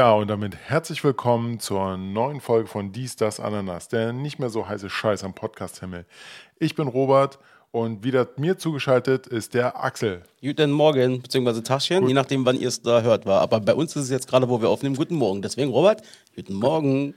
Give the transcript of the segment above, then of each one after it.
Ja, und damit herzlich willkommen zur neuen Folge von Dies, das, Ananas, der nicht mehr so heiße Scheiß am Podcast-Himmel. Ich bin Robert und wieder mir zugeschaltet ist der Axel. Guten Morgen, beziehungsweise Taschen, je nachdem, wann ihr es da hört war. Aber bei uns ist es jetzt gerade, wo wir aufnehmen, guten Morgen. Deswegen, Robert, guten Morgen.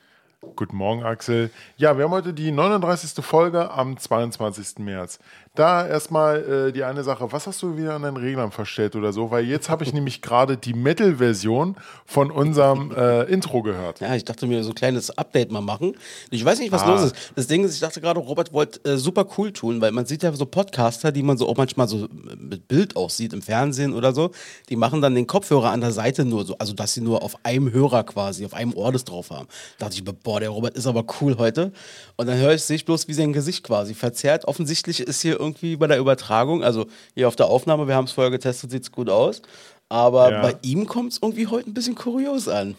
Guten Morgen, Axel. Ja, wir haben heute die 39. Folge am 22. März. Da erstmal äh, die eine Sache, was hast du wieder an den Reglern verstellt oder so? Weil jetzt habe ich nämlich gerade die Metal-Version von unserem äh, Intro gehört. Ja, ich dachte mir so ein kleines Update mal machen. Ich weiß nicht, was ah. los ist. Das Ding ist, ich dachte gerade, Robert wollte äh, super cool tun, weil man sieht ja so Podcaster, die man so auch manchmal so mit Bild auch sieht im Fernsehen oder so, die machen dann den Kopfhörer an der Seite nur so, also dass sie nur auf einem Hörer quasi, auf einem Ohr das drauf haben. Da dachte ich, boah, der Robert ist aber cool heute. Und dann höre ich, sehe ich bloß, wie sein Gesicht quasi verzerrt. Offensichtlich ist hier irgendwie bei der Übertragung, also hier auf der Aufnahme, wir haben es vorher getestet, sieht es gut aus. Aber ja. bei ihm kommt es irgendwie heute ein bisschen kurios an.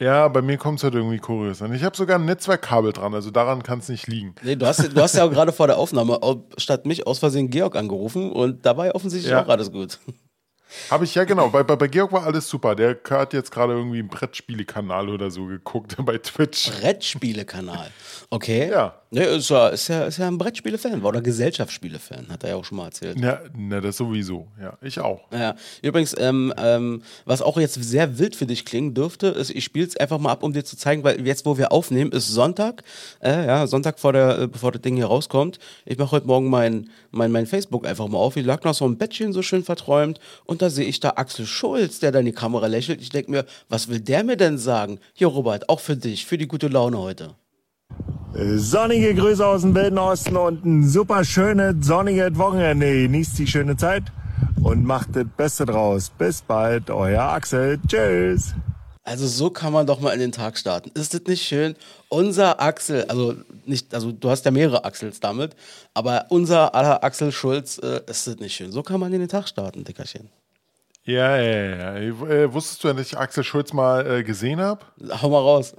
Ja, bei mir kommt es halt irgendwie kurios an. Ich habe sogar ein Netzwerkkabel dran, also daran kann es nicht liegen. Nee, du hast, du hast ja auch gerade vor der Aufnahme statt mich aus Versehen Georg angerufen und dabei offensichtlich ja. auch alles gut. Habe ich ja genau. Bei, bei, bei Georg war alles super. Der hat jetzt gerade irgendwie einen Brettspielekanal oder so geguckt bei Twitch. Brettspielekanal. Okay. Ja. Ne, ist, ja, ist, ja, ist ja ein Brettspiele-Fan, oder Gesellschaftsspiele-Fan, hat er ja auch schon mal erzählt. Ja, ne, das sowieso. Ja, ich auch. Ja. Übrigens, ähm, ähm, was auch jetzt sehr wild für dich klingen dürfte, ist, ich spiele es einfach mal ab, um dir zu zeigen, weil jetzt, wo wir aufnehmen, ist Sonntag. Äh, ja, Sonntag, vor der, äh, bevor das Ding hier rauskommt. Ich mache heute Morgen mein, mein, mein Facebook einfach mal auf. Ich lag noch so ein Bettchen so schön verträumt und da sehe ich da Axel Schulz, der da in die Kamera lächelt. Ich denke mir, was will der mir denn sagen? Hier, Robert, auch für dich, für die gute Laune heute. Sonnige Grüße aus dem Wilden Osten und ein super schönes, sonniges Wochenende. Genießt die schöne Zeit und macht das Beste draus. Bis bald, euer Axel. Tschüss. Also so kann man doch mal in den Tag starten. Ist das nicht schön? Unser Axel, also nicht, also du hast ja mehrere Axels damit, aber unser aller Axel Schulz, äh, ist das nicht schön? So kann man in den Tag starten, Dickerchen. Ja, ja, ja. Äh, wusstest du, dass ich Axel Schulz mal äh, gesehen habe? Hau mal raus.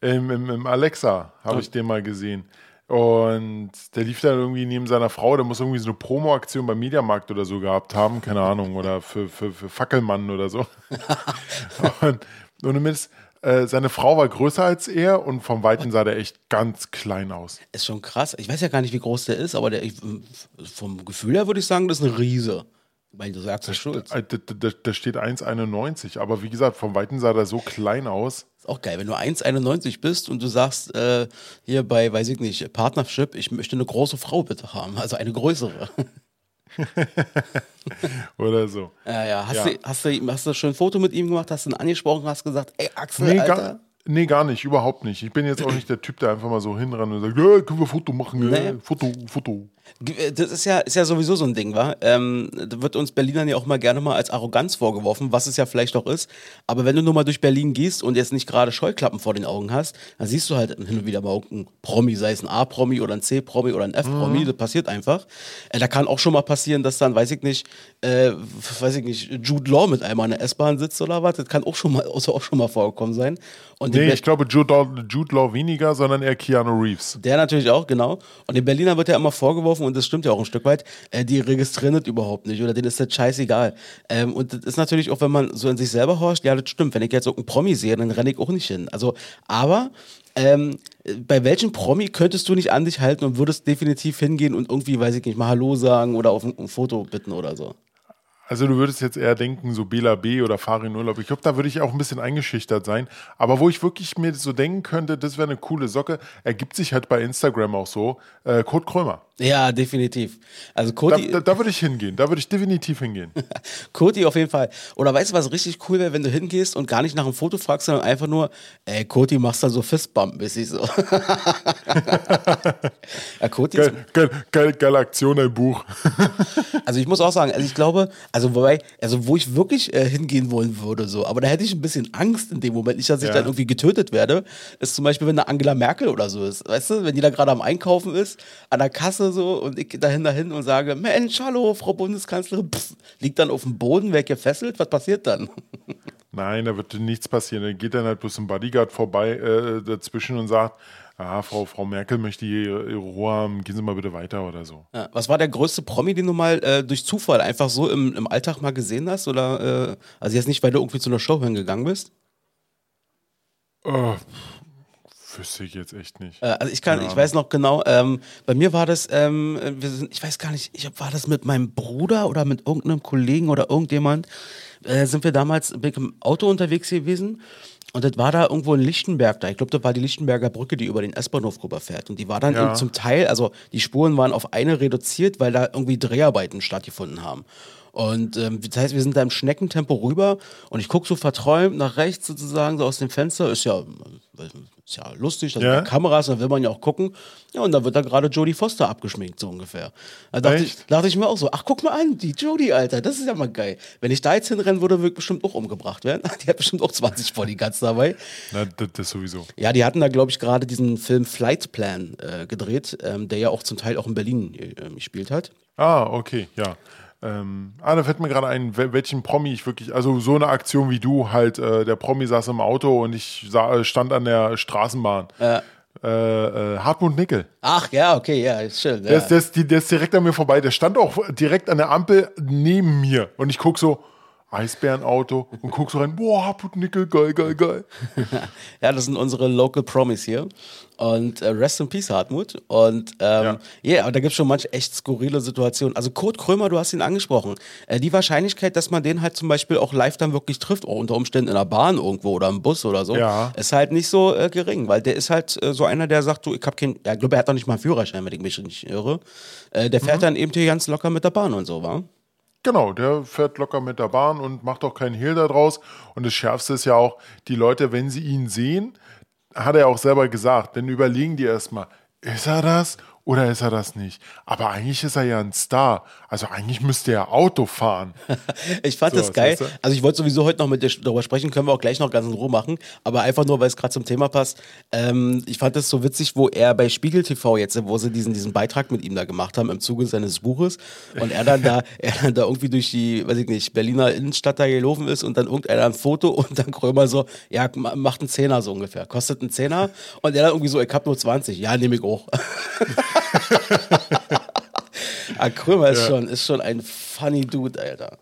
Im, im, im Alexa habe oh. ich den mal gesehen. Und der lief dann irgendwie neben seiner Frau, der muss irgendwie so eine Promo-Aktion beim Mediamarkt oder so gehabt haben, keine Ahnung, oder für, für, für Fackelmann oder so. und, und Mist, äh, seine Frau war größer als er und vom Weiten sah der echt ganz klein aus. Ist schon krass. Ich weiß ja gar nicht, wie groß der ist, aber der, ich, vom Gefühl her würde ich sagen, das ist ein Riese. Weil du sagst, da, Schulz. Da, da, da steht 1,91. Aber wie gesagt, vom Weiten sah der so klein aus. Ist auch geil, wenn du 1,91 bist und du sagst äh, hier bei, weiß ich nicht, Partnership, ich möchte eine große Frau bitte haben, also eine größere. Oder so. Ja, ja. Hast, ja. Du, hast, du, hast du schon ein Foto mit ihm gemacht, hast du ihn angesprochen, hast gesagt, ey Axel, nee, Alter. Gar, Nee, gar nicht, überhaupt nicht. Ich bin jetzt auch nicht der Typ, der einfach mal so hinrennt und sagt, ja, können wir Foto machen, nee. Foto, Foto. Äh, das ist ja, ist ja sowieso so ein Ding, wa? Ähm, da wird uns Berlinern ja auch mal gerne mal als Arroganz vorgeworfen, was es ja vielleicht auch ist. Aber wenn du nur mal durch Berlin gehst und jetzt nicht gerade Scheuklappen vor den Augen hast, dann siehst du halt hin und wieder mal irgendeinen Promi, sei es ein A-Promi oder ein C-Promi oder ein F-Promi, mhm. das passiert einfach. Äh, da kann auch schon mal passieren, dass dann, weiß ich nicht, äh, weiß ich nicht, Jude Law mit einmal in der S-Bahn sitzt oder was. Das kann auch schon mal, auch schon mal vorgekommen sein. Und nee, ich glaube Jude Law, Jude Law weniger, sondern eher Keanu Reeves. Der natürlich auch, genau. Und den Berliner wird ja immer vorgeworfen, und das stimmt ja auch ein Stück weit, äh, die registrieren das überhaupt nicht oder denen ist das scheißegal. Ähm, und das ist natürlich auch, wenn man so in sich selber horcht, ja, das stimmt. Wenn ich jetzt so einen Promi sehe, dann renne ich auch nicht hin. Also, aber ähm, bei welchem Promi könntest du nicht an dich halten und würdest definitiv hingehen und irgendwie, weiß ich nicht, mal Hallo sagen oder auf ein, ein Foto bitten oder so? Also du würdest jetzt eher denken, so Bela B oder Farin Urlaub. Ich glaube, da würde ich auch ein bisschen eingeschüchtert sein. Aber wo ich wirklich mir so denken könnte, das wäre eine coole Socke, ergibt sich halt bei Instagram auch so, äh, Kurt Krömer. Ja, definitiv. Also Koti, da, da, da würde ich hingehen, da würde ich definitiv hingehen. Koti auf jeden Fall. Oder weißt du, was richtig cool wäre, wenn du hingehst und gar nicht nach einem Foto fragst, sondern einfach nur, ey, Koti, machst da so Fistbump-mäßig so. ja, Koti geil, geil, geil, geile Aktion, ein Buch. also ich muss auch sagen, also ich glaube, also wobei, also wo ich wirklich äh, hingehen wollen würde, so, aber da hätte ich ein bisschen Angst in dem Moment, nicht, dass ich ja. dann irgendwie getötet werde, ist zum Beispiel, wenn da Angela Merkel oder so ist, weißt du, wenn die da gerade am Einkaufen ist, an der Kasse so und ich dahin dahin und sage, Mensch, hallo, Frau Bundeskanzlerin, Pff, liegt dann auf dem Boden, wer gefesselt, was passiert dann? Nein, da wird nichts passieren. Da geht dann halt bloß ein Bodyguard vorbei äh, dazwischen und sagt, ah, Frau, Frau Merkel möchte ihre, ihre Ruhe haben, gehen Sie mal bitte weiter oder so. Ja, was war der größte Promi, den du mal äh, durch Zufall einfach so im, im Alltag mal gesehen hast? Oder, äh, also jetzt nicht, weil du irgendwie zu einer Show hingegangen bist? Oh, wüsste ich jetzt echt nicht. Äh, also ich kann, ich weiß noch genau, ähm, bei mir war das, ähm, wir sind, ich weiß gar nicht, ich, war das mit meinem Bruder oder mit irgendeinem Kollegen oder irgendjemand, äh, sind wir damals mit dem Auto unterwegs gewesen und das war da irgendwo in Lichtenberg da. Ich glaube, das war die Lichtenberger Brücke, die über den S-Bahnhof rüberfährt. Und die war dann Ja. eben zum Teil, also die Spuren waren auf eine reduziert, weil da irgendwie Dreharbeiten stattgefunden haben. Und ähm, das heißt, wir sind da im Schneckentempo rüber und ich gucke so verträumt nach rechts sozusagen, so aus dem Fenster. Ist ja, ist ja lustig, da sind Ja. Kameras, da will man ja auch gucken. Ja, und da wird da gerade Jodie Foster abgeschminkt, so ungefähr. Da dachte ich, dachte ich mir auch so, ach, guck mal an, die Jodie, Alter, das ist ja mal geil. Wenn ich da jetzt hinrennen würde, würde ich bestimmt auch umgebracht werden. Die hat bestimmt auch 20 Bodyguards dabei. Na, das, das sowieso. Ja, die hatten da, glaube ich, gerade diesen Film Flight Plan äh, gedreht, ähm, der ja auch zum Teil auch in Berlin äh, gespielt hat. Ah, okay, ja. Ähm, ah, da fällt mir gerade ein, wel- welchen Promi ich wirklich, also so eine Aktion wie du, halt, äh, der Promi saß im Auto und ich sah, stand an der Straßenbahn. Ja. Äh, äh, Hartmut Nickel. Ach ja, okay, ja, ist schön. Der, Ja. ist, der, ist, der ist direkt an mir vorbei. Der stand auch direkt an der Ampel neben mir. Und ich guck so, Eisbärenauto und guck so rein, boah, Hartmut Nickel, geil, geil, geil. Ja, das sind unsere Local Promis hier. Und äh, Rest in Peace, Hartmut. Und ähm, ja, Ja. aber da gibt es schon manche echt skurrile Situationen. Also Kurt Krömer, du hast ihn angesprochen. Äh, die Wahrscheinlichkeit, dass man den halt zum Beispiel auch live dann wirklich trifft, auch unter Umständen in der Bahn irgendwo oder im Bus oder so, Ja. ist halt nicht so äh, gering, weil der ist halt äh, so einer, der sagt, du, ich hab keinen, ja, ich glaube, er hat doch nicht mal einen Führerschein, wenn ich mich nicht irre. Äh, der fährt dann eben hier ganz locker mit der Bahn und so, wa? Genau, der fährt locker mit der Bahn und macht auch keinen Hehl daraus. Und das Schärfste ist ja auch, die Leute, wenn sie ihn sehen, hat er auch selber gesagt, dann überlegen die erstmal, ist er das oder ist er das nicht? Aber eigentlich ist er ja ein Star. Also eigentlich müsste er Auto fahren. Ich fand So, das geil. weißt du? Also ich wollte sowieso heute noch mit dir darüber sprechen, können wir auch gleich noch ganz in Ruhe machen. Aber einfach nur, weil es gerade zum Thema passt. Ähm, ich fand das so witzig, wo er bei Spiegel TV jetzt, wo sie diesen, diesen Beitrag mit ihm da gemacht haben im Zuge seines Buches und er dann da, er dann da irgendwie durch die, weiß ich nicht, Berliner Innenstadt da gelaufen ist und dann irgendeiner ein Foto und dann Krömer so, ja, ma- macht einen Zehner so ungefähr. Kostet einen Zehner und er dann irgendwie so, ich hab nur 20. Ja, nehme ich auch. ah, Krömer ist, Ja. schon, ist schon ein funny Dude, Alter.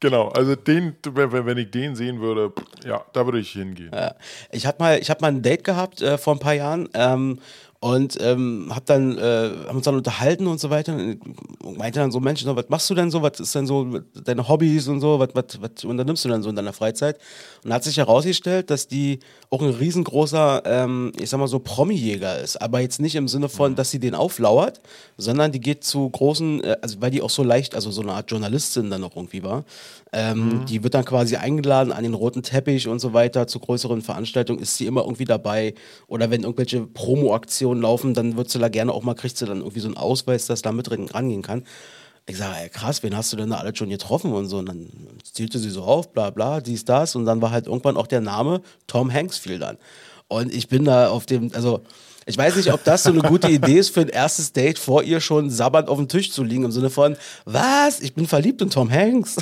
Genau, also den, wenn ich den sehen würde, ja, da würde ich hingehen. Ja. Ich habe mal, ich hab mal ein Date gehabt äh, vor ein paar Jahren ähm, und ähm, hab dann, äh, haben uns dann unterhalten und so weiter. Und meinte dann so, Mensch, was machst du denn so? Was ist denn so deine Hobbys und so? Was, was, was unternimmst du denn so in deiner Freizeit? Und hat sich herausgestellt, dass die auch ein riesengroßer, ähm, ich sag mal so, Promi-Jäger ist. Aber jetzt nicht im Sinne von, dass sie den auflauert, sondern die geht zu großen, äh, also weil die auch so leicht, also so eine Art Journalistin dann auch irgendwie war. Ähm, Die wird dann quasi eingeladen an den roten Teppich und so weiter. Zu größeren Veranstaltungen ist sie immer irgendwie dabei. Oder wenn irgendwelche Promo-Aktionen laufen, dann wird sie da gerne auch mal, kriegt sie dann irgendwie so einen Ausweis, dass da mit drin rangehen kann. Ich sage, ey, krass, wen hast du denn da alles schon getroffen und so? Und dann zählte sie so auf, bla bla, dies, das. Und dann war halt irgendwann auch der Name Tom Hanks fiel dann. Und ich bin da auf dem, also ich weiß nicht, ob das so eine gute Idee ist für ein erstes Date, vor ihr schon sabbernd auf dem Tisch zu liegen, im Sinne von, was? Ich bin verliebt in Tom Hanks.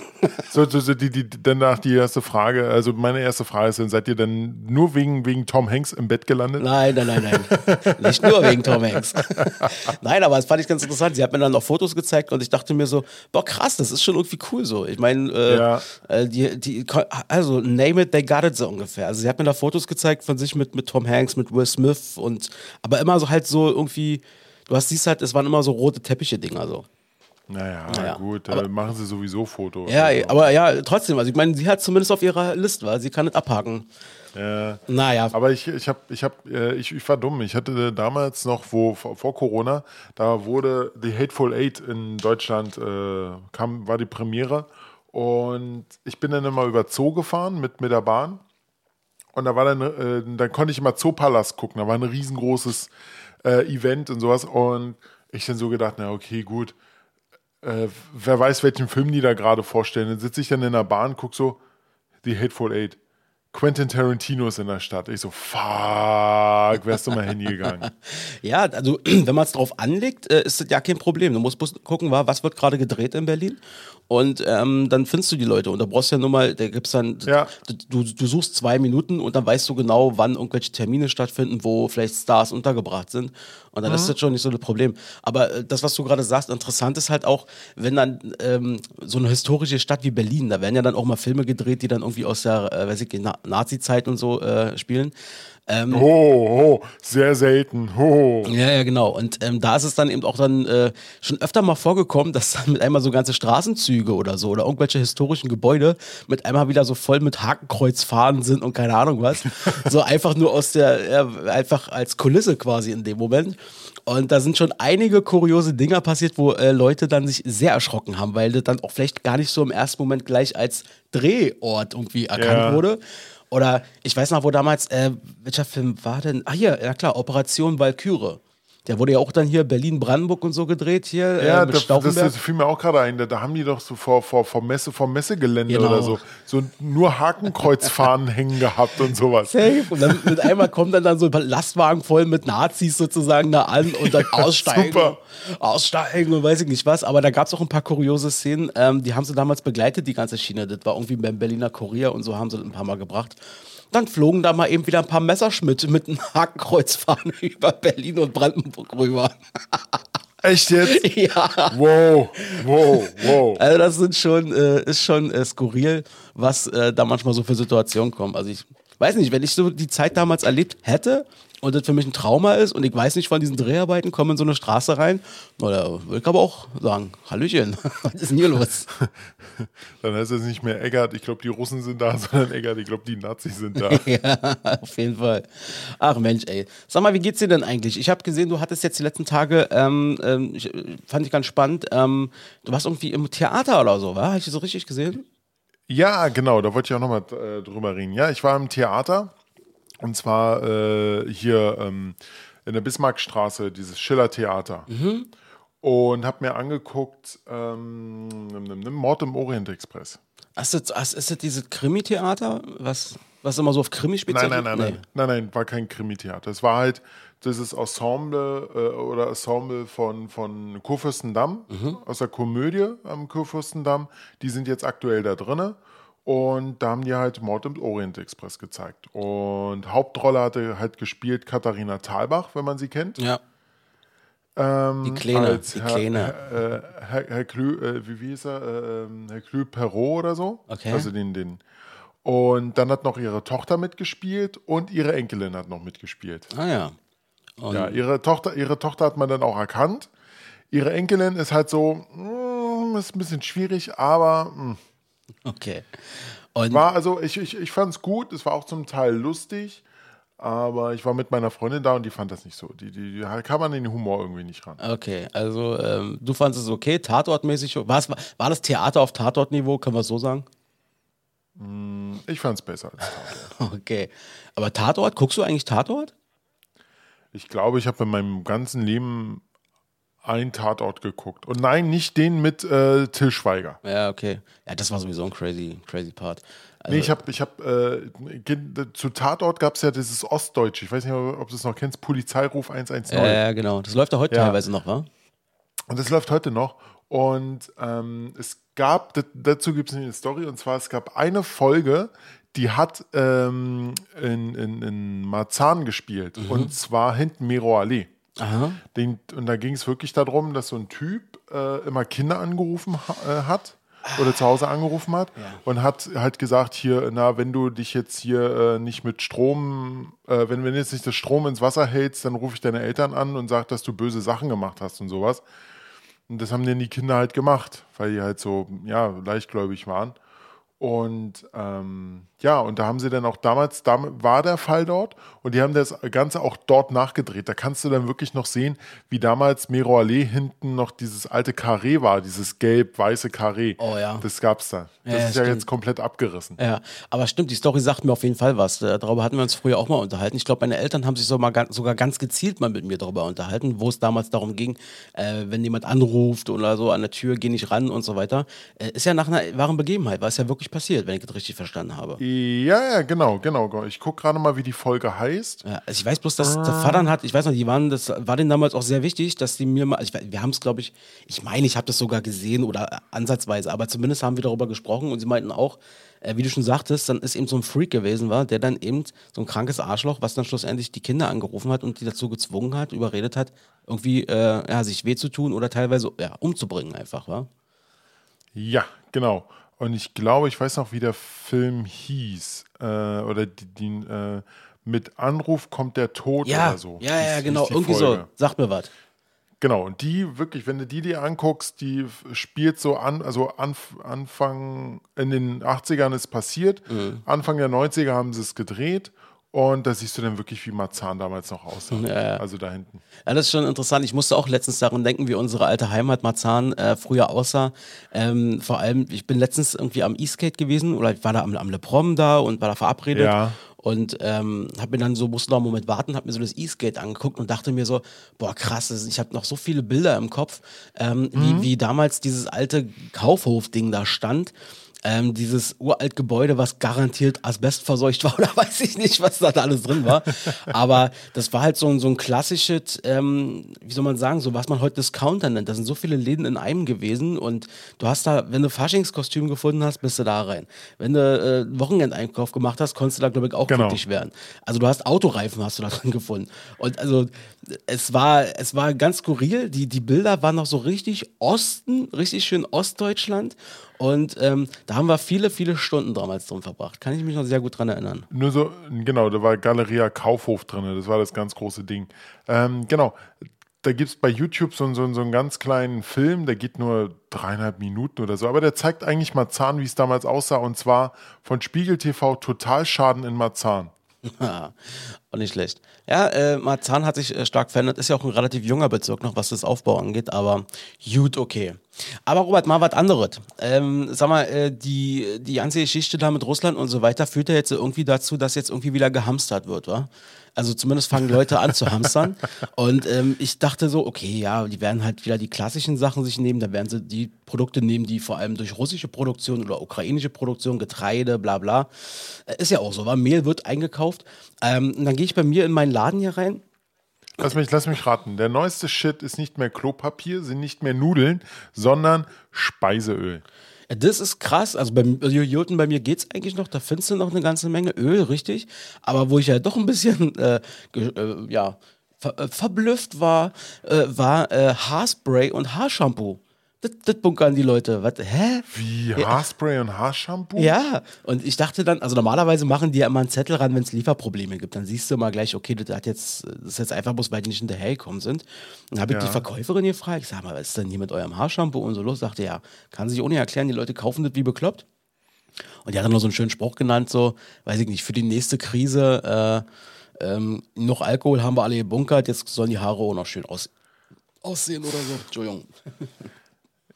So, so, so die, die, danach die erste Frage, also meine erste Frage ist dann, seid ihr denn nur wegen, wegen Tom Hanks im Bett gelandet? Nein, nein, nein, nein. Nicht nur wegen Tom Hanks. nein, aber das fand ich ganz interessant. Sie hat mir dann noch Fotos gezeigt und ich dachte mir so, boah, krass, das ist schon irgendwie cool so. Ich meine, äh, Ja. äh, die, die, also name it, they got it so ungefähr. Also sie hat mir da Fotos gezeigt von sich mit, mit Tom Hanks, mit Will Smith und aber immer so halt so irgendwie, du hast siehst halt, es waren immer so rote Teppiche-Dinger so. Naja, Naja, gut, aber- äh, machen sie sowieso Fotos. Ja, Also, aber ja, trotzdem, also ich meine, sie hat zumindest auf ihrer Liste, weil sie kann es abhaken. ja. Naja. Aber ich, ich, hab, ich, hab, äh, ich, ich war dumm. Ich hatte damals noch, wo vor, vor Corona, da wurde The Hateful Eight in Deutschland, äh, kam, war die Premiere. Und ich bin dann immer über Zoo gefahren mit, mit der Bahn. Und da war dann, äh, dann konnte ich immer Zoopalast gucken. Da war ein riesengroßes äh, Event und sowas. Und ich dann so gedacht, na okay, gut. Äh, wer weiß, welchen Film die da gerade vorstellen. Dann sitze ich dann in der Bahn, guck so, The Hateful Eight. Quentin Tarantino ist in der Stadt. Ich so, fuck, wärst du mal hingegangen. Ja, also wenn man es drauf anlegt, äh, ist das ja kein Problem. Du musst gucken, wa- was wird gerade gedreht in Berlin. Und ähm, dann findest du die Leute. Und da brauchst du ja nur mal, da gibt's dann, Ja. du, du suchst zwei Minuten und dann weißt du genau, wann irgendwelche Termine stattfinden, wo vielleicht Stars untergebracht sind. Und dann ist das schon nicht so ein Problem. Aber äh, das, was du gerade sagst, interessant ist halt auch, wenn dann ähm, so eine historische Stadt wie Berlin, da werden ja dann auch mal Filme gedreht, die dann irgendwie aus der, äh, weiß ich, Na Nazi-Zeit und so äh, spielen. Ähm, Ho, ho, sehr selten. Ho. ja, ja, genau. Und ähm, da ist es dann eben auch dann äh, schon öfter mal vorgekommen, dass dann mit einmal so ganze Straßenzüge oder so oder irgendwelche historischen Gebäude mit einmal wieder so voll mit Hakenkreuzfahnen sind und keine Ahnung was. so einfach nur aus der, ja, einfach als Kulisse quasi in dem Moment. Und da sind schon einige kuriose Dinger passiert, wo äh, Leute dann sich sehr erschrocken haben, weil das dann auch vielleicht gar nicht so im ersten Moment gleich als Drehort irgendwie erkannt Ja. wurde. Oder ich weiß noch, wo damals, äh, welcher Film war denn? Ah, hier, ja klar, Operation Walküre. Der wurde ja auch dann hier Berlin-Brandenburg und so gedreht, hier Ja, äh, mit das, das, fiel mir auch gerade ein. Da, da haben die doch so vor, vor, vor Messe, vor Messegelände Genau. oder so, so nur Hakenkreuzfahnen hängen gehabt und sowas. Safe. Und dann mit einmal kommen dann, dann so Lastwagen voll mit Nazis sozusagen da an und dann aussteigen. Super. Aussteigen und weiß ich nicht was. Aber da gab es auch ein paar kuriose Szenen. Ähm, die haben sie damals begleitet, die ganze Schiene. Das war irgendwie beim Berliner Kurier und so haben sie das ein paar Mal gebracht. Dann flogen da mal eben wieder ein paar Messerschmitt mit einem Hakenkreuzfahne über Berlin und Brandenburg rüber. Echt jetzt? ja. Wow, wow, wow. Also das sind schon, äh, ist schon äh, skurril, was äh, da manchmal so für Situationen kommen. Also ich weiß nicht, wenn ich so die Zeit damals erlebt hätte und das für mich ein Trauma ist und ich weiß nicht, von diesen Dreharbeiten kommen in so eine Straße rein, na, da würde ich aber auch sagen, Hallöchen, was ist denn hier los? Dann heißt es nicht mehr Eggert, ich glaube, die Russen sind da, sondern Eggert, ich glaube, die Nazis sind da. ja, auf jeden Fall. Ach Mensch, ey. Sag mal, wie geht's dir denn eigentlich? Ich habe gesehen, du hattest jetzt die letzten Tage, ähm, ähm, ich, fand ich ganz spannend, ähm, du warst irgendwie im Theater oder so, wa? Habe ich das so richtig gesehen? Ja, genau, da wollte ich auch nochmal äh, drüber reden. Ja, ich war im Theater und zwar äh, hier ähm, in der Bismarckstraße, dieses Schiller-Theater. Und habe mir angeguckt ähm, Mord im Orient Express. Ist das, ist ist das dieses Krimi-Theater, was, was immer so auf Krimi Nein, spezialisiert nein, nein, nein, nein, nein, war kein Krimi-Theater. Es war halt dieses Ensemble äh, oder Ensemble von, von Kurfürstendamm aus der Komödie am Kurfürstendamm. Die sind jetzt aktuell da drinne. Und da haben die halt Mord im Orient Express gezeigt. Und Hauptrolle hatte halt gespielt Katharina Thalbach, wenn man sie kennt. Ja. Ähm, Die Kleine, als die Herr, Kleine. Herr, äh, Herr, Herr Klü, äh, wie, wie hieß er? Äh, Herr Klü Perrault oder so. Okay. Also den, den. Und dann hat noch ihre Tochter mitgespielt und ihre Enkelin hat noch mitgespielt. Ah ja. Und Ja, ihre Tochter, ihre Tochter hat man dann auch erkannt. Ihre Enkelin ist halt so, mm, ist ein bisschen schwierig, aber mm. Okay. Und war also, ich, ich, ich fand es gut, es war auch zum Teil lustig, aber ich war mit meiner Freundin da und die fand das nicht so. Die, die, die kam an den Humor irgendwie nicht ran. okay, also ähm, du fandest es okay, Tatortmäßig. War, war das Theater auf Tatortniveau, wir es so sagen? Ich fand es besser als Tatort. Okay. Aber Tatort, guckst du eigentlich Tatort? Ich glaube, ich habe in meinem ganzen Leben einen Tatort geguckt. Und nein, nicht den mit äh, Till Schweiger. Ja, okay. Ja, das war sowieso ein crazy, crazy Part. Also, Nee, ich habe, ich hab, äh, zu Tatort gab es ja dieses Ostdeutsche. Ich weiß nicht, ob du es noch kennst, Polizeiruf 119. ja, ja, genau. Das läuft ja heute Ja. teilweise noch, wa? Und das läuft heute noch. Und ähm, es gab, dazu gibt es eine Story, und zwar es gab eine Folge, die hat ähm, in, in, in Marzahn gespielt. Und zwar hinten Mero Allee. Den, und da ging es wirklich darum, dass so ein Typ äh, immer Kinder angerufen ha äh, hat oder zu Hause angerufen hat und hat halt gesagt, hier, na, wenn du dich jetzt hier äh, nicht mit Strom, äh, wenn, wenn du jetzt nicht das Strom ins Wasser hältst, dann rufe ich deine Eltern an und sag, dass du böse Sachen gemacht hast und sowas. Und das haben dann die Kinder halt gemacht, weil die halt so, ja, leichtgläubig waren. Und ähm, ja, und da haben sie dann auch damals, da war der Fall dort und die haben das Ganze auch dort nachgedreht. Da kannst du dann wirklich noch sehen, wie damals Mero Allee hinten noch dieses alte Karree war, dieses gelb-weiße Karree. Oh ja. Das gab's da. Das Ja, ist ja stimmt. jetzt komplett abgerissen. Ja, aber stimmt, die Story sagt mir auf jeden Fall was. Äh, Darüber hatten wir uns früher auch mal unterhalten. Ich glaube, meine Eltern haben sich so mal, sogar ganz gezielt mal mit mir darüber unterhalten, wo es damals darum ging, äh, wenn jemand anruft oder so an der Tür, geh nicht ran und so weiter. Äh, ist ja nach einer wahren Begebenheit, weil es ja wirklich wirklich passiert, wenn ich das richtig verstanden habe. Ja, ja, genau, genau. Ich gucke gerade mal, wie die Folge heißt. Ja, also ich weiß bloß, dass der Vater hat, ich weiß noch, die waren, das war denen damals auch sehr wichtig, dass die mir mal, also ich, wir haben es, glaube ich, ich meine, ich habe das sogar gesehen oder ansatzweise, aber zumindest haben wir darüber gesprochen und sie meinten auch, äh, wie du schon sagtest, dann ist eben so ein Freak gewesen war, der dann eben so ein krankes Arschloch, was dann schlussendlich die Kinder angerufen hat und die dazu gezwungen hat, überredet hat, irgendwie äh, ja, sich weh zu tun oder teilweise ja, umzubringen einfach, war. Ja, genau. Und ich glaube, ich weiß noch, wie der Film hieß. Äh, oder die, die äh, mit Anruf kommt der Tod Ja, oder so. ja, ja, hieß- genau, hieß irgendwie Folge. so. Sag mir was. Genau, und die wirklich, wenn du die dir anguckst, die spielt so an, also Anf Anfang in den 80ern ist passiert, Mhm. Anfang der 90er haben sie es gedreht und da siehst du dann wirklich, wie Marzahn damals noch aussah. Ja. Also da hinten. Ja, das ist schon interessant. Ich musste auch letztens daran denken, wie unsere alte Heimat Marzahn äh, früher aussah. Ähm, vor allem, ich bin letztens irgendwie am E-Skate gewesen oder ich war da am, am Le Prom da und war da verabredet. Ja. Und ähm, hab mir dann so, musste noch einen Moment warten, hab mir so das E-Skate angeguckt und dachte mir so, boah krass, ich habe noch so viele Bilder im Kopf, ähm, wie, wie damals dieses alte Kaufhof-Ding da stand. Ähm, dieses uralt Gebäude, was garantiert asbestverseucht war oder weiß ich nicht, was da alles drin war. Aber das war halt so ein, so ein klassisches, ähm, wie soll man sagen, so was man heute Discounter nennt. Da sind so viele Läden in einem gewesen und du hast da, wenn du Faschingskostüm gefunden hast, bist du da rein. Wenn du äh, Wochenendeinkauf gemacht hast, konntest du da, glaube ich, auch Genau. glücklich werden. Also du hast Autoreifen hast du da drin gefunden. Und also es war, es war ganz skurril. Die, die Bilder waren noch so richtig Osten, richtig schön Ostdeutschland. Und ähm, da haben wir viele, viele Stunden damals drin verbracht. Kann ich mich noch sehr gut dran erinnern. Nur so, genau, da war Galeria Kaufhof drin, das war das ganz große Ding. Ähm, genau, da gibt es bei YouTube so, so, so einen ganz kleinen Film, der geht nur dreieinhalb Minuten oder so, aber der zeigt eigentlich Marzahn, wie es damals aussah, und zwar von Spiegel TV Totalschaden in Marzahn. Auch nicht schlecht. Ja, äh, Marzahn hat sich äh, stark verändert. Ist ja auch ein relativ junger Bezirk noch, was das Aufbau angeht, aber gut, okay. Aber Robert, mal was anderes. Ähm, sag mal, äh, die, die ganze Geschichte da mit Russland und so weiter führt ja jetzt irgendwie dazu, dass jetzt irgendwie wieder gehamstert wird, wa? Also zumindest fangen Leute an zu hamstern. Und ähm, ich dachte so, okay, ja, die werden halt wieder die klassischen Sachen sich nehmen. Da werden sie die Produkte nehmen, die vor allem durch russische Produktion oder ukrainische Produktion, Getreide, bla bla. Äh, Ist ja auch so, weil Mehl wird eingekauft. Ähm, und dann gehe ich bei mir in meinen Laden hier rein. Lass mich, lass mich raten, der neueste Shit ist nicht mehr Klopapier, sind nicht mehr Nudeln, sondern Speiseöl. Das ist krass. Also bei also Jurten, bei mir geht's eigentlich noch. Da findest du noch eine ganze Menge Öl, richtig. Aber wo ich ja doch ein bisschen äh, äh, ja, ver äh, verblüfft war, äh, war äh, Haarspray und Haarshampoo. Das, bunkern die Leute. Was? Hä? Wie Haarspray und Haarshampoo? Ja, und ich dachte dann, also normalerweise machen die ja immer einen Zettel ran, wenn es Lieferprobleme gibt. Dann siehst du mal gleich, okay, das, hat jetzt, das ist jetzt einfach bloß, weil die nicht hinterhergekommen sind. Dann habe ich Ja. die Verkäuferin gefragt, ich sag mal, was ist denn hier mit eurem Haarshampoo und so los? Sagte, ja, kann sich ohne erklären, die Leute kaufen das wie bekloppt. Und die hat dann noch so einen schönen Spruch genannt, so, weiß ich nicht, für die nächste Krise, äh, ähm, noch Alkohol haben wir alle gebunkert, jetzt sollen die Haare auch noch schön aus, aussehen oder so. Entschuldigung.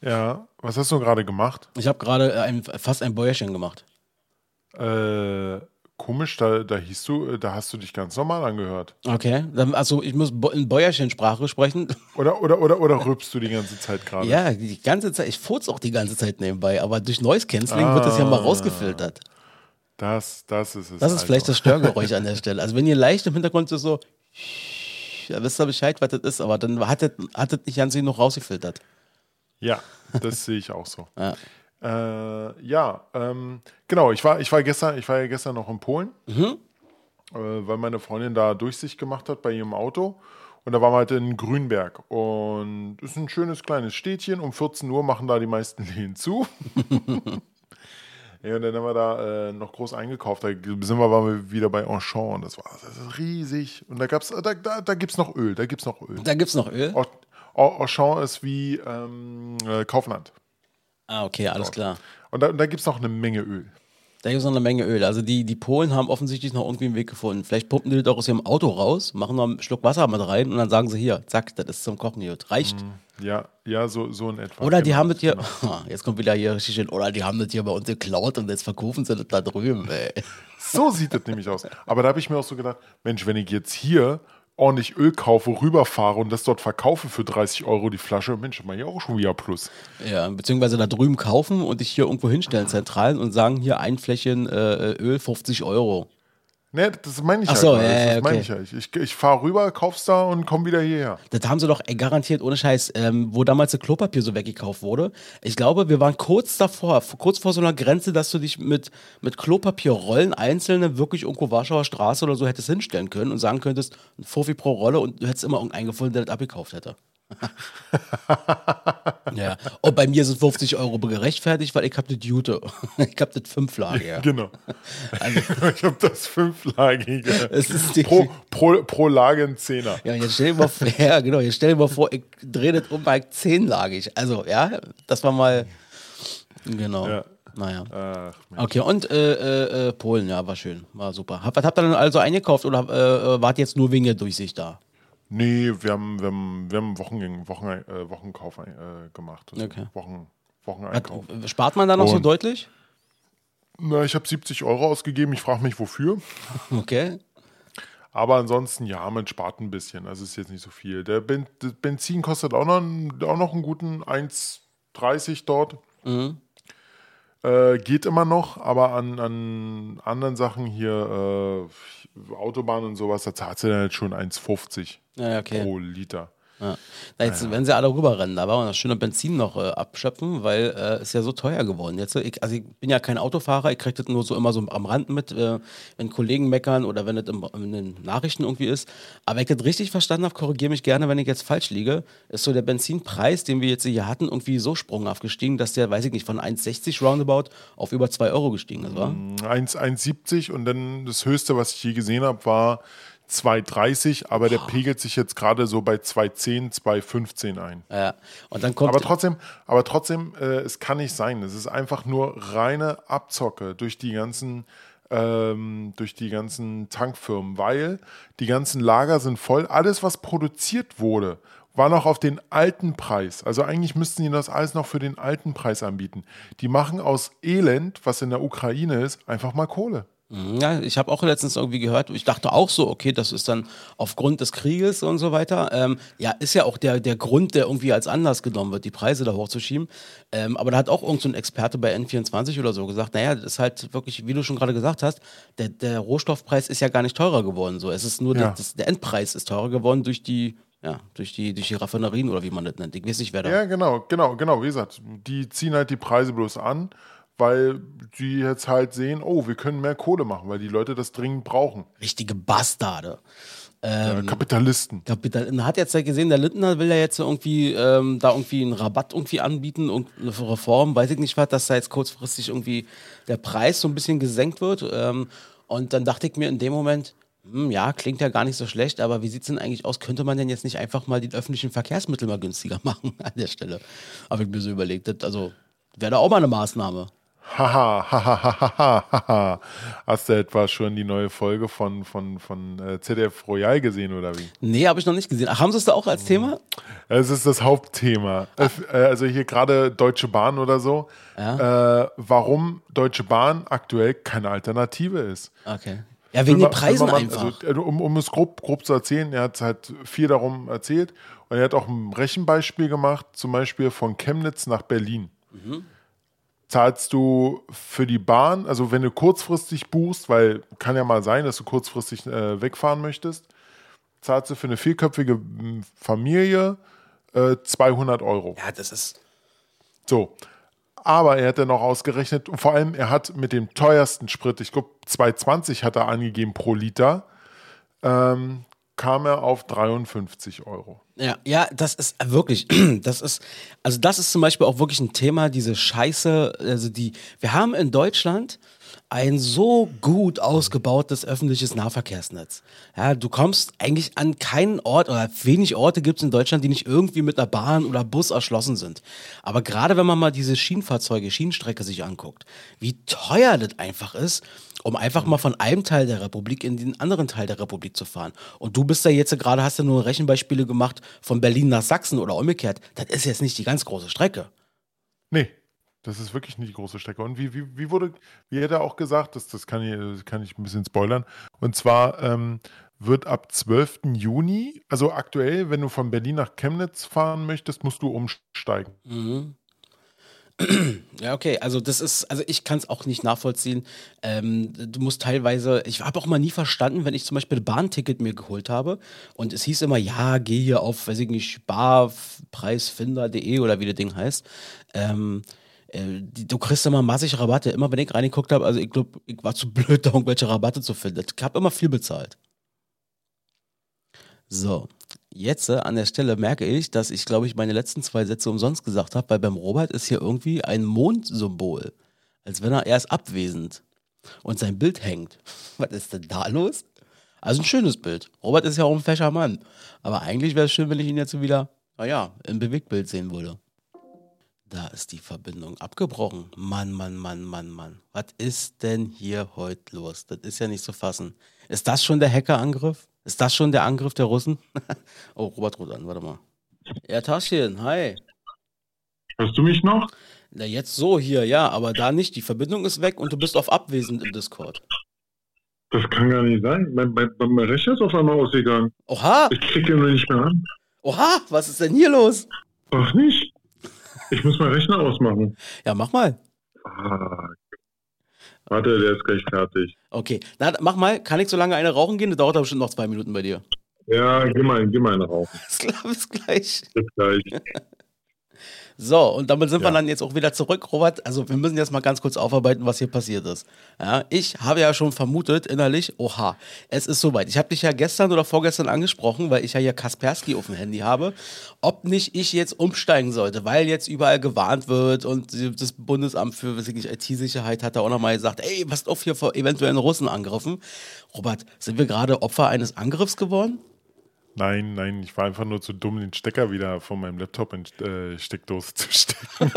Ja, was hast du gerade gemacht? Ich habe gerade äh, ein, fast ein Bäuerchen gemacht. Äh, komisch, da, da hieß du, äh, da hast du dich ganz normal angehört. Okay, dann, also ich muss Bo- in Bäuerchensprache sprechen. Oder, oder, oder, oder rülpst du die ganze Zeit gerade? Ja, die ganze Zeit, ich furz auch die ganze Zeit nebenbei, aber durch Noise Cancelling wird das ja mal rausgefiltert. Das, das ist es. Das ist also. vielleicht das Störgeräusch an der Stelle. Also wenn ihr leicht im Hintergrund so, so da wisst ihr Bescheid, was das ist, aber dann hat das, hat das nicht ganz genug rausgefiltert. Ja, das sehe ich auch so. Ja. Äh, ja, ähm, genau. Ich war, ich war gestern, ich war ja gestern noch in Polen, Mhm. äh, weil meine Freundin da Durchsicht gemacht hat bei ihrem Auto. Und da waren wir halt in Grünberg. Und es ist ein schönes kleines Städtchen. Um 14 Uhr machen da die meisten Läden zu. ja, und dann haben wir da äh, noch groß eingekauft. Da sind wir, waren wir wieder bei Auchan. Und das war das ist riesig. Und da, gab's, da, da, da gibt es noch Öl. Da gibt es noch Öl. Da gibt's noch Öl. Au- Au- Auchan ist wie ähm, äh, Kaufland. Ah, okay, alles klar. Und da, da gibt es noch eine Menge Öl. Da gibt es noch eine Menge Öl. Also die, die Polen haben offensichtlich noch irgendwie einen Weg gefunden. Vielleicht pumpen die das auch aus ihrem Auto raus, machen noch einen Schluck Wasser mit rein und dann sagen sie hier, zack, das ist zum Kochen gut. Reicht. Ja, ja, so, so in etwa. Oder die Genau, haben das hier, genau. jetzt kommt wieder hier richtig schön, oder die haben das hier bei uns geklaut und jetzt verkaufen sie das da drüben, ey. So sieht das nämlich aus. Aber da habe ich mir auch so gedacht, Mensch, wenn ich jetzt hier ordentlich Öl kaufe, rüberfahre und das dort verkaufe für 30 Euro die Flasche, Mensch, mal hier auch schon wieder Plus. Ja, beziehungsweise da drüben kaufen und dich hier irgendwo hinstellen, zentral und sagen, hier ein Fläschchen äh, Öl 50 Euro. Ne, das meine ich Ach ja. so, ja, das ja, meine okay. ich ja. Ich, ich, fahre rüber, kauf's da und komm wieder hierher. Das haben sie doch ey, garantiert ohne Scheiß, ähm, wo damals das Klopapier so weggekauft wurde. Ich glaube, wir waren kurz davor, kurz vor so einer Grenze, dass du dich mit, mit Klopapierrollen einzelne wirklich irgendwo Warschauer Straße oder so hättest hinstellen können und sagen könntest, ein Fuffi pro Rolle und du hättest immer irgendeinen gefunden, der das abgekauft hätte. ja. Und bei mir sind 50 Euro gerechtfertigt, weil ich hab das Jute. ich hab das Fünflage. Genau. Also, ich habe das fünflagige. Es ist pro, pro, pro Lage ein Zehner. Ja, jetzt stell dir mal vor, ja, genau, jetzt stell dir mal vor, ich drehe das um bei zehnlagig. Also, ja, das war mal. Genau. Ja. Naja. Ach. Okay, und äh, äh, äh, Polen, ja, war schön, war super. Was habt ihr denn also eingekauft oder äh, äh, wart jetzt nur wegen der Durchsicht da? Nee, wir haben, wir haben, wir haben Wochen, Wochen, äh, Wochenkauf äh, gemacht. Also Okay. Wochen, Wocheneinkauf. Was, spart man da noch so Und- deutlich? Na, ich habe 70 Euro ausgegeben. Ich frage mich, wofür. Okay. Aber ansonsten, ja, man spart ein bisschen. Also ist jetzt nicht so viel. Der Benzin kostet auch noch, einen- auch noch einen guten 1,30 dort. Äh, geht immer noch, aber an, an anderen Sachen hier, äh, Autobahn und sowas, da zahlt sie dann jetzt schon 1,50 Ja, okay. pro Liter. Ja. Na, jetzt werden sie alle rüberrennen, da war man das schöne Benzin noch äh, abschöpfen, weil äh, ist ja so teuer geworden. Jetzt, ich, also ich bin ja kein Autofahrer, ich kriege das nur so immer so am Rand mit, äh, wenn Kollegen meckern oder wenn das im, in den Nachrichten irgendwie ist. Aber wenn ich das richtig verstanden habe, korrigiere mich gerne, wenn ich jetzt falsch liege, ist so der Benzinpreis, den wir jetzt hier hatten, irgendwie so sprunghaft gestiegen, dass der, weiß ich nicht, von 1,60 roundabout auf über 2 Euro gestiegen ist, wa? 1 1,70 und dann das höchste, was ich je gesehen habe, war 2,30, aber der pegelt sich jetzt gerade so bei 2,10, 2,15 ein. Ja. Und dann kommt. Aber trotzdem, aber trotzdem, äh, es kann nicht sein. Es ist einfach nur reine Abzocke durch die ganzen, ähm, durch die ganzen Tankfirmen, weil die ganzen Lager sind voll. Alles, was produziert wurde, war noch auf den alten Preis. Also eigentlich müssten die das alles noch für den alten Preis anbieten. Die machen aus Elend, was in der Ukraine ist, einfach mal Kohle. Ja, ich habe auch letztens irgendwie gehört, ich dachte auch so, okay, das ist dann aufgrund des Krieges und so weiter. Ähm, ja, ist ja auch der, der Grund, der irgendwie als Anlass genommen wird, die Preise da hochzuschieben. Ähm, aber da hat auch irgend so ein Experte bei N24 oder so gesagt, naja, das ist halt wirklich, wie du schon gerade gesagt hast, der, der Rohstoffpreis ist ja gar nicht teurer geworden. So. Es ist nur, Ja. der, das, der Endpreis ist teurer geworden durch die, ja, durch die, durch die Raffinerien oder wie man das nennt. Ich weiß nicht, wer da. Ja, genau, genau, genau. Wie gesagt, die ziehen halt die Preise bloß an, weil die jetzt halt sehen, oh, wir können mehr Kohle machen, weil die Leute das dringend brauchen. Richtige Bastarde. Ja, Kapitalisten. Kapital. Man hat jetzt ja gesehen, der Lindner will ja jetzt irgendwie ähm, da irgendwie einen Rabatt irgendwie anbieten und eine Reform, weiß ich nicht was, dass da jetzt kurzfristig irgendwie der Preis so ein bisschen gesenkt wird. Ähm, und dann dachte ich mir in dem Moment, hm, ja, klingt ja gar nicht so schlecht, aber wie sieht es denn eigentlich aus? Könnte man denn jetzt nicht einfach mal die öffentlichen Verkehrsmittel mal günstiger machen an der Stelle? Habe ich mir so überlegt. Das, also wäre da auch mal eine Maßnahme. Haha, haha, haha, haha. Hast du etwa schon die neue Folge von, von, von äh, ZDF Royal gesehen oder wie? Nee, habe ich noch nicht gesehen. Ach, haben sie es da auch als Thema? Es ist das Hauptthema. Es, äh, also hier gerade Deutsche Bahn oder so. Äh, warum Deutsche Bahn aktuell keine Alternative ist. Okay. Ja, wegen den Preisen man- einfach. Also, äh, um, um es grob, grob zu erzählen, er hat halt viel darum erzählt und er hat auch ein Rechenbeispiel gemacht, zum Beispiel von Chemnitz nach Berlin. Zahlst du für die Bahn, also wenn du kurzfristig buchst, weil kann ja mal sein, dass du kurzfristig äh, wegfahren möchtest, zahlst du für eine vierköpfige m, Familie äh, 200 Euro. ja, das ist. So. Aber er hat dann noch ausgerechnet, und vor allem er hat mit dem teuersten Sprit, ich glaube 2,20 hat er angegeben pro Liter, ähm, kam er auf 53 Euro. Ja, ja, das ist wirklich, das ist, also das ist zum Beispiel auch wirklich ein Thema, diese Scheiße, also die, wir haben in Deutschland ein so gut ausgebautes öffentliches Nahverkehrsnetz. Ja, du kommst eigentlich an keinen Ort oder wenig Orte gibt es in Deutschland, die nicht irgendwie mit einer Bahn oder Bus erschlossen sind. Aber gerade wenn man mal diese Schienenfahrzeuge, Schienenstrecke sich anguckt, wie teuer das einfach ist, um einfach mal von einem Teil der Republik in den anderen Teil der Republik zu fahren. Und du bist da jetzt gerade, hast du nur Rechenbeispiele gemacht von Berlin nach Sachsen oder umgekehrt. Das ist jetzt nicht die ganz große Strecke. Nee, Das ist wirklich nicht die große Strecke. Und wie, wie, wie wurde, wie hat er auch gesagt, das, das kann, ich, das kann ich ein bisschen spoilern. Und zwar ähm, wird ab 12. Juni, also aktuell, wenn du von Berlin nach Chemnitz fahren möchtest, musst du umsteigen. Mhm. Ja, okay, also das ist, also ich kann es auch nicht nachvollziehen. Ähm, du musst teilweise, ich habe auch mal nie verstanden, wenn ich zum Beispiel ein Bahnticket mir geholt habe und es hieß immer, ja, geh hier auf, weiß ich nicht, sparpreisfinder.de oder wie das Ding heißt. Ähm, äh, du kriegst immer massig Rabatte. Immer wenn ich reingeguckt habe, also ich glaube, ich war zu blöd, da irgendwelche Rabatte zu finden. Ich habe immer viel bezahlt. So, jetzt äh, an der Stelle merke ich, dass ich, glaube ich, meine letzten zwei Sätze umsonst gesagt habe, weil beim Robert ist hier irgendwie ein Mondsymbol. Als wenn er, er ist abwesend und sein Bild hängt. Was ist denn da los? Also ein schönes Bild. Robert ist ja auch ein fescher Mann. Aber eigentlich wäre es schön, wenn ich ihn jetzt wieder, naja, im Bewegtbild sehen würde. Da ist die Verbindung abgebrochen. Mann, Mann, Mann, Mann, Mann. Was ist denn hier heute los? Das ist ja nicht zu fassen. Ist das schon der Hackerangriff? Ist das schon der Angriff der Russen? oh, Robert ruft an, warte mal. Ja, Taschen, hi. Hörst du mich noch? Na, jetzt so hier, ja, aber da nicht. Die Verbindung ist weg und du bist auf abwesend im Discord. Das kann gar nicht sein. Mein, mein, mein Rechner ist auf einmal ausgegangen. Oha! Ich krieg den nur nicht mehr an. Oha, was ist denn hier los? Ach nicht. Ich muss meinen Rechner ausmachen. Ja, mach mal. Ah. Warte, der ist gleich fertig. Okay, na, mach mal. Kann ich so lange eine rauchen gehen? Das dauert aber bestimmt noch zwei Minuten bei dir. Ja, geh mal, geh mal eine rauchen. Bis gleich. Bis gleich. So, und damit sind wir Ja. dann jetzt auch wieder zurück, Robert. Also wir müssen jetzt mal ganz kurz aufarbeiten, was hier passiert ist. Ja, ich habe ja schon vermutet innerlich, oha, es ist soweit. Ich habe dich ja gestern oder vorgestern angesprochen, weil ich ja hier Kaspersky auf dem Handy habe, ob nicht ich jetzt umsteigen sollte, weil jetzt überall gewarnt wird und das Bundesamt für IT-Sicherheit hat da auch nochmal gesagt, ey, passt auf hier vor eventuellen Russenangriffen. Robert, sind wir gerade Opfer eines Angriffs geworden? Nein, nein, ich war einfach nur zu dumm, den Stecker wieder von meinem Laptop in äh, Steckdose zu stecken.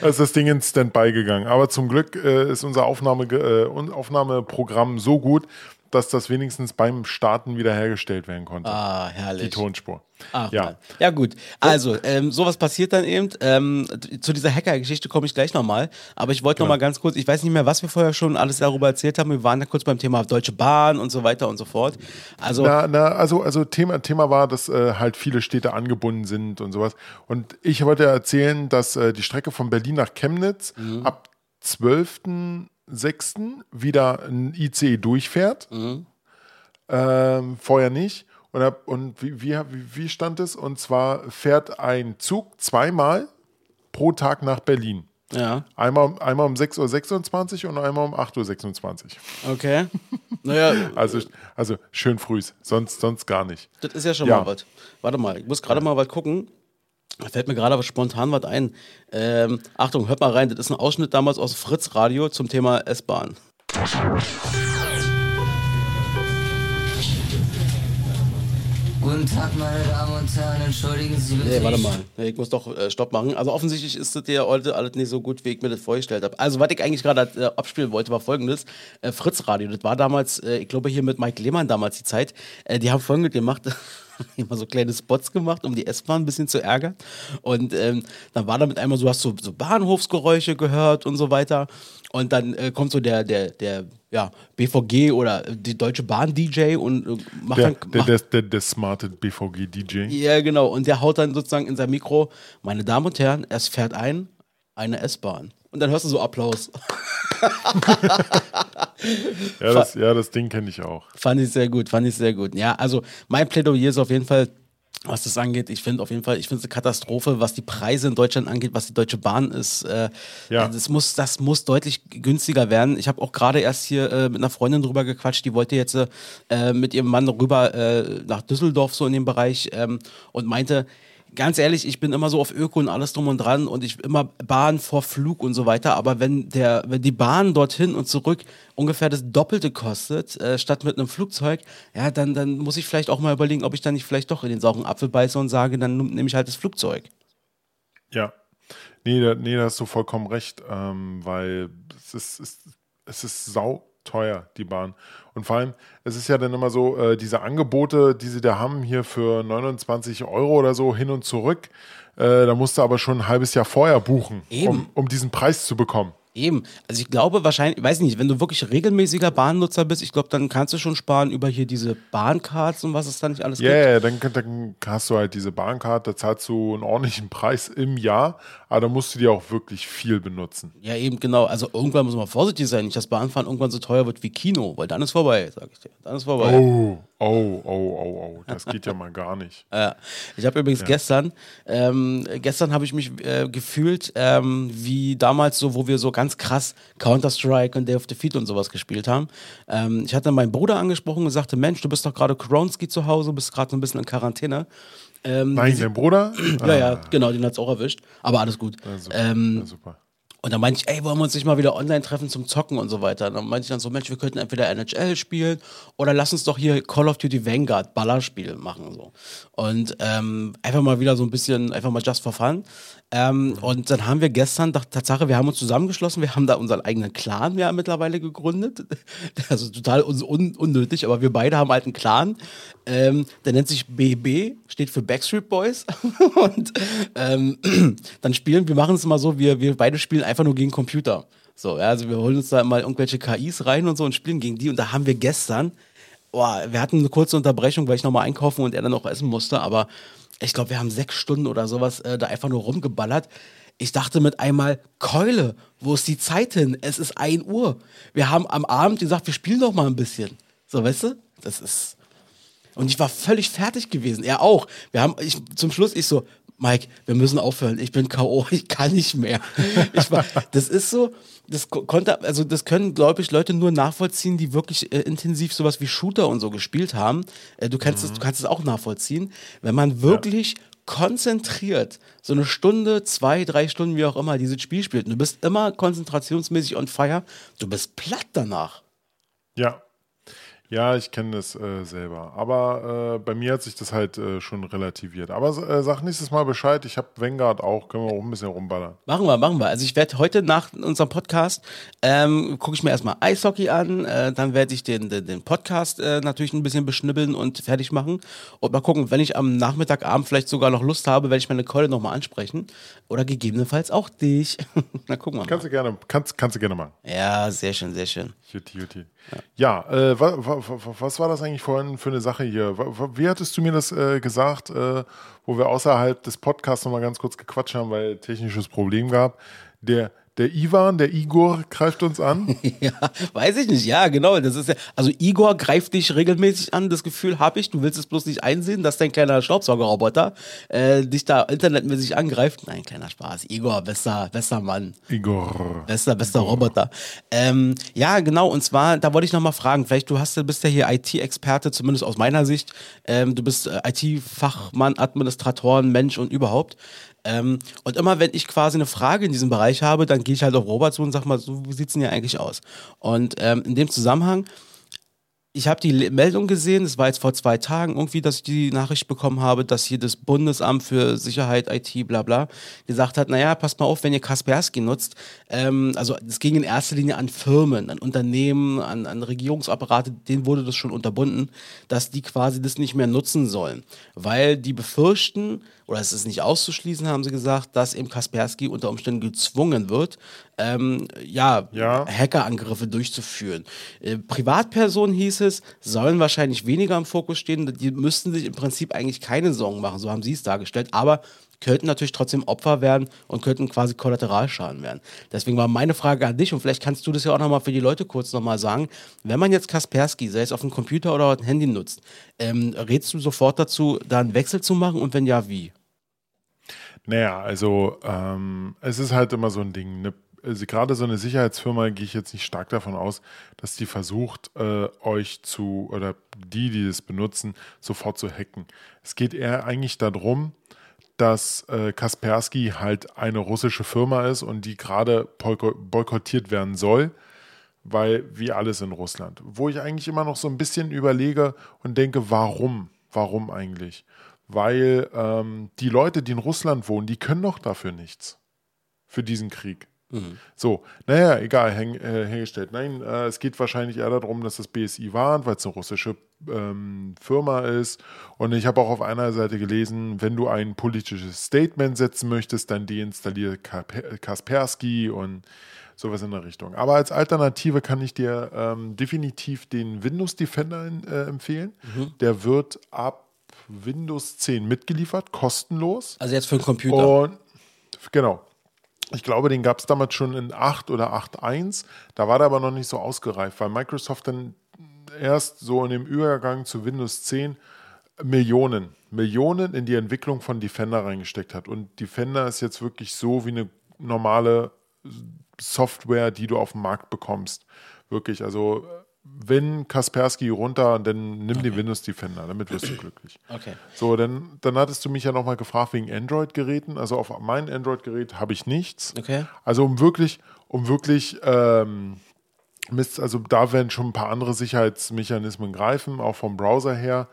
da ist das Ding in Standby gegangen. Aber zum Glück äh, ist unser Aufnahme, äh, Aufnahmeprogramm so gut, dass das wenigstens beim Starten wiederhergestellt werden konnte. Ah, herrlich. Die Tonspur. Ach, ja. ja. ja, gut. Also, ähm, sowas passiert dann eben. Ähm, zu dieser Hacker-Geschichte komme ich gleich nochmal. Aber ich wollte noch nochmal ganz kurz, ich weiß nicht mehr, was wir vorher schon alles darüber erzählt haben. Wir waren ja kurz beim Thema Deutsche Bahn und so weiter und so fort. Also, Na, na, also, also Thema, Thema war, dass äh, halt viele Städte angebunden sind und sowas. Und ich wollte erzählen, dass äh, die Strecke von Berlin nach Chemnitz ab 12.06. wieder ein ICE durchfährt. Ähm, vorher nicht. Und, hab, und wie, wie, wie wie stand es? Und zwar fährt ein Zug zweimal pro Tag nach Berlin. ja, Einmal, einmal um 6.26 Uhr und einmal um 8.26 Uhr. okay. naja, Also, also schön früh, sonst, sonst gar nicht. das ist ja schon Ja. mal was. Warte mal, ich muss gerade mal was gucken. Da fällt mir gerade aber spontan was ein. Ähm, Achtung, hört mal rein, das ist ein Ausschnitt damals aus Fritz Radio zum Thema S-Bahn. Guten Tag, meine Damen und Herren. Entschuldigen Sie bitte. Nee, warte mal. Ich muss doch äh, Stopp machen. Also offensichtlich ist das ja heute alles nicht so gut, wie ich mir das vorgestellt habe. Also was ich eigentlich gerade äh, abspielen wollte, war folgendes. Äh, Fritz Radio, das war damals, äh, ich glaube hier mit Mike Lehmann damals die Zeit. Äh, die haben folgendes gemacht. immer so kleine Spots gemacht, um die S-Bahn ein bisschen zu ärgern. Und ähm, dann war damit einmal so, hast du so Bahnhofsgeräusche gehört und so weiter. Und dann äh, kommt so der, der, der, ja, BVG oder die Deutsche Bahn-DJ und äh, macht Der, dann. der, macht, der, der, der smarte BVG-DJ. ja, genau. Und der haut dann sozusagen in sein Mikro, meine Damen und Herren, es fährt ein, eine S-Bahn. Und dann hörst du so Applaus. Ja, das, ja, das Ding kenne ich auch. fand ich sehr gut, fand ich sehr gut. Ja, also mein Plädoyer ist auf jeden Fall, was das angeht, ich finde auf jeden Fall, ich finde es eine Katastrophe, was die Preise in Deutschland angeht, was die Deutsche Bahn ist. Äh, Ja. das, muss, das muss deutlich günstiger werden. Ich habe auch gerade erst hier äh, mit einer Freundin drüber gequatscht, die wollte jetzt äh, mit ihrem Mann rüber äh, nach Düsseldorf, so in dem Bereich, ähm, und meinte, ganz ehrlich, ich bin immer so auf Öko und alles drum und dran und ich immer Bahn vor Flug und so weiter. Aber wenn der, wenn die Bahn dorthin und zurück ungefähr das Doppelte kostet, äh, statt mit einem Flugzeug, ja, dann, dann muss ich vielleicht auch mal überlegen, ob ich dann nicht vielleicht doch in den sauren Apfel beiße und sage, dann nehme ich halt das Flugzeug. Ja. Nee, da, nee, da hast du vollkommen recht, ähm, weil es ist, ist, es ist sau teuer, die Bahn. Und vor allem, es ist ja dann immer so, äh, diese Angebote, die sie da haben, hier für 29 Euro oder so hin und zurück, äh, da musst du aber schon ein halbes Jahr vorher buchen, um, um diesen Preis zu bekommen. Eben. Also ich glaube wahrscheinlich, ich weiß nicht, wenn du wirklich regelmäßiger Bahnnutzer bist, ich glaube, dann kannst du schon sparen über hier diese Bahncards und was es da nicht alles Ja, gibt. yeah, dann, dann hast du halt diese Bahncard, da zahlst du einen ordentlichen Preis im Jahr, aber da musst du die auch wirklich viel benutzen. Ja, eben, genau. Also irgendwann muss man vorsichtig sein, nicht, dass Bahnfahren irgendwann so teuer wird wie Kino, weil dann ist vorbei, sag ich dir. Dann ist vorbei. Oh, oh, oh, oh, oh, das geht ja mal gar nicht. Ja. Ich habe übrigens gestern, ähm, gestern habe ich mich äh, gefühlt ähm, wie damals so, wo wir so ganz krass Counter-Strike und Day of Defeat und sowas gespielt haben. Ähm, ich hatte meinen Bruder angesprochen und sagte, Mensch, du bist doch gerade Kronski zu Hause, bist gerade so ein bisschen in Quarantäne. Ähm, Nein, dein Bruder? ja, ja, genau, den hat's auch erwischt. Aber alles gut. Ja, super. Ähm, ja, super. und dann meinte ich, ey, wollen wir uns nicht mal wieder online treffen zum Zocken und so weiter. Und dann meinte ich dann so, Mensch, wir könnten entweder NHL spielen oder lass uns doch hier Call of Duty Vanguard Ballerspiel machen. So. Und ähm, einfach mal wieder so ein bisschen, einfach mal just for fun. Ähm, und dann haben wir gestern, Tatsache, wir haben uns zusammengeschlossen, wir haben da unseren eigenen Clan ja mittlerweile gegründet. Also total un un unnötig, aber wir beide haben halt einen Clan. Ähm, der nennt sich BB, steht für Backstreet Boys. und ähm, dann spielen, wir machen es mal so, wir, wir beide spielen einfach nur gegen Computer. So, ja, also wir holen uns da mal irgendwelche KIs rein und so und spielen gegen die. Und da haben wir gestern, boah, wir hatten eine kurze Unterbrechung, weil ich nochmal einkaufen und er dann auch essen musste, aber ich glaube, wir haben sechs Stunden oder sowas äh, da einfach nur rumgeballert. Ich dachte mit einmal, Keule, wo ist die Zeit hin? Es ist 1 Uhr. Wir haben am Abend gesagt, wir spielen doch mal ein bisschen. So, weißt du? Das ist. Und ich war völlig fertig gewesen. Er auch. Wir haben, ich, zum Schluss, ich so, Mike, wir müssen aufhören. Ich bin K.O., ich kann nicht mehr. Ich war, das ist so, das ko- konnte, also das können, glaube ich, Leute nur nachvollziehen, die wirklich äh, intensiv sowas wie Shooter und so gespielt haben. Äh, du, kannst es, du kannst es auch nachvollziehen. Wenn man wirklich konzentriert so eine Stunde, zwei, drei Stunden, wie auch immer, dieses Spiel spielt und du bist immer konzentrationsmäßig on fire, du bist platt danach. Ja. Ja, ich kenne das äh, selber. Aber äh, bei mir hat sich das halt äh, schon relativiert. Aber äh, sag nächstes Mal Bescheid. Ich habe Vanguard auch. Können wir auch ein bisschen rumballern. Machen wir, machen wir. Also ich werde heute nach unserem Podcast, ähm, gucke ich mir erstmal Eishockey an, äh, dann werde ich den, den, den Podcast äh, natürlich ein bisschen beschnibbeln und fertig machen. Und mal gucken, wenn ich am Nachmittagabend vielleicht sogar noch Lust habe, werde ich meine Keule nochmal ansprechen. Oder gegebenenfalls auch dich. Na, gucken wir mal. Kannst du gerne, kannst, kannst du gerne machen. Ja, sehr schön, sehr schön. Juti, juti. Ja, äh, wa, wa, wa, was war das eigentlich vorhin für eine Sache hier? Wie hattest du mir das äh, gesagt, äh, wo wir außerhalb des Podcasts nochmal ganz kurz gequatscht haben, weil technisches Problem gab? Der, der Ivan, der Igor greift uns an. Ja, weiß ich nicht. Ja, genau. Das ist ja, also Igor greift dich regelmäßig an. Das Gefühl habe ich. Du willst es bloß nicht einsehen, dass dein kleiner Staubsaugerroboter äh, dich da internetmäßig angreift. Nein, kleiner Spaß. Igor, bester, bester Mann. Igor. Bester, bester Roboter. Ähm, ja, genau. Und zwar, da wollte ich noch mal fragen. Vielleicht du hast, bist ja hier IT-Experte, zumindest aus meiner Sicht. Ähm, du bist äh, IT-Fachmann, Administratoren, Mensch und überhaupt. Ähm, und immer wenn ich quasi eine Frage in diesem Bereich habe, dann gehe ich halt auf Robert zu und sag mal, so, wie sieht's denn hier eigentlich aus? Und ähm, in dem Zusammenhang, ich habe die Meldung gesehen, das war jetzt vor zwei Tagen irgendwie, dass ich die Nachricht bekommen habe, dass hier das Bundesamt für Sicherheit, IT, bla bla, gesagt hat, naja, passt mal auf, wenn ihr Kaspersky nutzt. Ähm, also es ging in erster Linie an Firmen, an Unternehmen, an, an Regierungsapparate, denen wurde das schon unterbunden, dass die quasi das nicht mehr nutzen sollen. Weil die befürchten, oder es ist nicht auszuschließen, haben sie gesagt, dass eben Kaspersky unter Umständen gezwungen wird, ähm, ja, Ja. Hackerangriffe durchzuführen. Äh, Privatpersonen hieß es, sollen wahrscheinlich weniger im Fokus stehen. Die müssten sich im Prinzip eigentlich keine Sorgen machen, so haben sie es dargestellt, aber könnten natürlich trotzdem Opfer werden und könnten quasi Kollateralschaden werden. Deswegen war meine Frage an dich und vielleicht kannst du das ja auch nochmal für die Leute kurz nochmal sagen. Wenn man jetzt Kaspersky, sei es auf dem Computer oder auf dem Handy nutzt, ähm, rätst du sofort dazu, da einen Wechsel zu machen und wenn ja, wie? Naja, also ähm, es ist halt immer so ein Ding. Ne? Also gerade so eine Sicherheitsfirma gehe ich jetzt nicht stark davon aus, dass die versucht, äh, euch zu, oder die, die es benutzen, sofort zu hacken. Es geht eher eigentlich darum, dass äh, Kaspersky halt eine russische Firma ist und die gerade boyko- boykottiert werden soll, weil wie alles in Russland. Wo ich eigentlich immer noch so ein bisschen überlege und denke, warum? Warum eigentlich? Weil ähm, die Leute, die in Russland wohnen, die können doch dafür nichts. Für diesen Krieg. So, naja, egal, häng, äh, hergestellt. Nein, äh, es geht wahrscheinlich eher darum, dass das BSI warnt, weil es eine russische ähm, Firma ist. Und ich habe auch auf einer Seite gelesen, wenn du ein politisches Statement setzen möchtest, dann deinstalliere Kasp- Kaspersky und sowas in der Richtung. Aber als Alternative kann ich dir ähm, definitiv den Windows Defender äh, empfehlen. Der wird ab Windows 10 mitgeliefert, kostenlos. Also jetzt für den Computer. Und genau. Ich glaube, den gab es damals schon in 8 oder 8.1. Da war der aber noch nicht so ausgereift, weil Microsoft dann erst so in dem Übergang zu Windows 10 Millionen, Millionen in die Entwicklung von Defender reingesteckt hat. Und Defender ist jetzt wirklich so wie eine normale Software, die du auf dem Markt bekommst. Wirklich, also wenn Kaspersky runter, dann nimm den Windows Defender, damit wirst du glücklich. Okay. So, dann, dann hattest du mich ja nochmal gefragt wegen Android-Geräten. Also auf mein Android-Gerät habe ich nichts. Okay. Also um wirklich, um wirklich, ähm, Mist, also da werden schon ein paar andere Sicherheitsmechanismen greifen, auch vom Browser her.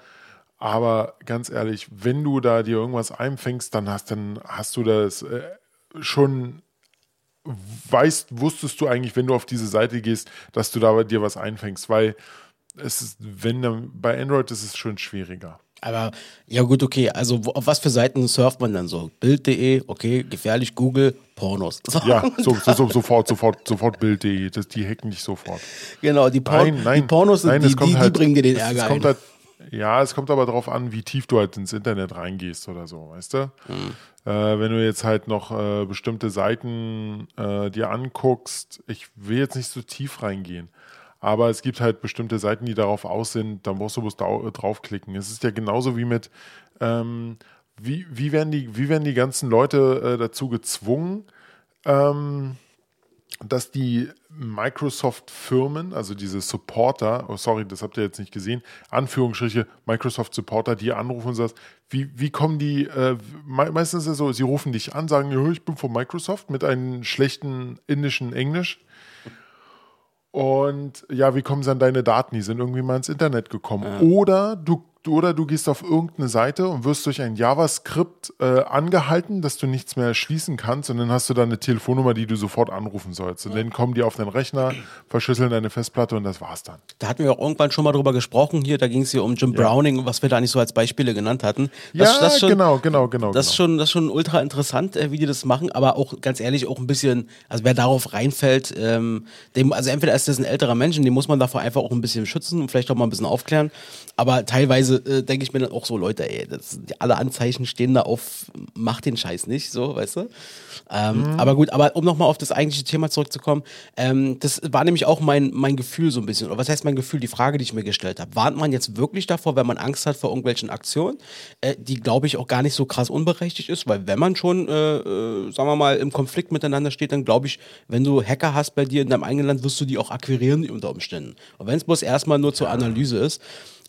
Aber ganz ehrlich, wenn du da dir irgendwas einfängst, dann hast, dann hast du das äh, schon weißt, wusstest du eigentlich, wenn du auf diese Seite gehst, dass du da dir was einfängst, weil es ist, wenn bei Android ist es schon schwieriger. Aber ja gut, okay. Also auf was für Seiten surft man dann so? Bild.de, okay, gefährlich, Google, Pornos. So. Ja, so, so, so, sofort, sofort, sofort Bild.de. Die hacken dich sofort. Genau, die, Por Nein, nein. die Pornos, nein, die, es kommt die, halt, die bringen dir den es- Ärger es kommt ein. halt, Ja, es kommt aber darauf an, wie tief du halt ins Internet reingehst oder so, weißt du? Hm. Äh, wenn du jetzt halt noch äh, bestimmte Seiten äh, dir anguckst, ich will jetzt nicht so tief reingehen, aber es gibt halt bestimmte Seiten, die darauf aus sind, da musst du bloß dau- draufklicken. Es ist ja genauso wie mit, ähm, wie, wie, werden die, wie werden die ganzen Leute äh, dazu gezwungen, ähm, dass die Microsoft-Firmen, also diese Supporter, oh sorry, das habt ihr jetzt nicht gesehen, Anführungsstriche Microsoft-Supporter, die anrufen und sagst, wie, wie kommen die, äh, me meistens ist es so, sie rufen dich an, sagen, ja, ich bin von Microsoft mit einem schlechten indischen Englisch. Und ja, wie kommen sie an deine Daten? Die sind irgendwie mal ins Internet gekommen. Oder du oder du gehst auf irgendeine Seite und wirst durch ein JavaScript äh, angehalten, dass du nichts mehr schließen kannst und dann hast du da eine Telefonnummer, die du sofort anrufen sollst. Und dann kommen die auf deinen Rechner, verschlüsseln deine Festplatte und das war's dann. Da hatten wir auch irgendwann schon mal drüber gesprochen hier, da ging es hier um Jim Browning, was wir da nicht so als Beispiele genannt hatten. Das, ja, das schon, genau, genau, genau. Das ist genau. schon, das schon ultra interessant, äh, wie die das machen, aber auch ganz ehrlich auch ein bisschen, also wer darauf reinfällt, ähm, dem, also entweder ist das ein älterer Mensch, und den muss man davor einfach auch ein bisschen schützen und vielleicht auch mal ein bisschen aufklären. Aber teilweise äh, denke ich mir dann auch so, Leute, ey, das, alle Anzeichen stehen da auf, mach den Scheiß nicht, so, weißt du? Ähm, Aber gut, aber um nochmal auf das eigentliche Thema zurückzukommen, ähm, das war nämlich auch mein, mein Gefühl so ein bisschen, oder was heißt mein Gefühl, die Frage, die ich mir gestellt habe. Warnt man jetzt wirklich davor, wenn man Angst hat vor irgendwelchen Aktionen, äh, die glaube ich auch gar nicht so krass unberechtigt ist, weil wenn man schon, äh, äh, sagen wir mal, im Konflikt miteinander steht, dann glaube ich, wenn du Hacker hast bei dir in deinem eigenen Land, wirst du die auch akquirieren unter Umständen. Und wenn es bloß erstmal nur zur Analyse ist,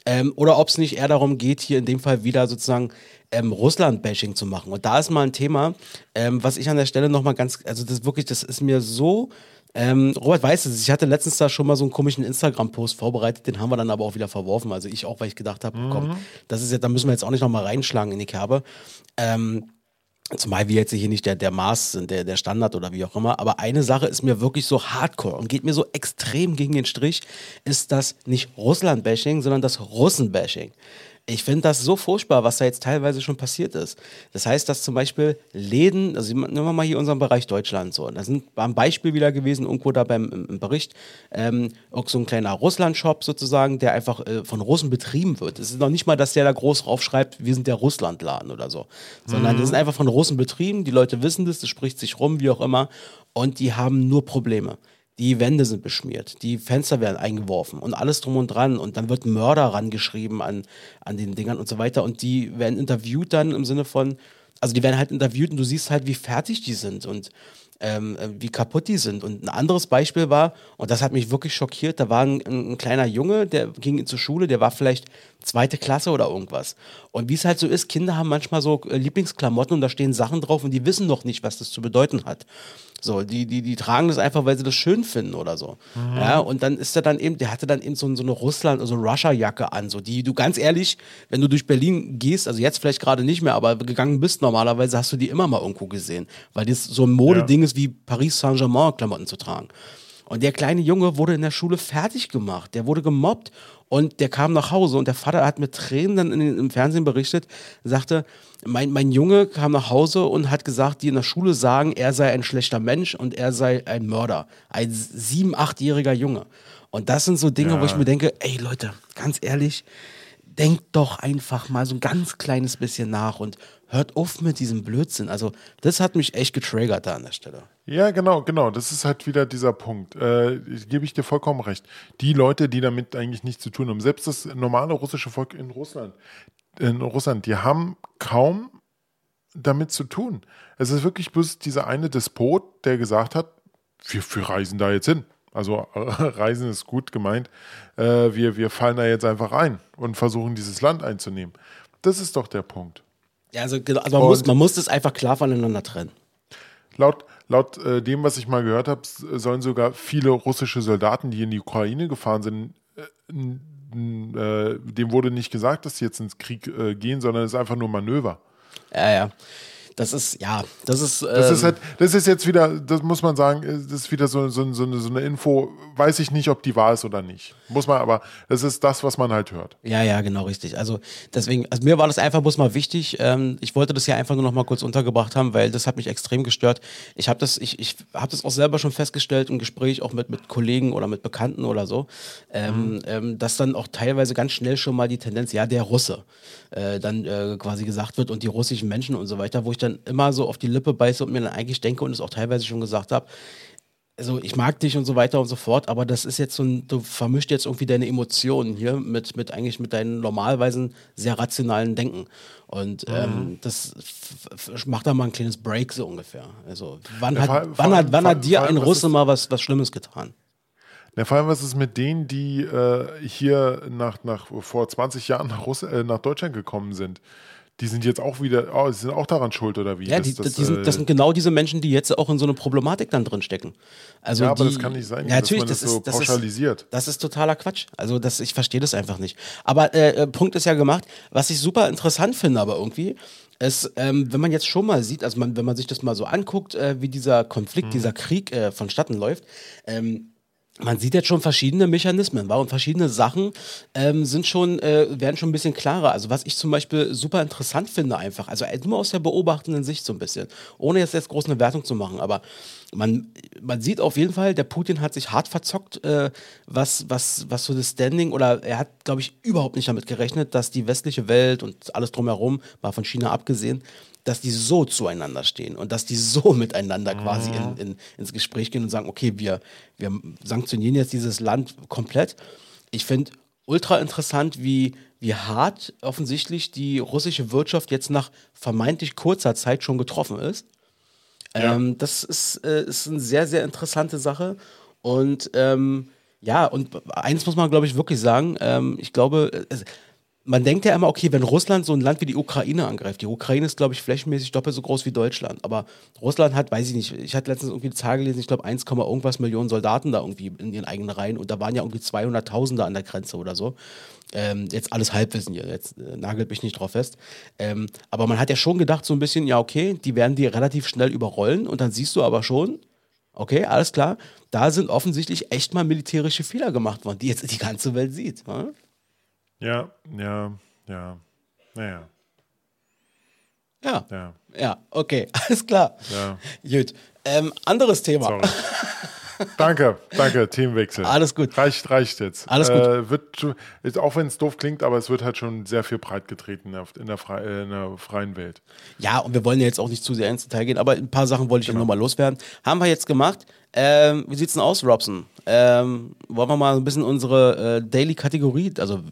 ähm, oder ob es nicht eher darum geht, hier in dem Fall wieder sozusagen ähm, Russland-Bashing zu machen. Und da ist mal ein Thema, ähm, was ich an der Stelle nochmal ganz, also das wirklich, das ist mir so. Ähm, Robert weiß es, ich hatte letztens da schon mal so einen komischen Instagram-Post vorbereitet, den haben wir dann aber auch wieder verworfen. Also ich auch, weil ich gedacht habe, komm, das ist jetzt, da müssen wir jetzt auch nicht nochmal reinschlagen in die Kerbe. Ähm, Zumal wir jetzt hier nicht der, der Maß sind, der, der Standard oder wie auch immer. Aber eine Sache ist mir wirklich so hardcore und geht mir so extrem gegen den Strich, ist das nicht Russland-Bashing, sondern das Russen-Bashing. Ich finde das so furchtbar, was da jetzt teilweise schon passiert ist. Das heißt, dass zum Beispiel Läden, also nehmen wir mal hier unseren Bereich Deutschland so, da sind, war ein Beispiel wieder gewesen, irgendwo da beim im, im Bericht, ähm, auch so ein kleiner Russland-Shop sozusagen, der einfach äh, von Russen betrieben wird. Es ist noch nicht mal, dass der da groß draufschreibt, wir sind der Russland-Laden oder so, sondern das sind einfach von Russen betrieben, die Leute wissen das, das spricht sich rum, wie auch immer, und die haben nur Probleme. Die Wände sind beschmiert, die Fenster werden eingeworfen und alles drum und dran. Und dann wird Mörder rangeschrieben an, an den Dingern und so weiter. Und die werden interviewt dann im Sinne von, also die werden halt interviewt und du siehst halt, wie fertig die sind und ähm, äh, wie kaputt die sind. Und ein anderes Beispiel war, und das hat mich wirklich schockiert, da war ein, ein, ein kleiner Junge, der ging zur Schule, der war vielleicht zweite Klasse oder irgendwas. Und wie es halt so ist, Kinder haben manchmal so äh, Lieblingsklamotten und da stehen Sachen drauf und die wissen noch nicht, was das zu bedeuten hat. So, die, die, die tragen das einfach, weil sie das schön finden oder so. Mhm. Ja, und dann ist er dann eben, der hatte dann eben so, so eine Russland, also Russia-Jacke an, so die du ganz ehrlich, wenn du durch Berlin gehst, also jetzt vielleicht gerade nicht mehr, aber gegangen bist normalerweise, hast du die immer mal irgendwo gesehen, weil das so ein Modeding ist wie Paris Saint-Germain Klamotten zu tragen. Und der kleine Junge wurde in der Schule fertig gemacht. Der wurde gemobbt und der kam nach Hause und der Vater hat mit Tränen dann in, im Fernsehen berichtet, sagte, mein, mein Junge kam nach Hause und hat gesagt, die in der Schule sagen, er sei ein schlechter Mensch und er sei ein Mörder. Ein sieben-, achtjähriger Junge. Und das sind so Dinge, Ja. wo ich mir denke, ey Leute, ganz ehrlich, denkt doch einfach mal so ein ganz kleines bisschen nach und hört auf mit diesem Blödsinn. Also, das hat mich echt getriggert da an der Stelle. Ja, genau, genau. Das ist halt wieder dieser Punkt. Äh, Gebe ich dir vollkommen recht. Die Leute, die damit eigentlich nichts zu tun haben, selbst das normale russische Volk in Russland, in Russland, die haben kaum damit zu tun. Es ist wirklich bloß dieser eine Despot, der gesagt hat, wir, wir reisen da jetzt hin. Also Reisen ist gut gemeint. Äh, wir, wir fallen da jetzt einfach ein und versuchen dieses Land einzunehmen. Das ist doch der Punkt. Ja, also, genau, also man, muss, man muss das einfach klar voneinander trennen. Laut, laut äh, dem, was ich mal gehört habe, sollen sogar viele russische Soldaten, die in die Ukraine gefahren sind, äh, äh, dem wurde nicht gesagt, dass sie jetzt ins Krieg äh, gehen, sondern es ist einfach nur Manöver. Ja, ja. Das ist, ja, das ist. Das ähm, ist halt, das ist jetzt wieder, das muss man sagen, äh, das ist wieder so, so, so, eine, so eine Info, weiß ich nicht, ob die wahr ist oder nicht. Muss man, aber das ist das, was man halt hört. Ja, ja, genau, richtig. Also deswegen, also mir war das einfach bloß mal wichtig. Ähm, ich wollte das ja einfach nur noch mal kurz untergebracht haben, weil das hat mich extrem gestört. Ich habe das, ich, ich habe das auch selber schon festgestellt im Gespräch, auch mit, mit Kollegen oder mit Bekannten oder so, ähm, ähm, dass dann auch teilweise ganz schnell schon mal die Tendenz, ja, der Russe, äh, dann äh, quasi gesagt wird und die russischen Menschen und so weiter, wo ich dann immer so auf die Lippe beiße und mir dann eigentlich denke und es auch teilweise schon gesagt habe, also ich mag dich und so weiter und so fort, aber das ist jetzt so ein, du vermischt jetzt irgendwie deine Emotionen hier mit, mit eigentlich mit deinen normalweisen, sehr rationalen Denken. Und Mhm. ähm, das macht da mal ein kleines Break so ungefähr. Also wann Ja, hat, allem- wann hat, allem- wann vor- hat dir allem, ein Russe mal was, was Schlimmes getan? Ja, vor allem, was ist mit denen, die äh, hier nach, nach, vor 20 Jahren nach, Russ äh, nach Deutschland gekommen sind? Die sind jetzt auch wieder, oh, sie sind auch daran schuld, oder wie? Ja, Das- die, das, die sind, das äh, sind genau diese Menschen, die jetzt auch in so eine Problematik dann drin stecken. Also Ja, aber die, das kann nicht sein, Ja, dass natürlich, man das das, so ist, das pauschalisiert. Ist, das ist totaler Quatsch. Also das, ich verstehe das einfach nicht. Aber äh, äh, Punkt ist ja gemacht. Was ich super interessant finde, aber irgendwie, ist, ähm, wenn man jetzt schon mal sieht, also man, wenn man sich das mal so anguckt, äh, wie dieser Konflikt, Mhm. dieser Krieg äh, vonstatten läuft, ähm, man sieht jetzt schon verschiedene Mechanismen, war und verschiedene Sachen ähm, sind schon, äh, werden schon ein bisschen klarer. Also was ich zum Beispiel super interessant finde einfach, also äh, nur aus der beobachtenden Sicht so ein bisschen, ohne jetzt, jetzt groß eine Wertung zu machen, aber man, man sieht auf jeden Fall, der Putin hat sich hart verzockt, äh, was, was, was so das Standing, oder er hat, glaube ich, überhaupt nicht damit gerechnet, dass die westliche Welt und alles drumherum, mal von China abgesehen, dass die so zueinander stehen und dass die so miteinander quasi in, in, ins Gespräch gehen und sagen, okay, wir, wir sanktionieren jetzt dieses Land komplett. Ich finde ultra interessant, wie, wie hart offensichtlich die russische Wirtschaft jetzt nach vermeintlich kurzer Zeit schon getroffen ist. Ja. Ähm, das ist, äh, ist eine sehr, sehr interessante Sache. Und ähm, ja, und eins muss man, glaube ich, wirklich sagen. Ähm, ich glaube, es, man denkt ja immer, okay, wenn Russland so ein Land wie die Ukraine angreift, die Ukraine ist, glaube ich, flächenmäßig doppelt so groß wie Deutschland, aber Russland hat, weiß ich nicht, ich hatte letztens irgendwie die Zahl gelesen, ich glaube 1, irgendwas Millionen Soldaten da irgendwie in ihren eigenen Reihen und da waren ja irgendwie 200.000 da an der Grenze oder so. Ähm, jetzt alles Halbwissen hier, jetzt äh, nagelt mich nicht drauf fest. Ähm, aber man hat ja schon gedacht, so ein bisschen, ja, okay, die werden die relativ schnell überrollen und dann siehst du aber schon, okay, alles klar, da sind offensichtlich echt mal militärische Fehler gemacht worden, die jetzt die ganze Welt sieht. Ja? Ja, ja, ja. Naja, Ja. ja, Ja, okay, alles klar. ja. Gut. Ähm, anderes Thema. Sorry. danke, danke, Themenwechsel. Alles gut. Reicht, reicht jetzt. Alles gut. Äh, wird, auch wenn es doof klingt, aber es wird halt schon sehr viel breit getreten in der, frei, äh, in der freien Welt. Ja, und wir wollen ja jetzt auch nicht zu sehr ins Detail gehen, aber ein paar Sachen wollte ich Genau. noch mal loswerden. Haben wir jetzt gemacht. Ähm, wie sieht's denn aus, Robson? Ähm, wollen wir mal ein bisschen unsere äh, Daily-Kategorie, also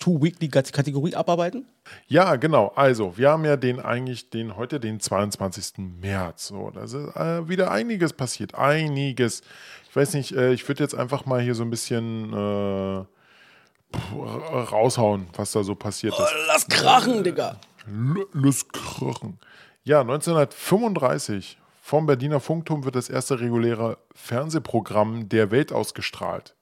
Two-Weekly-Kategorie abarbeiten? Ja, genau. Also, wir haben ja den eigentlich, den heute, den 22. März. So, da ist äh, wieder einiges passiert. Einiges. Ich weiß nicht, äh, ich würde jetzt einfach mal hier so ein bisschen äh, raushauen, was da so passiert ist. Lass krachen, Digga. L- Los Krochen. Ja, 1935 vom Berliner Funkturm wird das erste reguläre Fernsehprogramm der Welt ausgestrahlt.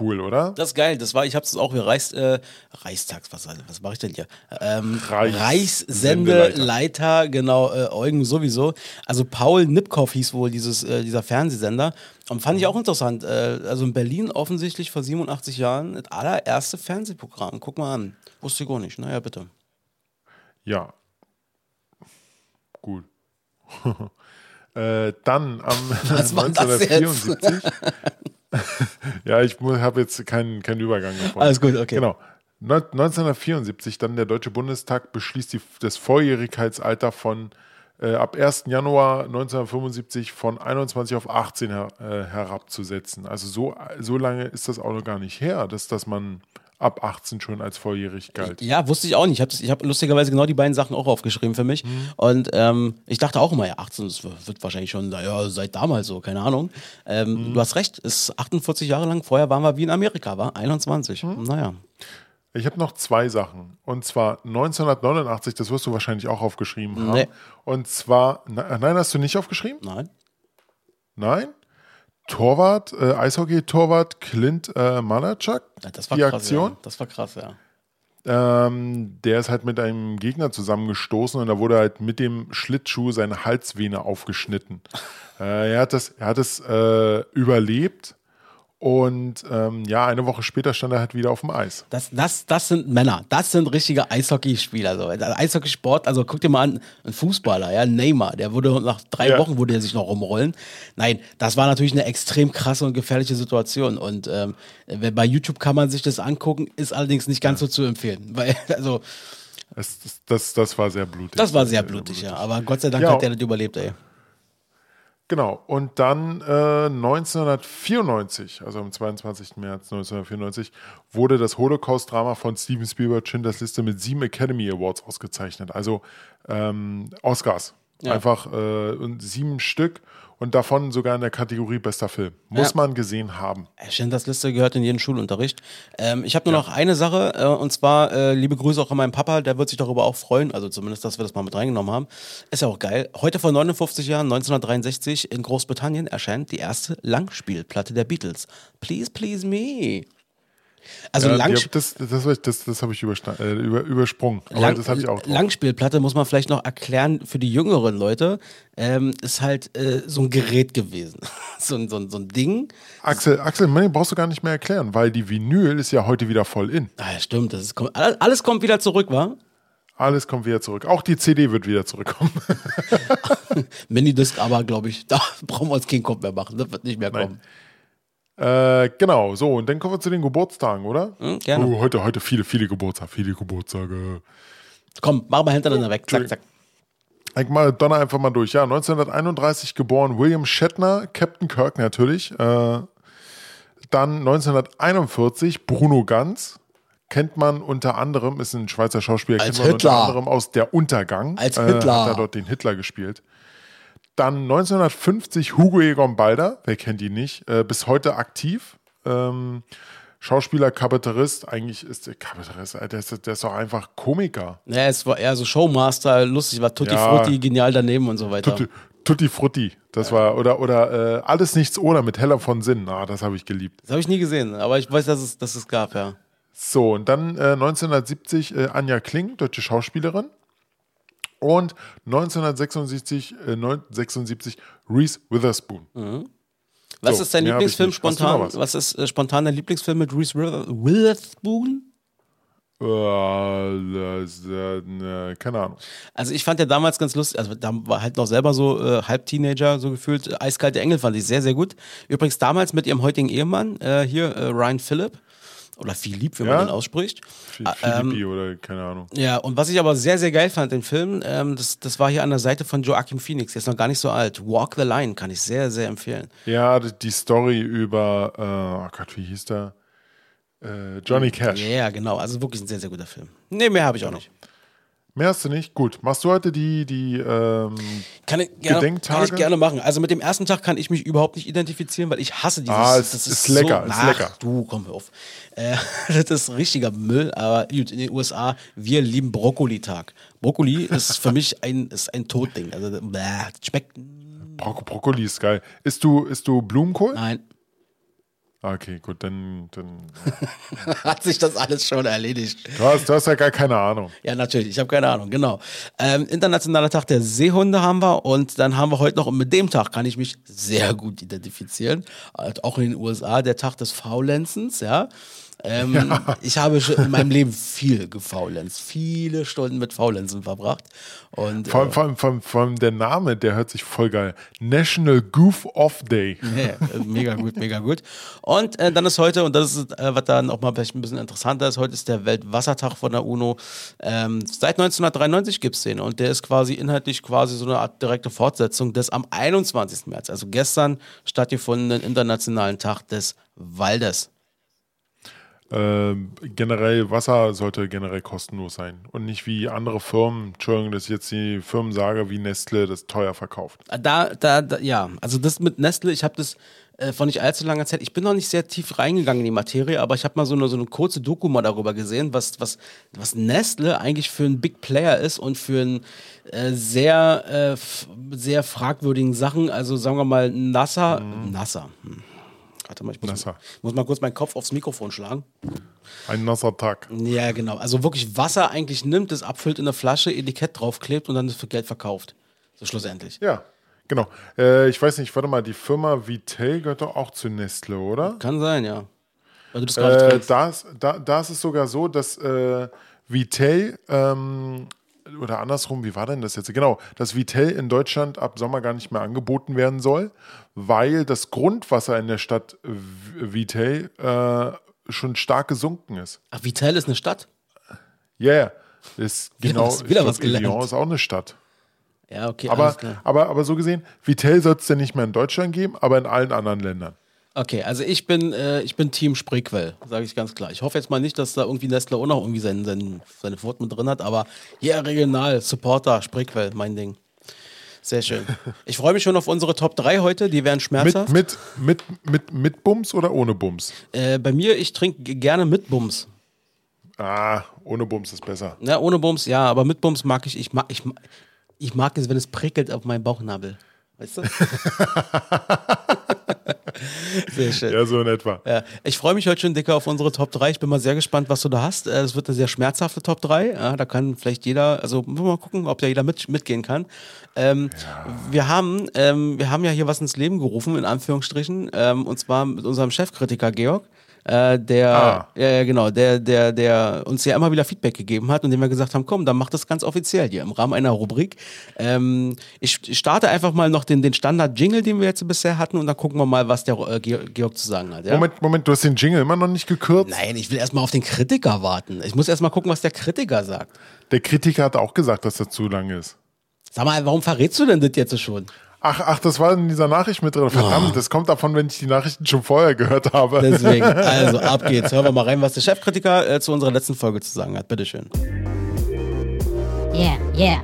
Cool, oder? Das ist geil. Das war, ich hab's auch, wir Reichs, äh, Reichstags, was, was mache ich denn hier? Ähm, Reichs- Reichssendeleiter, genau, äh, Eugen sowieso. Also Paul Nipkow hieß wohl dieses, äh, dieser Fernsehsender. Und fand ich auch interessant. Äh, also in Berlin offensichtlich vor 87 Jahren das allererste Fernsehprogramm. Guck mal an. Wusste ich gar nicht. Naja, bitte. Ja. Gut. äh, dann am Was war das jetzt? 1974. ja, ich habe jetzt keinen, keinen Übergang gefunden. Alles gut, okay. Genau. Neun- 1974 dann der Deutsche Bundestag beschließt die, das Volljährigkeitsalter von äh, ab 1. Januar 1975 von 21 auf 18 her, äh, herabzusetzen. Also so, so lange ist das auch noch gar nicht her, dass, dass man ab 18 schon als volljährig galt. Ja, wusste ich auch nicht. Ich habe hab lustigerweise genau die beiden Sachen auch aufgeschrieben für mich. Und ähm, ich dachte auch immer, ja, 18, das wird wahrscheinlich schon ja, seit damals so, keine Ahnung. Ähm, Du hast recht, ist 48 Jahre lang. Vorher waren wir wie in Amerika, war 21. Naja. Ich habe noch zwei Sachen. Und zwar 1989, das wirst du wahrscheinlich auch aufgeschrieben haben. Nee. Und zwar, nein, hast du nicht aufgeschrieben? Nein. Nein? Torwart, äh, Eishockey-Torwart Clint äh, Malachuk, Ja, das war die krass. Aktion. Ja. Das war krass, ja. Ähm, der ist halt mit einem Gegner zusammengestoßen und da wurde halt mit dem Schlittschuh seine Halsvene aufgeschnitten. äh, er hat das, er hat es äh, überlebt und ähm, ja, eine Woche später stand er halt wieder auf dem Eis. Das, das, das sind Männer. Das sind richtige Eishockeyspieler. So. Eishockeysport, also guck dir mal an, ein Fußballer, ja, Neymar, der würde nach drei Ja. Wochen würde er sich noch rumrollen. Nein, das war natürlich eine extrem krasse und gefährliche Situation. Und ähm, bei YouTube kann man sich das angucken, ist allerdings nicht ganz so zu empfehlen. Weil, also, Das, das, das, war sehr blutig. das war sehr blutig, ja. Aber Gott sei Dank Ja. hat der das überlebt, ey. Genau. Und dann äh, 1994, also am 22. März 1994, wurde das Holocaust-Drama von Steven Spielberg Schindlers Liste mit sieben Academy Awards ausgezeichnet. Also ähm, Oscars. Ja. Einfach äh, und sieben Stück und davon sogar in der Kategorie bester Film. Muss Ja. man gesehen haben. Schindlers Liste gehört in jeden Schulunterricht. Ähm, ich habe nur noch eine Sache, äh, und zwar äh, liebe Grüße auch an meinen Papa, der wird sich darüber auch freuen, also zumindest, dass wir das mal mit reingenommen haben. Ist ja auch geil. Heute vor 59 Jahren, 1963, in Großbritannien erscheint die erste Langspielplatte der Beatles. Please, please me. Also die Langspiel das das, das, das, habe ich äh, über, übersprungen. Aber Lang, das hatte ich auch drauf. Langspielplatte muss man vielleicht noch erklären für die jüngeren Leute. Ähm, ist halt äh, so ein Gerät gewesen. so, ein- so, ein- so ein Ding. Axel, Axel, Mann, brauchst du gar nicht mehr erklären, weil die Vinyl ist ja heute wieder voll in. Ah, ja, stimmt. Das ist, alles kommt wieder zurück, wa? Alles kommt wieder zurück. Auch die CD wird wieder zurückkommen. Minidisc, aber glaube ich, da brauchen wir uns keinen Kopf mehr machen. Das wird nicht mehr kommen. Äh, genau, so, und dann kommen wir zu den Geburtstagen, oder? Hm, gerne. Oh, heute, heute viele, viele Geburtstage, viele Geburtstage. Komm, mach mal hintereinander weg. Zack, zack. Ich mal donner einfach mal durch. Ja, 1931 geboren William Shatner, Captain Kirk natürlich. Äh, dann 1941 Bruno Ganz. Kennt man unter anderem, ist ein Schweizer Schauspieler, Als kennt man Hitler. unter anderem aus Der Untergang. Als Äh, Hitler. hat er dort den Hitler gespielt. Dann 1950 Hugo Egon Balder, wer kennt ihn nicht, äh, bis heute aktiv. Ähm, Schauspieler, Kabarettist, eigentlich ist der Kabarettist, äh, der ist, der ist doch einfach Komiker. Ja, es war eher so Showmaster, lustig, war Tutti Ja. Frutti, genial daneben und so weiter. Tutti, Tutti Frutti, das war, oder, oder äh, Alles Nichts oder mit Heller von Sinn, ah, das habe ich geliebt. Das habe ich nie gesehen, aber ich weiß, dass es, dass es gab, ja. So, und dann äh, 1970 äh, Anja Kling, deutsche Schauspielerin. Und 1976, äh, 1976 Reese Witherspoon. Was So, ist dein Lieblingsfilm spontan? was? Was? ist äh, spontan dein Lieblingsfilm mit Reese Wither- Witherspoon? Äh, äh, ne, keine Ahnung. Also ich fand ja damals ganz lustig, also da war halt noch selber so äh, halb Teenager, so gefühlt, äh, Eiskalte Engel fand ich sehr, sehr gut. Übrigens damals mit ihrem heutigen Ehemann, äh, hier äh, Ryan Phillip, oder Philipp, wie Ja. man den ausspricht. Fi- Ah, Philippi ähm, oder keine Ahnung. Ja, und was ich aber sehr, sehr geil fand, den Film, ähm, das, das war hier an der Seite von Joachim Phoenix, der ist noch gar nicht so alt. Walk the Line kann ich sehr, sehr empfehlen. Ja, die- Story über, äh, oh Gott, wie hieß der? Äh, Johnny Cash. Ja, genau, also wirklich ein sehr, sehr guter Film. Nee, mehr habe ich auch nicht. Mehr hast du nicht? Gut. Machst du heute die, die ähm, Kann ich, gerne, Gedenktage? kann ich gerne machen. Also mit dem ersten Tag kann ich mich überhaupt nicht identifizieren, weil ich hasse dieses. Ah, es das ist lecker, So, ist ach, lecker. Du, komm auf. Äh, das ist richtiger Müll, aber gut, in den USA, wir lieben Brokkoli-Tag. Brokkoli ist für mich ein, ist ein Todding. Also, bäh, schmeckt. Bro Brokkoli ist geil. Isst du, isst du Blumenkohl? Nein, Okay, gut, dann, dann hat sich das alles schon erledigt. du, hast, du hast ja gar keine Ahnung. Ja, natürlich. Ich habe keine Ahnung. Genau. Ähm, Internationaler Tag der Seehunde haben wir und dann haben wir heute noch, und mit dem Tag kann ich mich sehr gut identifizieren, halt auch in den USA, der Tag des Faulenzens, ja. Ähm, Ich habe schon in meinem Leben viel gefaulenzt, viele Stunden mit Faulenzen verbracht. Und Vor allem, vor, allem, vor, allem, vor allem der Name, der hört sich voll geil. National Goof Off Day. Ja, mega gut, mega gut. Und äh, dann ist heute, und das ist, äh, was dann auch mal vielleicht ein bisschen interessanter ist, heute ist der Weltwassertag von der UNO. Ähm, seit 1993 gibt es den und der ist quasi inhaltlich quasi so eine Art direkte Fortsetzung des am 21. März, also gestern stattgefundenen Internationalen Tag des Waldes. Ähm, generell, Wasser sollte generell kostenlos sein. Und nicht wie andere Firmen, Entschuldigung, dass ich jetzt die Firmen sage, wie Nestle das teuer verkauft. Da, da, da ja, also das mit Nestle, ich habe das äh, vor nicht allzu langer Zeit, ich bin noch nicht sehr tief reingegangen in die Materie, aber ich habe mal so eine, so eine kurze Doku mal darüber gesehen, was, was, was Nestle eigentlich für ein Big Player ist und für einen äh, sehr, äh, sehr fragwürdigen Sachen. Also sagen wir mal NASA, NASA. Hm. Warte mal, ich muss, NASA. muss mal kurz meinen Kopf aufs Mikrofon schlagen. Ein nasser Tag. Ja, genau. Also wirklich Wasser eigentlich nimmt, das abfüllt in eine Flasche, Etikett draufklebt und dann das für Geld verkauft. So schlussendlich. Ja, genau. Äh, ich weiß nicht, warte mal, die Firma Vitel gehört doch auch zu Nestle, oder? Kann sein, ja. Weil du das Äh, trinkst. da, ist, da, ist es sogar so, dass äh, Vitel ähm, oder andersrum, wie war denn das jetzt? Genau, dass Vitel in Deutschland ab Sommer gar nicht mehr angeboten werden soll, weil das Grundwasser in der Stadt V- Vitel äh, schon stark gesunken ist. Ach, Vitel ist eine Stadt? Ja, yeah. ist Wieder genau. was- wieder was glaub, Lyon gelernt. ist auch eine Stadt. Ja, okay, Aber, aber, aber so gesehen, Vitel soll es denn nicht mehr in Deutschland geben, aber in allen anderen Ländern. Okay, also ich bin, äh, ich bin Team Spreequell, sage ich ganz klar. Ich hoffe jetzt mal nicht, dass da irgendwie Nestle auch noch irgendwie sein, sein, seine Pfoten mit drin hat, aber ja, regional, Supporter, Spreequell, mein Ding. Sehr schön. Ich freue mich schon auf unsere Top 3 heute, die werden Mit, schmerzhaft. mit, mit, mit, mit Bums oder ohne Bums? Äh, bei mir, ich trinke gerne mit Bums. Ah, ohne Bums ist besser. Ja, ohne Bums, ja, aber mit Bums mag ich, ich mag, ich, ich mag es, wenn es prickelt auf meinem Bauchnabel. Weißt du? Sehr schön. Ja, so in etwa. Ja, ich freue mich heute schon dicker auf unsere Top 3. Ich bin mal sehr gespannt, was du da hast. Äh, Es wird eine sehr schmerzhafte Top 3. Ja, da kann vielleicht jeder, also mal gucken, ob da jeder mit, mitgehen kann. Ähm, wir, haben, ähm, wir haben ja hier was ins Leben gerufen, in Anführungsstrichen, ähm, und zwar mit unserem Chefkritiker Georg. Äh, der, Ah. ja, genau, der, der, der uns ja immer wieder Feedback gegeben hat und dem wir gesagt haben, komm, dann mach das ganz offiziell hier im Rahmen einer Rubrik. Ähm, ich starte einfach mal noch den, den Standard-Jingle, den wir jetzt bisher hatten und dann gucken wir mal, was der äh, Georg Georg zu sagen hat. Ja? Moment, Moment, du hast den Jingle immer noch nicht gekürzt? Nein, ich will erstmal auf den Kritiker warten. Ich muss erstmal gucken, was der Kritiker sagt. Der Kritiker hat auch gesagt, dass das zu lang ist. Sag mal, warum verrätst du denn das jetzt schon? Ach, ach, das war in dieser Nachricht mit drin. Verdammt, das kommt davon, wenn ich die Nachrichten schon vorher gehört habe. Deswegen, also ab geht's. Hören wir mal rein, was der Chefkritiker äh, zu unserer letzten Folge zu sagen hat. Bitteschön. Yeah, yeah.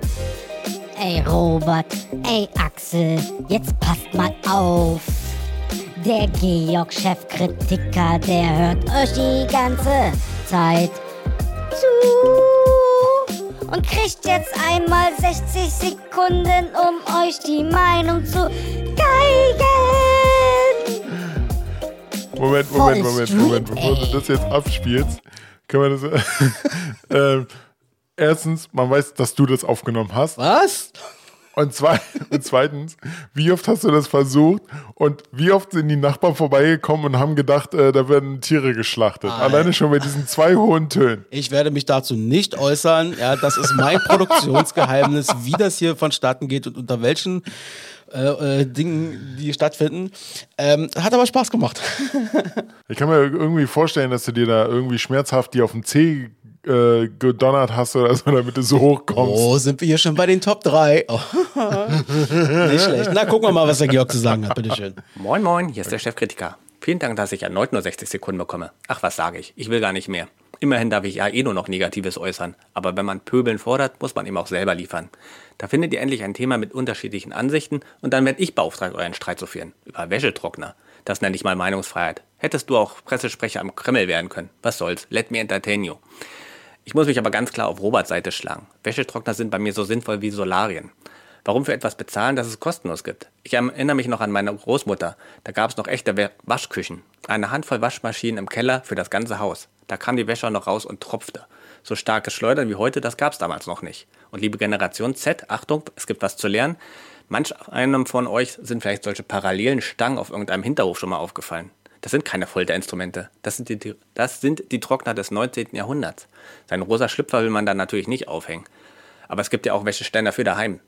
Ey Robert, ey Axel, jetzt passt mal auf. Der Georg Chefkritiker, der hört euch die ganze Zeit zu. Und kriegt jetzt einmal 60 Sekunden, um euch die Meinung zu geigen. Moment, Moment, Moment, Moment. Bevor du das jetzt abspielst, können wir das. ähm, erstens, man weiß, dass du das aufgenommen hast. Was? Und, zwei, und zweitens, wie oft hast du das versucht und wie oft sind die Nachbarn vorbeigekommen und haben gedacht, äh, da werden Tiere geschlachtet. Alleine schon bei diesen zwei hohen Tönen. Ich werde mich dazu nicht äußern. Ja, das ist mein Produktionsgeheimnis, wie das hier vonstatten geht und unter welchen äh, äh, Dingen die stattfinden. Ähm, hat aber Spaß gemacht. Ich kann mir irgendwie vorstellen, dass du dir da irgendwie schmerzhaft die auf den Zeh äh, gedonnert hast oder so, damit du so hochkommst. Oh, sind wir hier schon bei den Top 3? Oh. Nicht schlecht. Na, gucken wir mal, was der Georg zu sagen hat. Bitteschön. Moin Moin, hier ist der Chefkritiker. Vielen Dank, dass ich erneut nur 60 Sekunden bekomme. Ach, was sage ich? Ich will gar nicht mehr. immerhin darf ich ja eh nur noch Negatives äußern. Aber wenn man Pöbeln fordert, muss man ihm auch selber liefern. Da findet ihr endlich ein Thema mit unterschiedlichen Ansichten und dann werde ich beauftragt, euren Streit zu führen. Über Wäschetrockner. Das nenne ich mal Meinungsfreiheit. Hättest du auch Pressesprecher am Kreml werden können. Was soll's? Let me entertain you. Ich muss mich aber ganz klar auf Roberts Seite schlagen. Wäschetrockner sind bei mir so sinnvoll wie Solarien. Warum für etwas bezahlen, das es kostenlos gibt? Ich erinnere mich noch an meine Großmutter. Da gab es noch echte Waschküchen. Eine Handvoll Waschmaschinen im Keller für das ganze Haus. Da kam die Wäsche noch raus und tropfte. So starkes Schleudern wie heute, das gab es damals noch nicht. Und liebe Generation Z, Achtung, es gibt was zu lernen. Manch einem von euch sind vielleicht solche parallelen Stangen auf irgendeinem Hinterhof schon mal aufgefallen. Das sind keine Folterinstrumente. Das sind die, das sind die Trockner des 19. Jahrhunderts. Seinen rosa Schlüpfer will man dann natürlich nicht aufhängen. Aber es gibt ja auch Wäscheständer für daheim.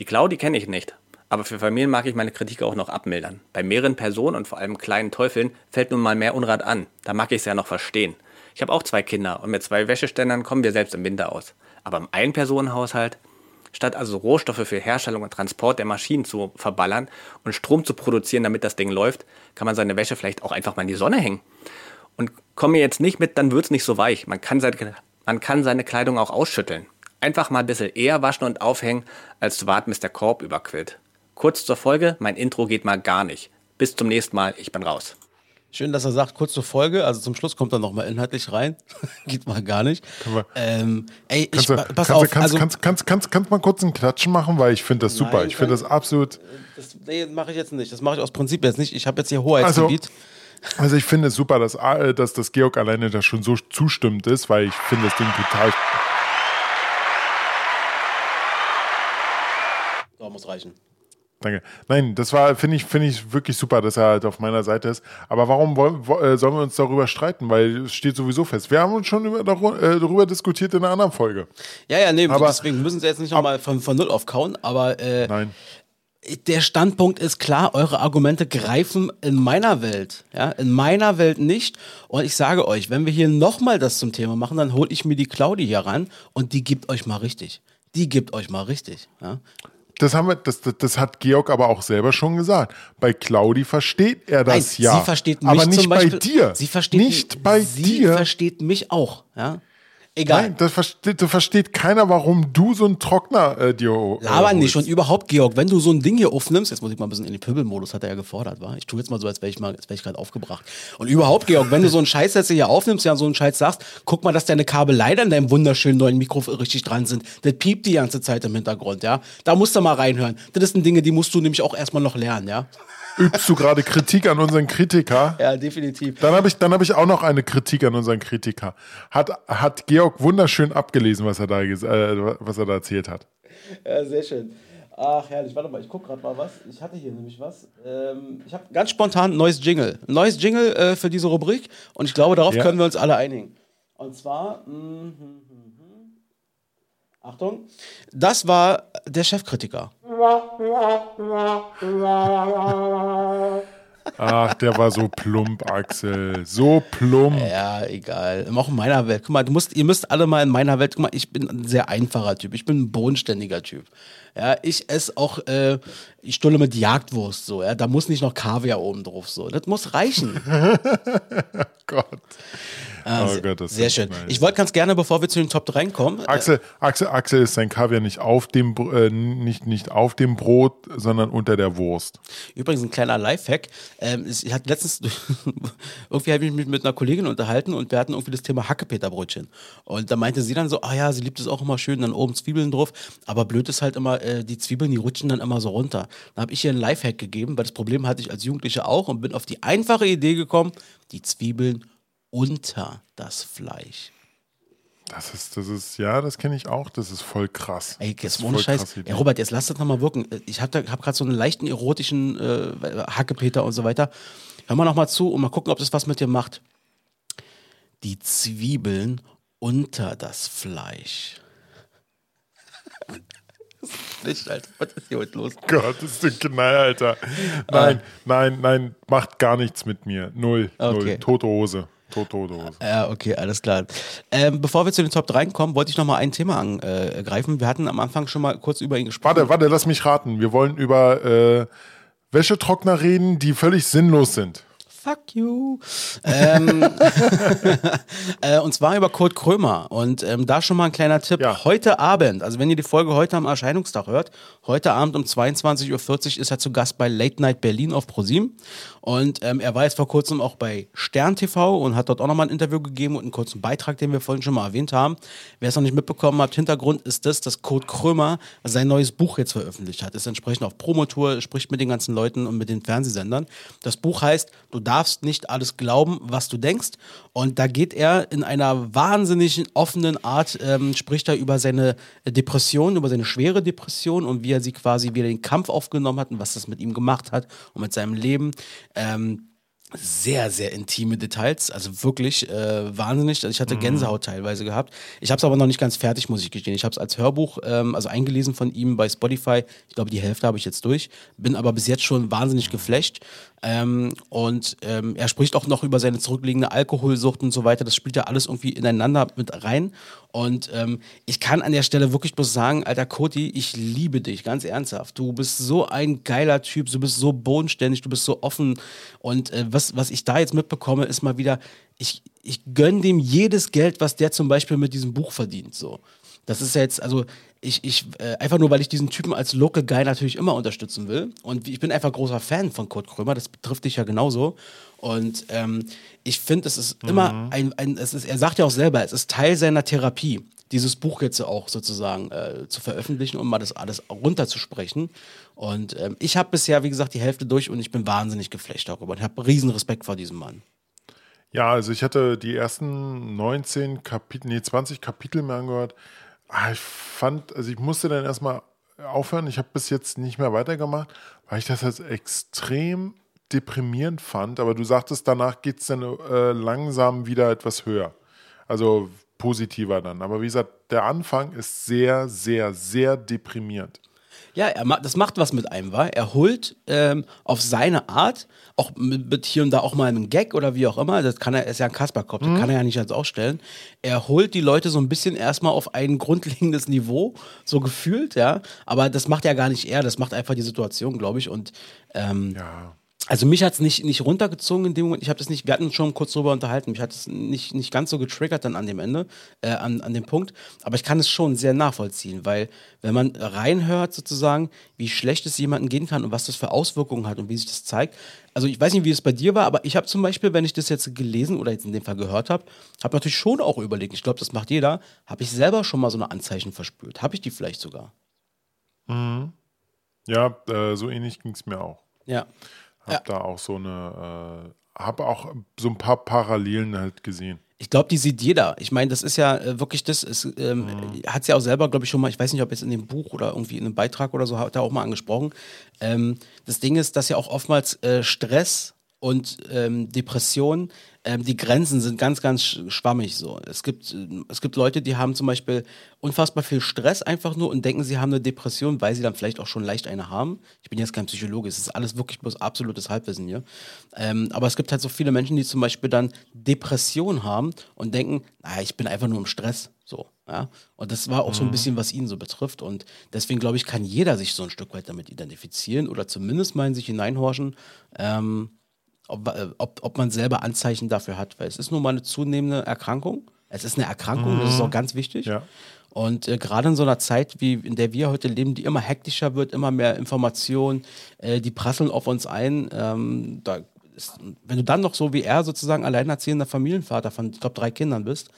Die Claudi kenne ich nicht, aber für Familien mag ich meine Kritik auch noch abmildern. Bei mehreren Personen und vor allem kleinen Teufeln fällt nun mal mehr Unrat an. Da mag ich es ja noch verstehen. Ich habe auch zwei Kinder und mit zwei Wäscheständern kommen wir selbst im Winter aus. Aber im Ein-Personen-Haushalt, statt also Rohstoffe für Herstellung und Transport der Maschinen zu verballern und Strom zu produzieren, damit das Ding läuft, kann man seine Wäsche vielleicht auch einfach mal in die Sonne hängen. Und komme jetzt nicht mit, dann wird es nicht so weich. Man kann, seine, man kann seine Kleidung auch ausschütteln. Einfach mal ein bisschen eher waschen und aufhängen, als zu warten, bis der Korb überquillt. Kurz zur Folge, mein Intro geht mal gar nicht. Bis zum nächsten Mal, ich bin raus. Schön, dass er sagt, kurz zur Folge, also zum Schluss kommt er nochmal inhaltlich rein. Geht mal gar nicht. Ähm, ey, ich, du, pass kannst, auf. kannst, also, kannst, kannst, kannst, kannst mal kurz einen Klatschen machen, weil ich finde das super. Nein, ich finde das absolut. Das, nee, mache ich jetzt nicht. Das mache ich aus Prinzip jetzt nicht. Ich habe jetzt hier Hoheitsgebiet. Also, also ich finde es super, dass, äh, dass das Georg alleine da schon so zustimmt ist, weil ich finde das Ding total. So, muss reichen. Danke. Nein, das war, finde ich, finde ich wirklich super, dass er halt auf meiner Seite ist. Aber warum wollen, wo- äh, sollen wir uns darüber streiten? Weil es steht sowieso fest. Wir haben uns schon über, darüber, äh, darüber diskutiert in einer anderen Folge. Ja, ja, nee, Aber- deswegen müssen sie jetzt nicht nochmal von, von Null auf kauen, aber äh, Nein. der Standpunkt ist klar, eure Argumente greifen in meiner Welt, ja, in meiner Welt nicht. Und ich sage euch, wenn wir hier nochmal das zum Thema machen, dann hole ich mir die Claudi hier ran und die gibt euch mal richtig. Die gibt euch mal richtig, ja. Das haben wir, das, das, das hat Georg aber auch selber schon gesagt. Bei Claudi versteht er das Nein, ja. Sie versteht mich aber nicht Beispiel, bei dir. Sie versteht nicht bei sie dir. versteht mich auch, ja. Egal. Nein, das versteht, das versteht keiner, warum du so einen Trockner äh, dir äh, Aber nicht. Und überhaupt, Georg, wenn du so ein Ding hier aufnimmst, jetzt muss ich mal ein bisschen in den Pöbelmodus, hat er ja gefordert, war. Ich tue jetzt mal so, als wäre ich mal, als wäre ich gerade aufgebracht. Und überhaupt, Georg, wenn du so einen Scheiß jetzt hier aufnimmst, ja, so einen Scheiß sagst, guck mal, dass deine Kabel in deinem wunderschönen neuen Mikro richtig dran sind. Das piept die ganze Zeit im Hintergrund, ja. Da musst du mal reinhören. Das sind Dinge, die musst du nämlich auch erstmal noch lernen, ja. Übst du gerade Kritik an unseren Kritiker? Ja, definitiv. Dann habe ich, dann hab ich auch noch eine Kritik an unseren Kritiker. Hat, hat Georg wunderschön abgelesen, was er da, äh, was er da erzählt hat. Ja, sehr schön. Ach, herrlich. Warte mal, ich gucke gerade mal was. Ich hatte hier nämlich was. Ähm, ich habe ganz spontan ein neues Jingle. Ein neues Jingle äh, für diese Rubrik. Und ich glaube, darauf Ja. können wir uns alle einigen. Und zwar. mhm, mhm, mhm. Achtung. Das war der Chefkritiker. Ach, der war so plump, Axel. So plump. Ja, egal. Auch in meiner Welt. Guck mal, du musst, ihr müsst alle mal in meiner Welt. Guck mal, ich bin ein sehr einfacher Typ. Ich bin ein bodenständiger Typ. Ja, ich esse auch, äh, ich stulle mit Jagdwurst so. Ja, da muss nicht noch Kaviar oben drauf so. Das muss reichen. Gott. Ah, Oh sehr, Gott, das sehr schön. nice. Ich wollte ganz gerne, bevor wir zu den Top 3 kommen, äh, Axel, Axel, Axel ist sein Kaviar nicht auf dem, äh, nicht, nicht auf dem Brot, sondern unter der Wurst. übrigens ein kleiner Lifehack. Ähm, ich hatte letztens, irgendwie habe ich mich mit einer Kollegin unterhalten und wir hatten irgendwie das Thema Hackepeterbrötchen. Und da meinte sie dann so, ah ja, sie liebt es auch immer schön, dann oben Zwiebeln drauf. Aber blöd ist halt immer, äh, die Zwiebeln, die rutschen dann immer so runter. Dann habe ich ihr einen Lifehack gegeben, weil das Problem hatte ich als Jugendliche auch und bin auf die einfache Idee gekommen, die Zwiebeln unter das Fleisch. Das ist, das ist, ja, das kenne ich auch. Das ist voll krass. Ey, das jetzt ist ohne Scheiß. Ja, Robert, jetzt lass das nochmal wirken. Ich habe hab gerade so einen leichten erotischen äh, Hackepeter und so weiter. Hör mal nochmal zu und mal gucken, ob das was mit dir macht. Die Zwiebeln unter das Fleisch. Nicht, Alter. Was ist hier heute los? Gott, das ist ein Knall, Alter. Nein, nein, nein, macht gar nichts mit mir. Null, Okay. null. Tote Hose. Hose. Ja, okay, alles klar. Ähm, bevor wir zu den Top 3 kommen, wollte ich noch mal ein Thema angreifen. Wir hatten am Anfang schon mal kurz über ihn gesprochen. Warte, warte, lass mich raten. Wir wollen über äh, Wäschetrockner reden, die völlig sinnlos sind. Fuck you. ähm, äh, und zwar über Kurt Krömer. Und ähm, da schon mal ein kleiner Tipp. Ja. Heute Abend, also wenn ihr die Folge heute am Erscheinungstag hört, heute Abend um 22.40 Uhr ist er zu Gast bei Late Night Berlin auf ProSieben. Und ähm, er war jetzt vor kurzem auch bei Stern TV und hat dort auch nochmal ein Interview gegeben und einen kurzen Beitrag, den wir vorhin schon mal erwähnt haben. Wer es noch nicht mitbekommen hat, Hintergrund ist das, dass Kurt Krömer sein neues Buch jetzt veröffentlicht hat. Ist entsprechend auf Promotour, spricht mit den ganzen Leuten und mit den Fernsehsendern. Das Buch heißt, du darfst nicht alles glauben, was du denkst. Und da geht er in einer wahnsinnig offenen Art, ähm, spricht er über seine Depression, über seine schwere Depression und wie er sie quasi wieder den Kampf aufgenommen hat und was das mit ihm gemacht hat und mit seinem Leben. Ähm, sehr, sehr intime Details, also wirklich äh, wahnsinnig. Also ich hatte Gänsehaut teilweise gehabt. Ich habe es aber noch nicht ganz fertig, muss ich gestehen. Ich habe es als Hörbuch, ähm, also eingelesen von ihm bei Spotify. Ich glaube, die Hälfte habe ich jetzt durch. Bin aber bis jetzt schon wahnsinnig geflasht. Ähm, und ähm, er spricht auch noch über seine zurückliegende Alkoholsucht und so weiter. Das spielt ja alles irgendwie ineinander mit rein. Und ähm, ich kann an der Stelle wirklich bloß sagen, alter Koti, ich liebe dich, ganz ernsthaft. Du bist so ein geiler Typ, du bist so bodenständig, du bist so offen. Und äh, was, was ich da jetzt mitbekomme, ist mal wieder, ich, ich gönne dem jedes Geld, was der zum Beispiel mit diesem Buch verdient. So. Das ist ja jetzt, also ich, ich äh, einfach nur, weil ich diesen Typen als Local Guy natürlich immer unterstützen will. Und ich bin einfach großer Fan von Kurt Krömer, das betrifft dich ja genauso. Und ähm, ich finde, es ist immer ein, ein es ist, er sagt ja auch selber, es ist Teil seiner Therapie, dieses Buch jetzt auch sozusagen äh, zu veröffentlichen, um mal das alles runterzusprechen. Und ähm, ich habe bisher, wie gesagt, die Hälfte durch und ich bin wahnsinnig geflasht darüber. Ich habe riesen Respekt vor diesem Mann. Ja, also ich hatte die ersten 19 Kapitel, nee, 20 Kapitel mir angehört. Ah, Ich fand, also ich musste dann erstmal aufhören. Ich habe bis jetzt nicht mehr weitergemacht, weil ich das als extrem deprimierend fand. Aber du sagtest, danach geht es dann äh, langsam wieder etwas höher. Also positiver dann. Aber wie gesagt, der Anfang ist sehr, sehr, sehr deprimierend. Ja, er ma das macht was mit einem, war. Er holt ähm, auf seine Art, auch mit, mit hier und da auch mal einen Gag oder wie auch immer, das kann er, ist ja ein Kasperkopf, das kann er ja nicht als ausstellen. Er holt die Leute so ein bisschen erstmal auf ein grundlegendes Niveau, so gefühlt, ja. Aber das macht ja gar nicht er, das macht einfach die Situation, glaube ich. Und ähm, Ja. Also mich hat es nicht, nicht runtergezogen in dem Moment. Ich habe das nicht, wir hatten uns schon kurz drüber unterhalten. Mich hat es nicht, nicht ganz so getriggert dann an dem Ende, äh, an, an dem Punkt. Aber ich kann es schon sehr nachvollziehen, weil wenn man reinhört sozusagen, wie schlecht es jemandem gehen kann und was das für Auswirkungen hat und wie sich das zeigt. Also ich weiß nicht, wie es bei dir war, aber ich habe zum Beispiel, wenn ich das jetzt gelesen oder jetzt in dem Fall gehört habe, habe natürlich schon auch überlegt, ich glaube, das macht jeder, habe ich selber schon mal so eine Anzeichen verspürt. Habe ich die vielleicht sogar? Ja, äh, so ähnlich ging es mir auch. Ja. Hab Ja. da auch so eine, äh, habe auch so ein paar Parallelen halt gesehen. Ich glaube, die sieht jeder. Ich meine, das ist ja äh, wirklich das, es, ähm, hat es ja auch selber, glaube ich, schon mal, ich weiß nicht, ob jetzt in dem Buch oder irgendwie in einem Beitrag oder so, hat er auch mal angesprochen. Ähm, das Ding ist, dass ja auch oftmals äh, Stress und ähm, Depression, ähm, die Grenzen sind ganz, ganz sch- schwammig so. Es gibt, äh, es gibt Leute, die haben zum Beispiel unfassbar viel Stress einfach nur und denken, sie haben eine Depression, weil sie dann vielleicht auch schon leicht eine haben. Ich bin jetzt kein Psychologe, es ist alles wirklich bloß absolutes Halbwissen hier. Ähm, aber es gibt halt so viele Menschen, die zum Beispiel dann Depression haben und denken, naja, ich bin einfach nur im Stress. So, ja. Und das war auch so ein bisschen, was ihn so betrifft. Und deswegen glaube ich, kann jeder sich so ein Stück weit damit identifizieren oder zumindest mal in sich hineinhorchen. Ähm, ob, äh, ob, ob man selber Anzeichen dafür hat, weil es ist nun mal eine zunehmende Erkrankung. Es ist eine Erkrankung, das ist auch ganz wichtig. Ja. Und äh, gerade in so einer Zeit, wie in der wir heute leben, die immer hektischer wird, immer mehr Informationen, äh, die prasseln auf uns ein. Ähm, da ist, wenn du dann noch so wie er sozusagen alleinerziehender Familienvater von, ich glaube, drei Kindern bist,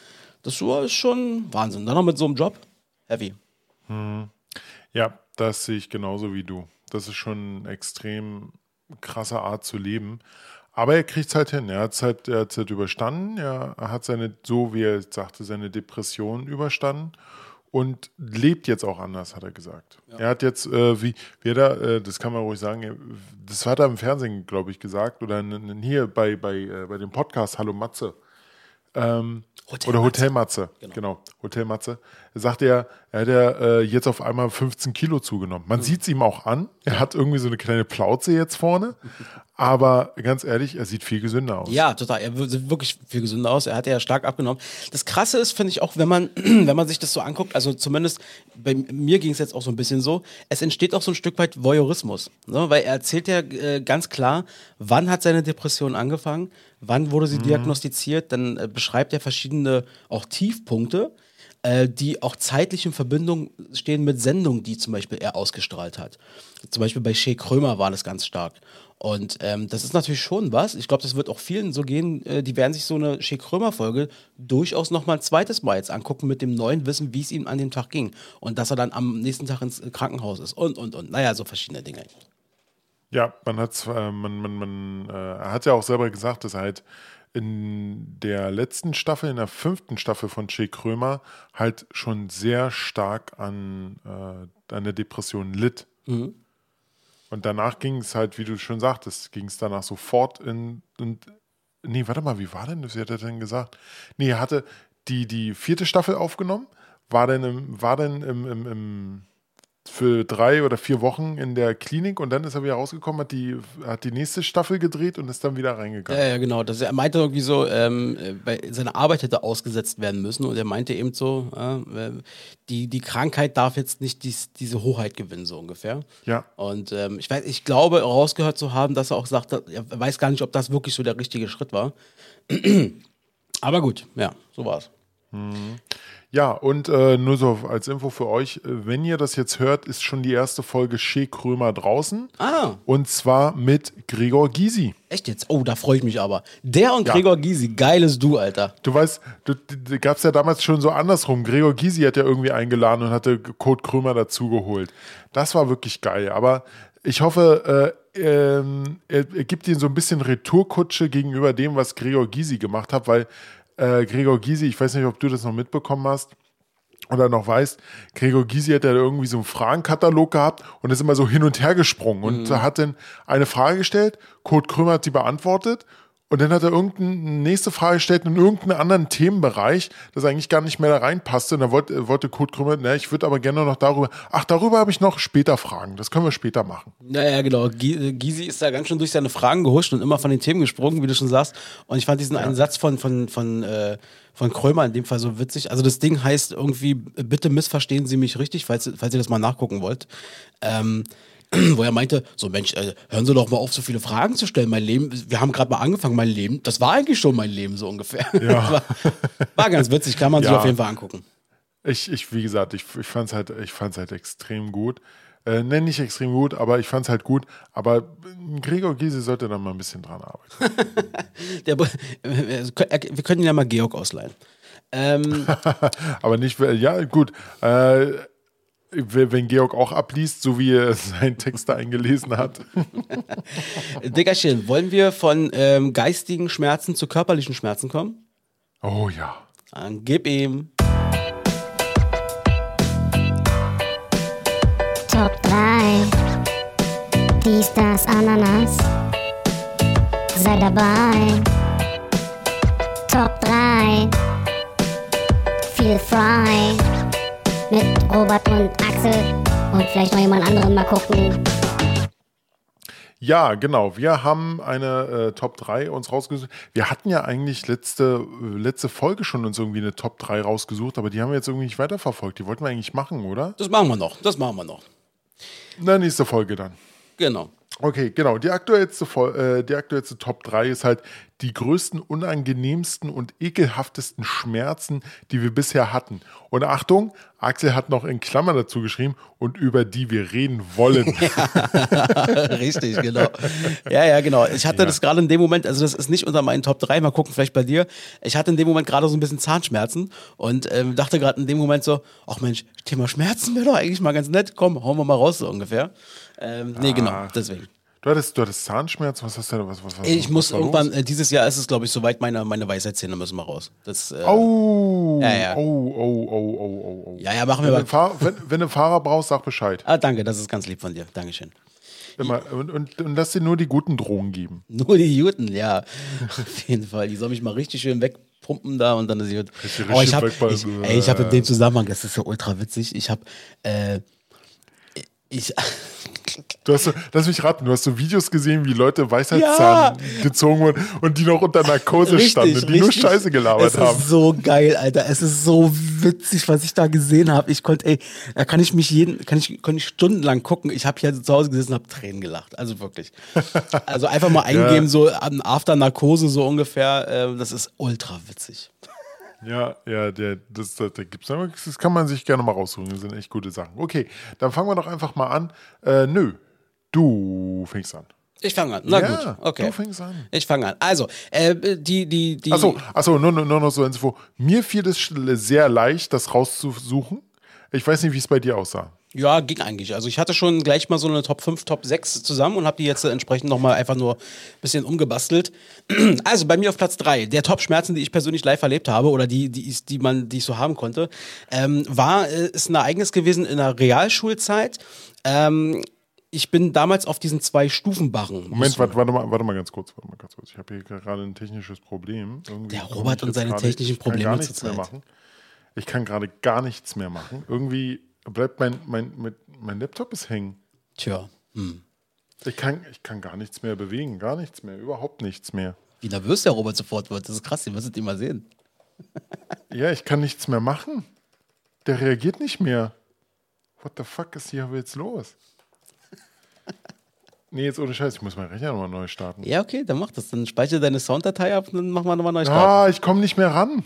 das ist schon Wahnsinn. Dann noch mit so einem Job, heavy. Ja, das sehe ich genauso wie du. Das ist schon eine extrem krasse Art zu leben. Aber er kriegt es halt hin. Er hat es halt, er hat's halt überstanden. Er hat seine, so wie er sagte, seine Depression überstanden und lebt jetzt auch anders, hat er gesagt. Er hat jetzt, äh, wie, wie er da, äh, das kann man ruhig sagen, er- das hat er im Fernsehen, glaube ich, gesagt, oder hier bei, bei, äh, bei dem Podcast Hallo Matze. Ähm, Hotel oder Matze. Hotel Matze, genau. Hotel Matze. Er sagt er, er hat ja äh, jetzt auf einmal 15 Kilo zugenommen. Man sieht es ihm auch an. Er hat irgendwie so eine kleine Plauze jetzt vorne. Aber ganz ehrlich, er sieht viel gesünder aus. Ja, total. Er sieht wirklich viel gesünder aus. Er hat ja stark abgenommen. Das Krasse ist, finde ich auch, wenn man, wenn man sich das so anguckt, also zumindest bei mir ging es jetzt auch so ein bisschen so, es entsteht auch so ein Stück weit Voyeurismus. Ne? Weil er erzählt ja äh, ganz klar, wann hat seine Depression angefangen, wann wurde sie diagnostiziert, dann äh, beschreibt er verschiedene auch Tiefpunkte äh, die auch zeitlich in Verbindung stehen mit Sendungen, die zum Beispiel er ausgestrahlt hat. Zum Beispiel bei Shea Krömer war das ganz stark. Und ähm, das ist natürlich schon was. Ich glaube, das wird auch vielen so gehen, äh, die werden sich so eine Shea Krömer-Folge durchaus noch mal ein zweites Mal jetzt angucken mit dem neuen Wissen, wie es ihm an dem Tag ging. Und dass er dann am nächsten Tag ins Krankenhaus ist und, und, und. Naja, so verschiedene Dinge. Ja, man hat äh, man, man, man, äh, er hat ja auch selber gesagt, dass er halt in der letzten Staffel, in der fünften Staffel von Che Krömer, halt schon sehr stark an, äh, an der Depression litt. Mhm. Und danach ging es halt, wie du schon sagtest, ging es danach sofort in, in. Nee, warte mal, wie war denn das? Wie hat er denn gesagt? Nee, er hatte die, die vierte Staffel aufgenommen, war dann im, war dann im, im, im für drei oder vier Wochen in der Klinik und dann ist er wieder rausgekommen, hat die, hat die nächste Staffel gedreht und ist dann wieder reingegangen. Ja, ja, genau. Das, er meinte irgendwie so, ähm, äh, seine Arbeit hätte ausgesetzt werden müssen und er meinte eben so, äh, die, die Krankheit darf jetzt nicht dies, diese Hoheit gewinnen, so ungefähr. Ja. Und ähm, ich weiß, ich glaube, rausgehört zu haben, dass er auch sagt, er weiß gar nicht, ob das wirklich so der richtige Schritt war. Aber gut, ja, so war's. Ja, und äh, nur so als Info für euch, äh, wenn ihr das jetzt hört, ist schon die erste Folge Shea Krömer draußen. Ah. Und zwar mit Gregor Gysi. Echt jetzt? Oh, da freue ich mich aber. Der und Ja. Gregor Gysi, geiles Du, Alter. Du weißt, du, d- gab es ja damals schon so andersrum. Gregor Gysi hat ja irgendwie eingeladen und hatte Kurt Krömer dazugeholt. Das war wirklich geil. Aber ich hoffe, äh, ähm, er, er gibt ihnen so ein bisschen Retourkutsche gegenüber dem, was Gregor Gysi gemacht hat, weil äh, Gregor Gysi, ich weiß nicht, ob du das noch mitbekommen hast, oder noch weißt, Gregor Gysi hat ja irgendwie so einen Fragenkatalog gehabt und ist immer so hin und her gesprungen und hat dann eine Frage gestellt, Kurt Krömer hat die beantwortet und dann hat er irgendeine nächste Frage gestellt in irgendeinen anderen Themenbereich, das eigentlich gar nicht mehr da reinpasste und dann wollte, wollte Kurt Krömer, na, ich würde aber gerne noch darüber, ach, darüber habe ich noch später Fragen, das können wir später machen. Naja, genau. Äh, Gysi ist da ganz schön durch seine Fragen gehuscht und immer von den Themen gesprungen, wie du schon sagst. Und ich fand diesen einen Satz von, von, von, äh, von Krömer in dem Fall so witzig. Also das Ding heißt irgendwie, bitte missverstehen Sie mich richtig, falls, falls ihr das mal nachgucken wollt. Ähm, wo er meinte, so Mensch, äh, hören Sie doch mal auf, so viele Fragen zu stellen. Mein Leben, wir haben gerade mal angefangen, mein Leben, das war eigentlich schon mein Leben, so ungefähr. Ja. war, war ganz witzig, kann man sich Ja. auf jeden Fall angucken. Ich, ich wie gesagt, ich, ich fand es halt, ich fand's halt extrem gut. Äh, nenn nicht extrem gut, aber ich fand es halt gut. Aber äh, Gregor Gysi sollte da mal ein bisschen dran arbeiten. Der, äh, wir können ihn ja mal Georg ausleihen. Ähm, Aber nicht, ja, gut. Äh, wenn Georg auch abliest, so wie er seinen Text da eingelesen hat. Dickerchen, wollen wir von ähm, geistigen Schmerzen zu körperlichen Schmerzen kommen? Oh ja. Dann gib ihm. Top 3. Dies, das, Ananas. Sei dabei. Top 3. Feel frei. Mit Robert und Axel. Und vielleicht noch jemand anderen mal gucken. Ja, genau. Wir haben eine äh, Top 3 uns rausgesucht. Wir hatten ja eigentlich letzte, äh, letzte Folge schon uns irgendwie eine Top 3 rausgesucht, aber die haben wir jetzt irgendwie nicht weiterverfolgt. Die wollten wir eigentlich machen, oder? Das machen wir noch. Das machen wir noch. Na, nächste Folge dann. Genau. Okay, genau. Die aktuellste, äh, die aktuellste Top 3 ist halt die größten, unangenehmsten und ekelhaftesten Schmerzen, die wir bisher hatten. Und Achtung, Axel hat noch in Klammern dazu geschrieben und über die wir reden wollen. Richtig, genau. Ja, ja, genau. Ich hatte das gerade in dem Moment, also das ist nicht unter meinen Top 3, mal gucken, vielleicht bei dir. Ich hatte in dem Moment gerade so ein bisschen Zahnschmerzen und ähm, dachte gerade in dem Moment so, ach Mensch, Thema Schmerzen wäre doch eigentlich mal ganz nett. Komm, hauen wir mal raus, so ungefähr. Ähm, nee, genau, deswegen. Du hattest, du hattest Zahnschmerzen, was hast du denn? Was, was, was, Ich muss irgendwann, äh, dieses Jahr ist es, glaube ich, soweit, meine, meine Weisheitszähne müssen mal raus. Das, äh, Oh, Ja, ja. oh, oh, oh, oh, oh, oh. Ja, ja, machen wir Wenn, mal. du Fahr- wenn, wenn du einen Fahrer brauchst, sag Bescheid. Ah, danke, das ist ganz lieb von dir. Dankeschön. Immer, und, und, und lass dir nur die guten Drogen geben. Nur die Juten, ja. Auf jeden Fall. Die soll mich mal richtig schön wegpumpen da und dann ist gut. Richtig, Oh, ich habe ich, ey, ich hab in dem Zusammenhang, das ist ja ultra witzig, ich habe äh, Ich, Du hast so, lass mich raten, du hast so Videos gesehen, wie Leute Weisheitszahn gezogen wurden und die noch unter Narkose standen und die nur Scheiße gelabert es haben. ist so geil, Alter. Es ist so witzig, was ich da gesehen habe. Ich konnte, ey, da kann ich mich jeden, kann ich, konnte ich stundenlang gucken. Ich habe hier zu Hause gesessen und habe Tränen gelacht. Also wirklich. Also einfach mal eingeben, so an After Narkose so ungefähr. Äh, das ist ultra witzig. Ja, ja, der, das, das, da gibt's, das kann man sich gerne mal raussuchen. Das sind echt gute Sachen. Okay, dann fangen wir doch einfach mal an. Äh, nö, du fängst an. Ich fange an. Na Ja, gut, okay. du fängst an. Ich fange an. Also, äh, die, die, die. Achso, achso nur, nur, noch so Info. Mir fiel es sehr leicht, das rauszusuchen. Ich weiß nicht, wie es bei dir aussah. Ja, ging eigentlich. Also ich hatte schon gleich mal so eine Top 5, Top 6 zusammen und habe die jetzt äh, entsprechend nochmal einfach nur ein bisschen umgebastelt. Also bei mir auf Platz 3, der Top-Schmerzen, die ich persönlich live erlebt habe oder die, die, ich, die, man, die ich so haben konnte, ähm, war, äh, ist ein Ereignis gewesen in der Realschulzeit. Ähm, ich bin damals auf diesen zwei Stufenbarren. Moment, warte, warte, mal, warte mal ganz kurz. Warte mal ganz kurz. Ich habe hier gerade ein technisches Problem. Irgendwie Der Robert und seine technischen Probleme zurzeit. machen. Ich kann gerade gar nichts mehr machen. Irgendwie bleibt mein, mein, mein, mein Laptop ist hängen. Tja, Ich kann, ich kann gar nichts mehr bewegen. Gar nichts mehr. Überhaupt nichts mehr. wie nervös der Robert sofort wird. Das ist krass, ihr müsstet ihn mal sehen. Ja, ich kann nichts mehr machen. Der reagiert nicht mehr. What the fuck ist hier jetzt los? Nee, jetzt ohne Scheiß. Ich muss meinen Rechner nochmal neu starten. Ja, okay, dann mach das. Dann speichere deine Sounddatei ab und dann machen wir nochmal neu starten. Ah, ich komme nicht mehr ran.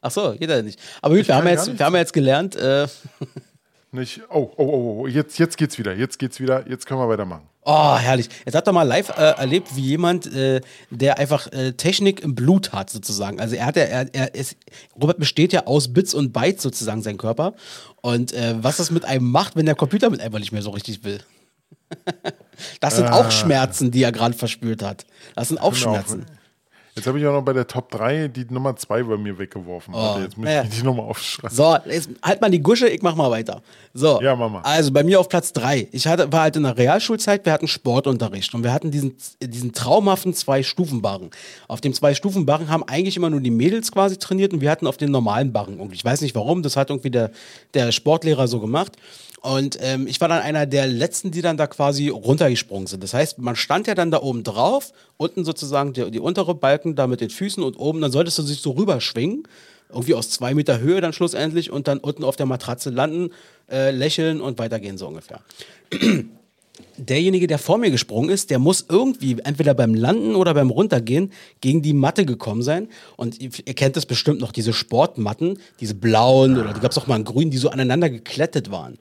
Ach so, geht ja nicht. Aber gut, wir haben, jetzt, wir haben ja jetzt gelernt, äh, Nicht. Oh, oh, oh, oh. Jetzt, jetzt geht's wieder. Jetzt geht's wieder. Jetzt können wir weitermachen. Oh, herrlich. Jetzt habt ihr mal live äh, erlebt, wie jemand, äh, der einfach äh, Technik im Blut hat, sozusagen. Also er hat ja, er, er ist, Robert besteht ja aus Bits und Bytes sozusagen, sein Körper. Und äh, was das mit einem macht, wenn der Computer mit einfach nicht mehr so richtig will. das sind auch Schmerzen, die er gerade verspürt hat. Das sind auch auf. Schmerzen. Jetzt habe ich auch noch bei der Top 3 die Nummer 2 bei mir weggeworfen. Warte, jetzt muss naja. ich die nochmal aufschreiben. So, jetzt halt mal die Gusche, ich mach mal weiter. So. Ja, mach mal. Also bei mir auf Platz drei. Ich hatte, war halt in der Realschulzeit, wir hatten Sportunterricht und wir hatten diesen, diesen traumhaften Zwei-Stufen-Barren. Auf dem Zwei-Stufen-Barren haben eigentlich immer nur die Mädels quasi trainiert und wir hatten auf den normalen Barren. Und ich weiß nicht warum, das hat irgendwie der, der Sportlehrer so gemacht. Und ähm, ich war dann einer der letzten, die dann da quasi runtergesprungen sind. Das heißt, man stand ja dann da oben drauf, unten sozusagen die, die untere Balken da mit den Füßen und oben, dann solltest du sich so rüberschwingen irgendwie aus zwei Meter Höhe dann schlussendlich und dann unten auf der Matratze landen, äh, lächeln und weitergehen so ungefähr. Derjenige, der vor mir gesprungen ist, der muss irgendwie entweder beim Landen oder beim Runtergehen gegen die Matte gekommen sein. Und ihr kennt das bestimmt noch, diese Sportmatten, diese blauen oder die gab es auch mal in grün, die so aneinander geklettet waren.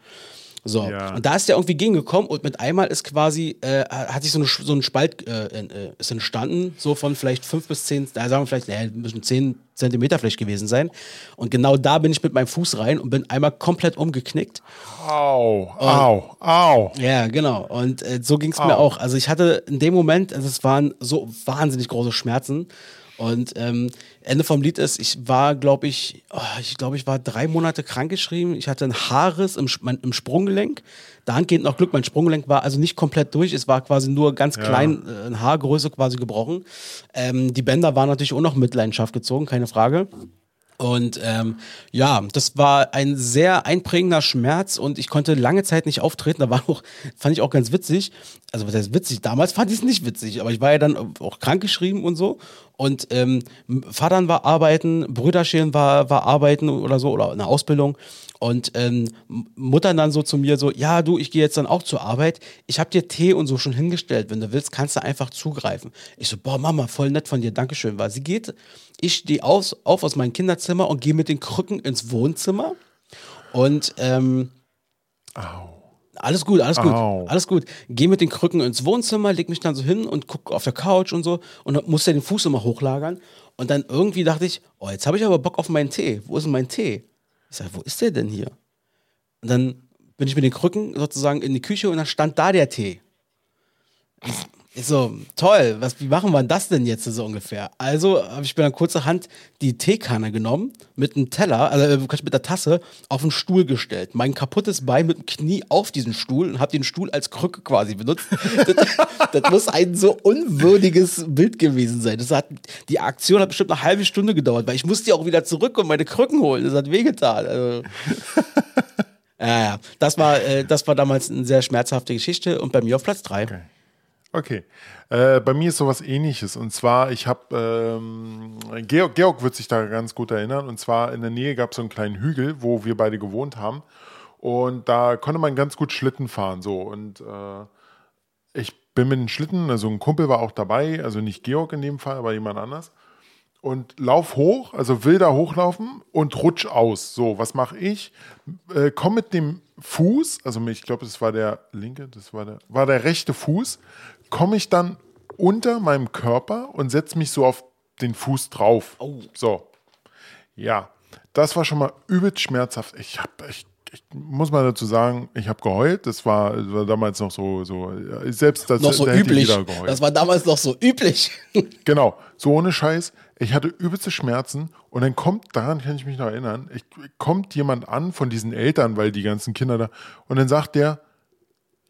So, Ja. und da ist der irgendwie gegengekommen und mit einmal ist quasi, äh, hat sich so, eine, so ein Spalt äh, äh, ist entstanden, so von vielleicht fünf bis zehn, da sagen wir vielleicht, naja, müssen zehn Zentimeter vielleicht gewesen sein. Und genau da bin ich mit meinem Fuß rein und bin einmal komplett umgeknickt. Au, au, au. Ja, genau. Und äh, so ging es mir auch. Also ich hatte in dem Moment, also es waren so wahnsinnig große Schmerzen. Und ähm, Ende vom Lied ist, ich war, glaube ich, oh, ich glaube, ich war drei Monate krankgeschrieben. Ich hatte ein Haarriss im, mein, im Sprunggelenk. Dahingehend noch Glück, mein Sprunggelenk war also nicht komplett durch. Es war quasi nur ganz klein, äh, eine Haargröße quasi gebrochen. Ähm, die Bänder waren natürlich auch noch Mitleidenschaft gezogen, keine Frage. Und ähm, ja, das war ein sehr einprägender Schmerz und ich konnte lange Zeit nicht auftreten. Da war auch, fand ich auch ganz witzig. Also was heißt witzig? Damals fand ich es nicht witzig, aber ich war ja dann auch krankgeschrieben und so. Und ähm, Vatern war arbeiten, Brüderchen war, war arbeiten oder so oder eine Ausbildung. Und ähm, Mutter dann so zu mir so, ja du, ich gehe jetzt dann auch zur Arbeit. Ich habe dir Tee und so schon hingestellt. Wenn du willst, kannst du einfach zugreifen. Ich so, boah Mama, voll nett von dir, Dankeschön. Weil sie geht, ich stehe aus, auf aus meinem Kinderzimmer und gehe mit den Krücken ins Wohnzimmer. Und ähm, alles gut, alles gut, Au. alles gut. Geh mit den Krücken ins Wohnzimmer, leg mich dann so hin und guck auf der Couch und so und dann musste den Fuß immer hochlagern. Und dann irgendwie dachte ich, oh, jetzt habe ich aber Bock auf meinen Tee. Wo ist denn mein Tee? Ich sage, wo ist der denn hier? Und dann bin ich mit den Krücken sozusagen in die Küche und dann stand da der Tee. Ich so, toll, was, wie machen wir das denn jetzt so ungefähr? Also habe ich mir dann kurzerhand die Teekanne genommen, mit einem Teller, also äh, mit der Tasse, auf den Stuhl gestellt. Mein kaputtes Bein mit dem Knie auf diesen Stuhl und habe den Stuhl als Krücke quasi benutzt. das, das muss ein so unwürdiges Bild gewesen sein. Das hat, die Aktion hat bestimmt eine halbe Stunde gedauert, weil ich musste ja auch wieder zurück und meine Krücken holen. Das hat wehgetan. Also, Ja, ja. Das war, äh, das war damals eine sehr schmerzhafte Geschichte und bei mir auf Platz 3. Okay. Äh, bei mir ist sowas ähnliches. Und zwar, ich habe, ähm, Georg, Georg wird sich da ganz gut erinnern. Und zwar in der Nähe gab es so einen kleinen Hügel, wo wir beide gewohnt haben. Und da konnte man ganz gut Schlitten fahren. So. Und äh, ich bin mit dem Schlitten, also ein Kumpel war auch dabei, also nicht Georg in dem Fall, aber jemand anders. Und lauf hoch, also will da hochlaufen und rutsch aus. So, was mache ich? Äh, komm mit dem Fuß, also ich glaube, das war der linke, das war der, war der rechte Fuß, komme ich dann unter meinem Körper und setze mich so auf den Fuß drauf. So. Ja, das war schon mal übelst schmerzhaft. Ich habe, ich, ich muss mal dazu sagen, ich habe geheult. Das war, das war damals noch so, so selbst das Noch so da üblich. Das war damals noch so üblich. Genau, so ohne Scheiß. Ich hatte übelste Schmerzen und dann kommt, daran kann ich mich noch erinnern, ich, kommt jemand an von diesen Eltern, weil die ganzen Kinder da, und dann sagt der,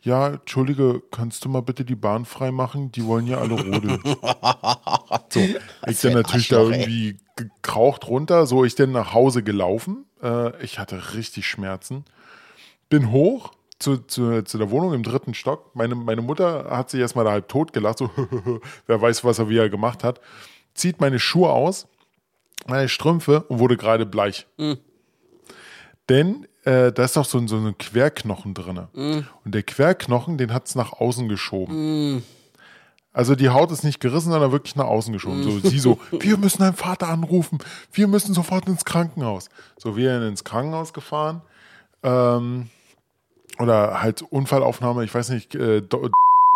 ja, Entschuldige, kannst du mal bitte die Bahn frei machen? Die wollen ja alle rodeln. so, ich dann natürlich da Arschloch, ey. irgendwie gekraucht runter, so ich dann nach Hause gelaufen. Äh, ich hatte richtig Schmerzen. Bin hoch zu, zu, zu der Wohnung im dritten Stock. Meine, meine Mutter hat sich erstmal da halb tot gelacht, so, wer weiß, was er wieder gemacht hat. Zieht meine Schuhe aus, meine Strümpfe und wurde gerade bleich. Denn äh, da ist doch so, ein- so ein Querknochen drin. Und der Querknochen, den hat es nach außen geschoben. Also die Haut ist nicht gerissen, sondern wirklich nach außen geschoben. So, sie so, wir müssen deinen Vater anrufen, wir müssen sofort ins Krankenhaus. So, wir ins Krankenhaus gefahren. Ähm, oder halt Unfallaufnahme, ich weiß nicht, äh,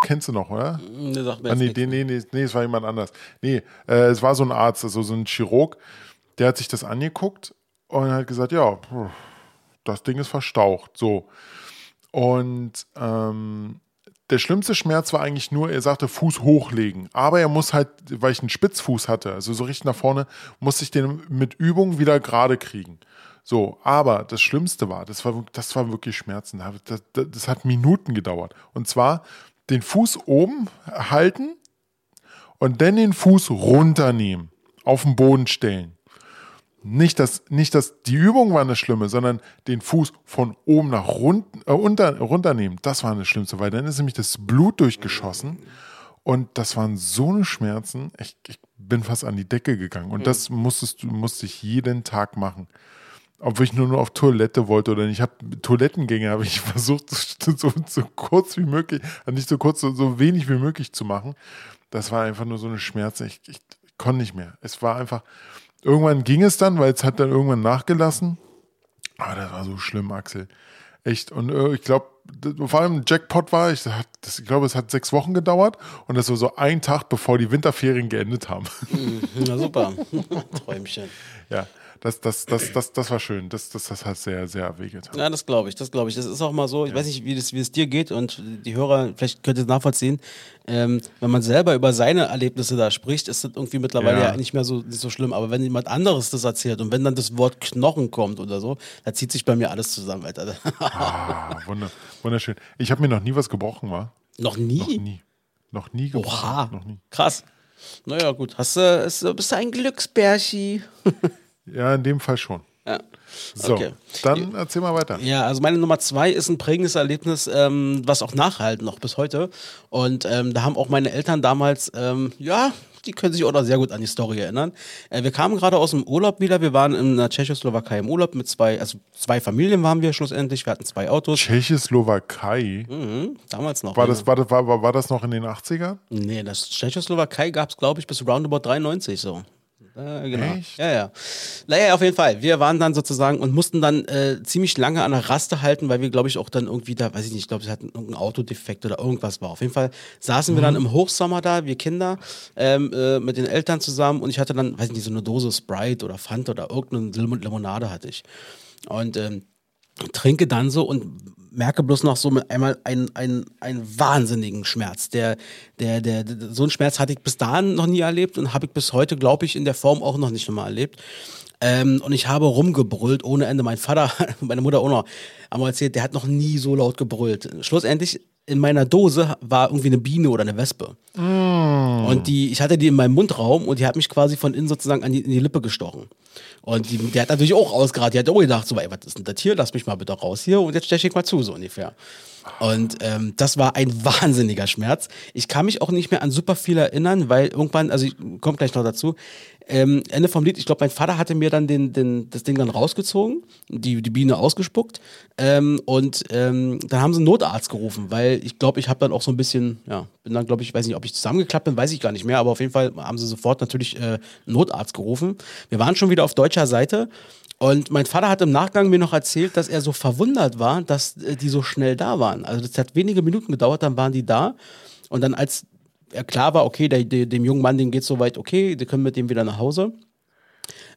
kennst du noch, oder? Nee, sagt mir Ah, nee, nee, nee, nee, es war jemand anders. Nee, äh, es war so ein Arzt, also so ein Chirurg, der hat sich das angeguckt und hat gesagt, ja, puh, das Ding ist verstaucht. So. Und ähm, der schlimmste Schmerz war eigentlich nur, er sagte, Fuß hochlegen. Aber er muss halt, weil ich einen Spitzfuß hatte, also so richtig nach vorne, musste ich den mit Übung wieder gerade kriegen. So, aber das Schlimmste war, das war, das war wirklich Schmerzen. Das, das, das hat Minuten gedauert. Und zwar den Fuß oben halten und dann den Fuß runternehmen, auf den Boden stellen. Nicht, dass, nicht, dass die Übung war eine schlimme, sondern den Fuß von oben nach unten, äh, unter, runternehmen. Das war eine schlimmste, weil dann ist nämlich das Blut durchgeschossen. Und das waren so eine Schmerzen. Ich, ich bin fast an die Decke gegangen. Und das musstest du, musste ich jeden Tag machen. Obwohl ich nur, nur auf Toilette wollte oder nicht. Ich habe Toilettengänge habe ich versucht, so, so, kurz wie möglich, also nicht so kurz, so, so wenig wie möglich zu machen. Das war einfach nur so eine Schmerze. Ich, ich, ich konnte nicht mehr. Es war einfach, irgendwann ging es dann, weil es hat dann irgendwann nachgelassen. Aber das war so schlimm, Axel. Echt. Und äh, ich glaube, vor allem Jackpot war, ich, das ich glaube, es hat sechs Wochen gedauert und das war so ein Tag, bevor die Winterferien geendet haben. Na super. Träumchen. ja, das, das, das, das, das war schön. Das, das, das hat sehr, sehr wehgetan. Ja, das glaube ich, das glaube ich. Das ist auch mal so, ich weiß nicht, wie, das, wie es dir geht und die Hörer, vielleicht könnt ihr es nachvollziehen, ähm, wenn man selber über seine Erlebnisse da spricht, ist das irgendwie mittlerweile ja, Ja. nicht mehr so, nicht so schlimm. Aber wenn jemand anderes das erzählt und wenn dann das Wort Knochen kommt oder so, da zieht sich bei mir alles zusammen, Alter. Ah, wunder, wunderschön. Ich habe mir noch nie was gebrochen, war? Noch nie? Noch nie. Noch nie gebrochen. Oha. Noch nie. Krass. Naja, gut. Hast du, ist, bist du ein Glücksbärschi? Ja, in dem Fall schon. Ja. So, Okay. dann erzähl mal weiter. Ja, also meine Nummer zwei ist ein prägendes Erlebnis, ähm, was auch nachhalten noch bis heute. Und ähm, da haben auch meine Eltern damals, ähm, ja, die können sich auch noch sehr gut an die Story erinnern. Äh, wir kamen gerade aus dem Urlaub wieder. Wir waren in der Tschechoslowakei im Urlaub mit zwei, also zwei Familien waren wir schlussendlich. Wir hatten zwei Autos. Tschechoslowakei. Mhm, damals noch. War, das, war, das, war, war, war das noch in den 80ern? Nee, das Tschechoslowakei gab es, glaube ich, bis roundabout 93 so. Äh, genau. Echt? Ja, ja. Naja, auf jeden Fall. Wir waren dann sozusagen und mussten dann äh, ziemlich lange an der Raste halten, weil wir, glaube ich, auch dann irgendwie da, weiß ich nicht, ich glaube, sie hatten irgendein Autodefekt oder irgendwas war. Auf jeden Fall saßen wir dann im Hochsommer da, wir Kinder, ähm, äh, mit den Eltern zusammen und ich hatte dann, weiß ich nicht, so eine Dose Sprite oder Fanta oder irgendeine Lim Limonade hatte ich. Und ähm, trinke dann so und merke bloß noch so mit einmal einen, einen, einen wahnsinnigen Schmerz. Der, der, der, der, so einen Schmerz hatte ich bis dahin noch nie erlebt und habe ich bis heute, glaube ich, in der Form auch noch nicht nochmal erlebt. Ähm, und ich habe rumgebrüllt ohne Ende. Mein Vater, meine Mutter auch noch, haben wir erzählt, der hat noch nie so laut gebrüllt. Schlussendlich in meiner Dose war irgendwie eine Biene oder eine Wespe. Und die, ich hatte die in meinem Mundraum und die hat mich quasi von innen sozusagen an die, in die Lippe gestochen. Und die, der hat natürlich auch ausgerad, der hat auch gedacht, so, ey, was ist denn das hier? Lass mich mal bitte raus hier und jetzt steche ich mal zu, so ungefähr. Und ähm, das war ein wahnsinniger Schmerz. Ich kann mich auch nicht mehr an super viel erinnern, weil irgendwann, also ich komme gleich noch dazu, ähm, Ende vom Lied, ich glaube, mein Vater hatte mir dann den, den, das Ding dann rausgezogen, die, die Biene ausgespuckt ähm, und ähm, dann haben sie einen Notarzt gerufen, weil ich glaube, ich habe dann auch so ein bisschen, ja, bin dann, glaube ich, weiß nicht, ob ich zusammengeklappt bin, weiß ich gar nicht mehr, aber auf jeden Fall haben sie sofort natürlich äh, Notarzt gerufen. Wir waren schon wieder auf deutscher Seite und mein Vater hat im Nachgang mir noch erzählt, dass er so verwundert war, dass äh, die so schnell da waren. Also das hat wenige Minuten gedauert, dann waren die da. Und dann als er klar war, okay, der, der, dem jungen Mann, dem geht so weit, okay, wir können mit dem wieder nach Hause.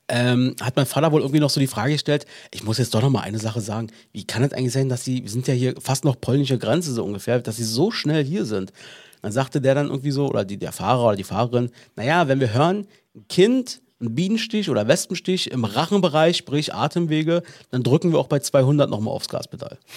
Ähm, hat mein Vater wohl irgendwie noch so die Frage gestellt, ich muss jetzt doch noch mal eine Sache sagen, wie kann es eigentlich sein, dass sie, wir sind ja hier fast noch polnische Grenze so ungefähr, dass sie so schnell hier sind. Dann sagte der dann irgendwie so, oder die, der Fahrer oder die Fahrerin, naja, wenn wir hören, ein Kind ein Bienenstich oder Wespenstich im Rachenbereich, sprich Atemwege, dann drücken wir auch bei 200 nochmal aufs Gaspedal.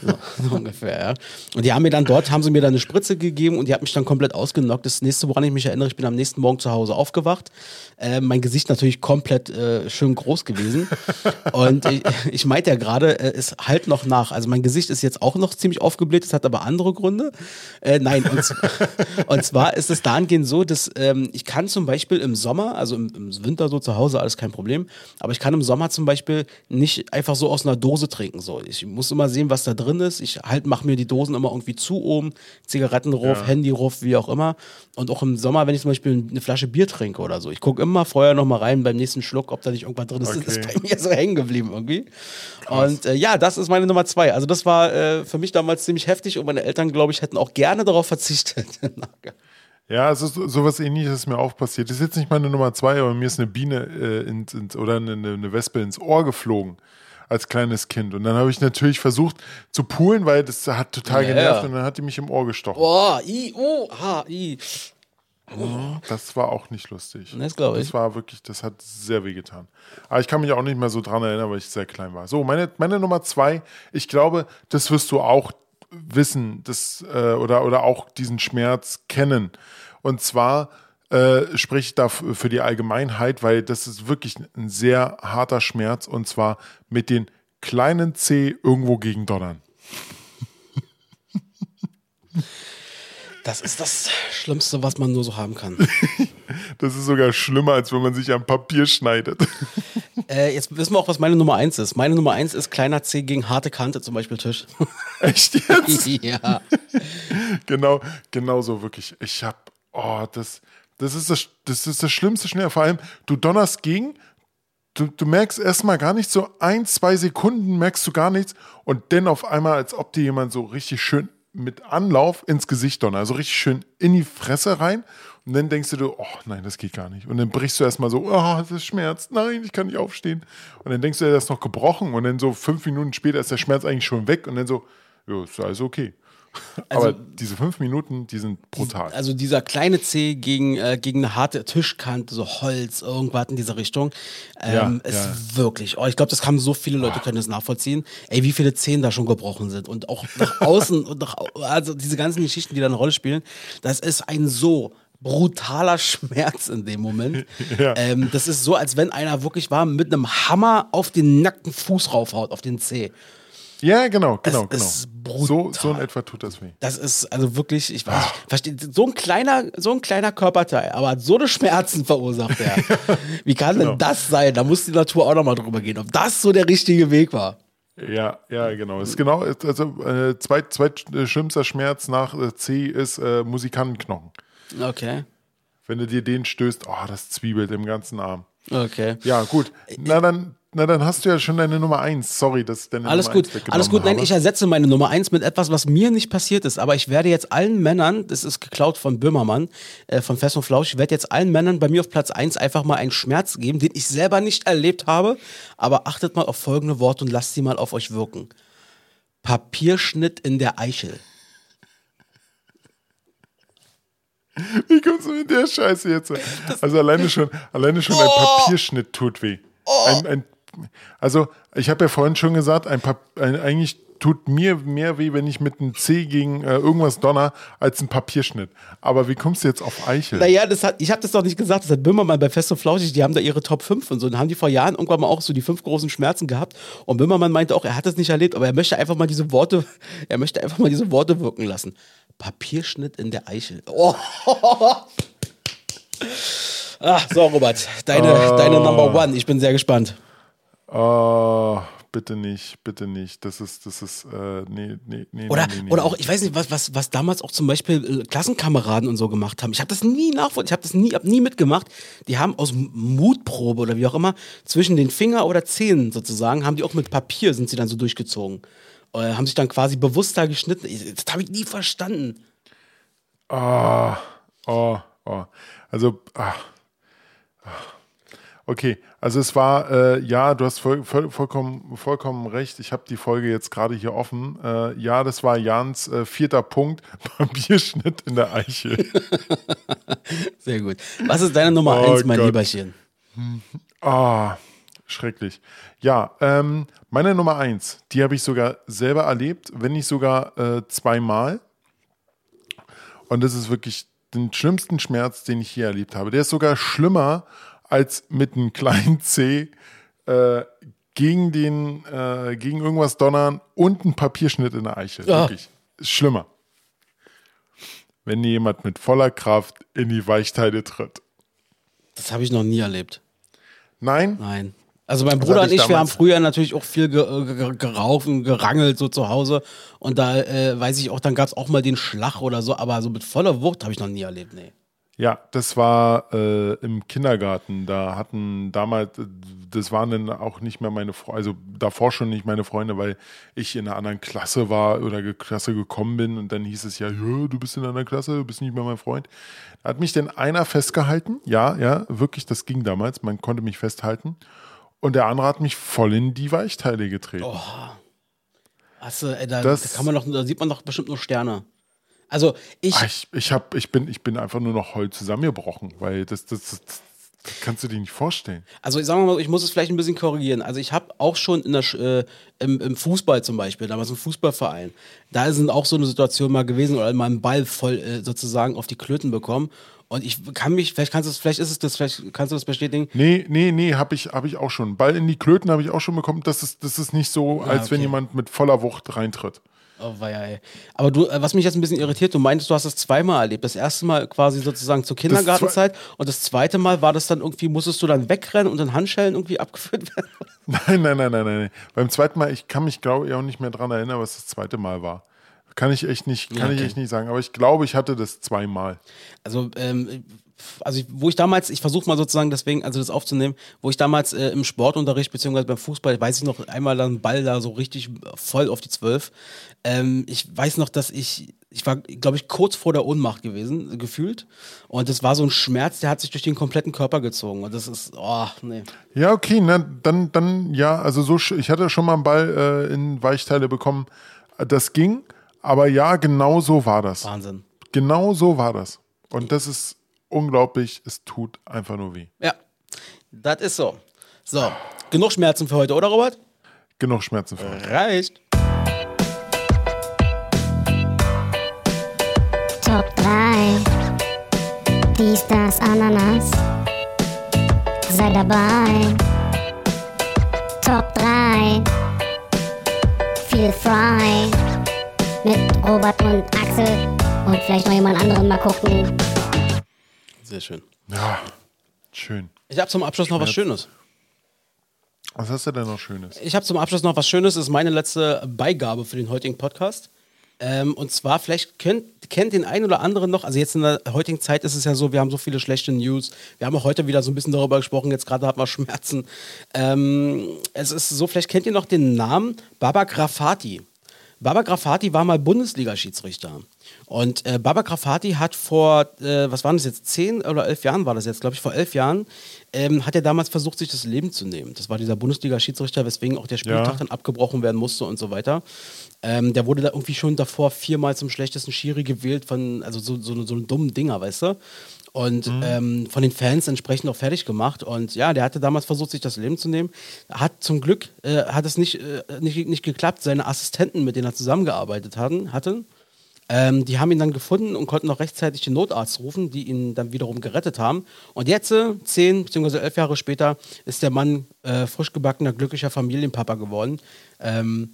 So, so ungefähr, ja. Und die haben mir dann dort, haben sie mir dann eine Spritze gegeben und die hat mich dann komplett ausgenockt. Das nächste, woran ich mich erinnere, ich bin am nächsten Morgen zu Hause aufgewacht. Äh, mein Gesicht natürlich komplett äh, schön groß gewesen. Und ich, ich meinte ja gerade, äh, es halt noch nach. Also mein Gesicht ist jetzt auch noch ziemlich aufgebläht, es hat aber andere Gründe. Äh, nein, und, und, zwar ist es dahingehend so, dass ähm, ich kann zum Beispiel im Sommer, also im, im Winter so zu Hause, alles kein Problem. Aber ich kann im Sommer zum Beispiel nicht einfach so aus einer Dose trinken. So. Ich muss immer sehen, was da drin ist. Ich halt mache mir die Dosen immer irgendwie zu oben, Zigarettenruf, ja. Handyruf, wie auch immer. Und auch im Sommer, wenn ich zum Beispiel eine Flasche Bier trinke oder so. Ich gucke immer vorher noch mal rein beim nächsten Schluck, ob da nicht irgendwas drin ist. Okay. Das ist bei mir so hängen geblieben irgendwie. Krass. Und äh, ja, das ist meine Nummer zwei. Also das war äh, für mich damals ziemlich heftig und meine Eltern, glaube ich, hätten auch gerne darauf verzichtet. Ja, also so, sowas ähnliches ist mir auch passiert. Das ist jetzt nicht meine Nummer zwei, aber mir ist eine Biene äh, ins, ins, oder eine, eine Wespe ins Ohr geflogen als kleines Kind. Und dann habe ich natürlich versucht zu poolen, weil das hat total ja, genervt und dann hat die mich im Ohr gestochen. Oh, i, oh, ha, i. Das war auch nicht lustig. Das glaube ich. Das war wirklich, das hat sehr weh getan. Aber ich kann mich auch nicht mehr so dran erinnern, weil ich sehr klein war. So, meine, meine Nummer zwei, ich glaube, das wirst du auch wissen das, äh, oder, oder auch diesen Schmerz kennen. Und zwar äh, spricht da für die Allgemeinheit, weil das ist wirklich ein sehr harter Schmerz und zwar mit den kleinen C irgendwo gegen Donnern. Das ist das Schlimmste, was man nur so haben kann. das ist sogar schlimmer, als wenn man sich am Papier schneidet. Äh, jetzt wissen wir auch, was meine Nummer 1 ist. Meine Nummer 1 ist kleiner C gegen harte Kante, zum Beispiel Tisch. Echt jetzt? ja. genau, genau so wirklich. Ich hab, oh, das, das ist das, das ist das schlimmste Schnell. Vor allem, du donnerst gegen, du, du merkst erstmal gar nicht so ein, zwei Sekunden merkst du gar nichts und dann auf einmal, als ob dir jemand so richtig schön mit Anlauf ins Gesicht donnert. Also richtig schön in die Fresse rein. Und dann denkst du, oh nein, das geht gar nicht. Und dann brichst du erstmal so, oh, das schmerzt, nein, ich kann nicht aufstehen. Und dann denkst du, er ist noch gebrochen. Und dann so fünf Minuten später ist der Schmerz eigentlich schon weg. Und dann so, ja, ist alles okay. Also, Aber diese fünf Minuten, die sind brutal. Also dieser kleine C gegen, äh, gegen eine harte Tischkante, so Holz, irgendwas in dieser Richtung, ähm, ja, ist ja. wirklich, oh, ich glaube, das haben so viele Leute, können das nachvollziehen. Ey, wie viele Zehen da schon gebrochen sind und auch nach außen und nach, also diese ganzen Geschichten, die da eine Rolle spielen, das ist ein so brutaler Schmerz in dem Moment. Ja. Ähm, das ist so, als wenn einer wirklich war mit einem Hammer auf den nackten Fuß raufhaut, auf den Zeh. Ja, genau, genau, genau. So, so in etwa tut das weh. Das ist also wirklich, ich weiß nicht, versteht, so ein kleiner, so ein kleiner Körperteil, aber so eine Schmerzen verursacht er. Wie kann genau. denn das sein? Da muss die Natur auch nochmal drüber gehen, ob das so der richtige Weg war. Ja, ja, genau. Es ist genau, also äh, zweit, zweit äh, schlimmster Schmerz nach äh, C ist äh, Musikantenknochen. Okay. Wenn du dir den stößt, oh, das zwiebelt im ganzen Arm. Okay. Ja, gut. Na dann, na, dann hast du ja schon deine Nummer eins. Sorry, dass deine Alles Nummer gut, alles gut. Nein, ich ersetze meine Nummer eins mit etwas, was mir nicht passiert ist. Aber ich werde jetzt allen Männern, das ist geklaut von Böhmermann, äh, von Fest und Flausch, ich werde jetzt allen Männern bei mir auf Platz eins einfach mal einen Schmerz geben, den ich selber nicht erlebt habe. Aber achtet mal auf folgende Worte und lasst sie mal auf euch wirken. Papierschnitt in der Eichel. Wie kommst du mit der Scheiße jetzt? Also alleine schon, alleine schon oh. ein Papierschnitt tut weh. Oh. Ein, ein, also ich habe ja vorhin schon gesagt, ein, ein, eigentlich tut mir mehr weh, wenn ich mit einem C gegen äh, irgendwas donner, als ein Papierschnitt. Aber wie kommst du jetzt auf Eichel? Naja, das hat, ich habe das doch nicht gesagt, das hat Böhmermann bei Fest und Flauschig, die haben da ihre Top 5 und so. Dann haben die vor Jahren irgendwann mal auch so die fünf großen Schmerzen gehabt. Und Böhmermann meinte auch, er hat das nicht erlebt, aber er möchte einfach mal diese Worte, er möchte einfach mal diese Worte wirken lassen. Papierschnitt in der Eichel. Oh. Ach, so, Robert, deine, deine Number One. Ich bin sehr gespannt. Oh, bitte nicht, bitte nicht. Das ist, das ist, äh, nee, nee, nee. Oder, nee, nee, oder auch, ich weiß nicht, was, was, was damals auch zum Beispiel äh, Klassenkameraden und so gemacht haben. Ich habe das nie nachvollzogen, ich habe das nie, hab nie mitgemacht. Die haben aus Mutprobe oder wie auch immer zwischen den Finger oder Zehen sozusagen, haben die auch mit Papier sind sie dann so durchgezogen. Äh, haben sich dann quasi bewusst da geschnitten. Das habe ich nie verstanden. Ah, oh, oh. Also, ah, ah. Okay. Also es war, äh, ja, du hast voll, voll, vollkommen, vollkommen recht. Ich habe die Folge jetzt gerade hier offen. Äh, ja, das war Jans äh, vierter Punkt. Papierschnitt in der Eichel. Sehr gut. Was ist deine Nummer Oh eins, mein Gott. Lieberchen? Ah, schrecklich. Ja, ähm, meine Nummer eins, die habe ich sogar selber erlebt, wenn nicht sogar äh, zweimal. Und das ist wirklich den schlimmsten Schmerz, den ich je erlebt habe. Der ist sogar schlimmer als mit einem kleinen C äh, gegen den, äh, gegen irgendwas donnern und ein Papierschnitt in der Eichel. Ah. Wirklich. Ist schlimmer. Wenn jemand mit voller Kraft in die Weichteile tritt. Das habe ich noch nie erlebt. Nein? Nein. Also mein Bruder und ich ich, wir haben früher natürlich auch viel ge ge geraucht und gerangelt so zu Hause. Und da äh, weiß ich auch, dann gab es auch mal den Schlag oder so, aber so mit voller Wucht habe ich noch nie erlebt, nee. Ja, das war äh, im Kindergarten. Da hatten damals, äh, das waren dann auch nicht mehr meine Freunde, also davor schon nicht meine Freunde, weil ich in einer anderen Klasse war oder ge Klasse gekommen bin und dann hieß es ja, du bist in einer anderen Klasse, du bist nicht mehr mein Freund. Da hat mich denn einer festgehalten, ja, ja, wirklich, das ging damals, man konnte mich festhalten. Und der andere hat mich voll in die Weichteile getreten. Hast du, ey, da, Das- da kann man doch, da sieht man doch bestimmt nur Sterne. Also ich, Ah, Ich, ich, hab, ich, bin, ich bin einfach nur noch heul zusammengebrochen, weil das, das, das, das kannst du dir nicht vorstellen. Also ich sage mal, ich muss es vielleicht ein bisschen korrigieren. Also ich habe auch schon in der, äh, im, im Fußball zum Beispiel, damals im Fußballverein, da sind auch so eine Situation mal gewesen oder mal einen Ball voll äh, sozusagen auf die Klöten bekommen. Und ich kann mich, vielleicht kannst du es, vielleicht ist es das, vielleicht kannst du das bestätigen. Nee, nee, nee, habe ich, hab ich auch schon. Ball in die Klöten habe ich auch schon bekommen. Das ist, das ist nicht so, als wenn okay. jemand mit voller Wucht reintritt. Oh, weia, ey. Aber du, äh, was mich jetzt ein bisschen irritiert, du meintest, du hast das zweimal erlebt. Das erste Mal quasi sozusagen zur Kindergartenzeit und das zweite Mal war das dann irgendwie, musstest du dann wegrennen und in Handschellen irgendwie abgeführt werden? Nein, nein, nein, nein, nein. Beim zweiten Mal, ich kann mich, glaube ich, auch nicht mehr dran erinnern, was das zweite Mal war. Kann ich echt nicht, kann Ja, ich okay. echt nicht sagen. Aber ich glaube, ich hatte das zweimal. Also, ähm, also ich- wo ich damals, ich versuche mal sozusagen deswegen, also das aufzunehmen, wo ich damals äh, im Sportunterricht beziehungsweise beim Fußball, weiß ich noch, einmal dann Ball da so richtig voll auf die Zwölf. Ähm, ich weiß noch, dass ich, ich war, glaube ich, kurz vor der Ohnmacht gewesen, gefühlt. Und das war so ein Schmerz, der hat sich durch den kompletten Körper gezogen. Und das ist, oh, nee. Ja, okay, na, dann, dann, ja, also so, ich hatte schon mal einen Ball äh, in Weichteile bekommen. Das ging, aber ja, genau so war das. Wahnsinn. Genau so war das. Und das ist unglaublich, es tut einfach nur weh. Ja, das ist so. So, genug Schmerzen für heute, oder Robert? Genug Schmerzen für euch. Reicht. Top 3. Dies, das, Ananas. Sei dabei. Top 3. Feel frei. Mit Robert und Axel. Und vielleicht noch jemand anderen mal gucken. Sehr schön. Ja, schön. Ich habe zum Abschluss noch was Schönes. Was hast du denn noch Schönes? Ich habe zum Abschluss noch was Schönes. Das ist meine letzte Beigabe für den heutigen Podcast. Ähm, und zwar, vielleicht kennt, kennt den einen oder anderen noch, also jetzt in der heutigen Zeit ist es ja so, wir haben so viele schlechte News. Wir haben auch heute wieder so ein bisschen darüber gesprochen, jetzt gerade hatten wir Schmerzen. Ähm, es ist so, vielleicht kennt ihr noch den Namen Baba Grafati. Baba Grafati war mal Bundesliga-Schiedsrichter. Und äh, Baba Grafati hat vor, äh, was waren das jetzt, zehn oder elf Jahren war das jetzt, glaube ich, vor elf Jahren, ähm, hat er damals versucht, sich das Leben zu nehmen. Das war dieser Bundesliga-Schiedsrichter, weswegen auch der Spieltag Ja. dann abgebrochen werden musste und so weiter. Ähm, der wurde da irgendwie schon davor viermal zum schlechtesten Schiri gewählt, von, also so, so, so einen dummen Dinger, weißt du? Und ähm, von den Fans entsprechend auch fertig gemacht. Und ja, der hatte damals versucht, sich das Leben zu nehmen. Hat zum Glück äh, hat es nicht, äh, nicht, nicht geklappt. Seine Assistenten, mit denen er zusammengearbeitet hatten, hatten ähm, die haben ihn dann gefunden und konnten noch rechtzeitig den Notarzt rufen, die ihn dann wiederum gerettet haben. Und jetzt, äh, zehn bzw. elf Jahre später, ist der Mann äh, frisch gebackener, glücklicher Familienpapa geworden. Ähm,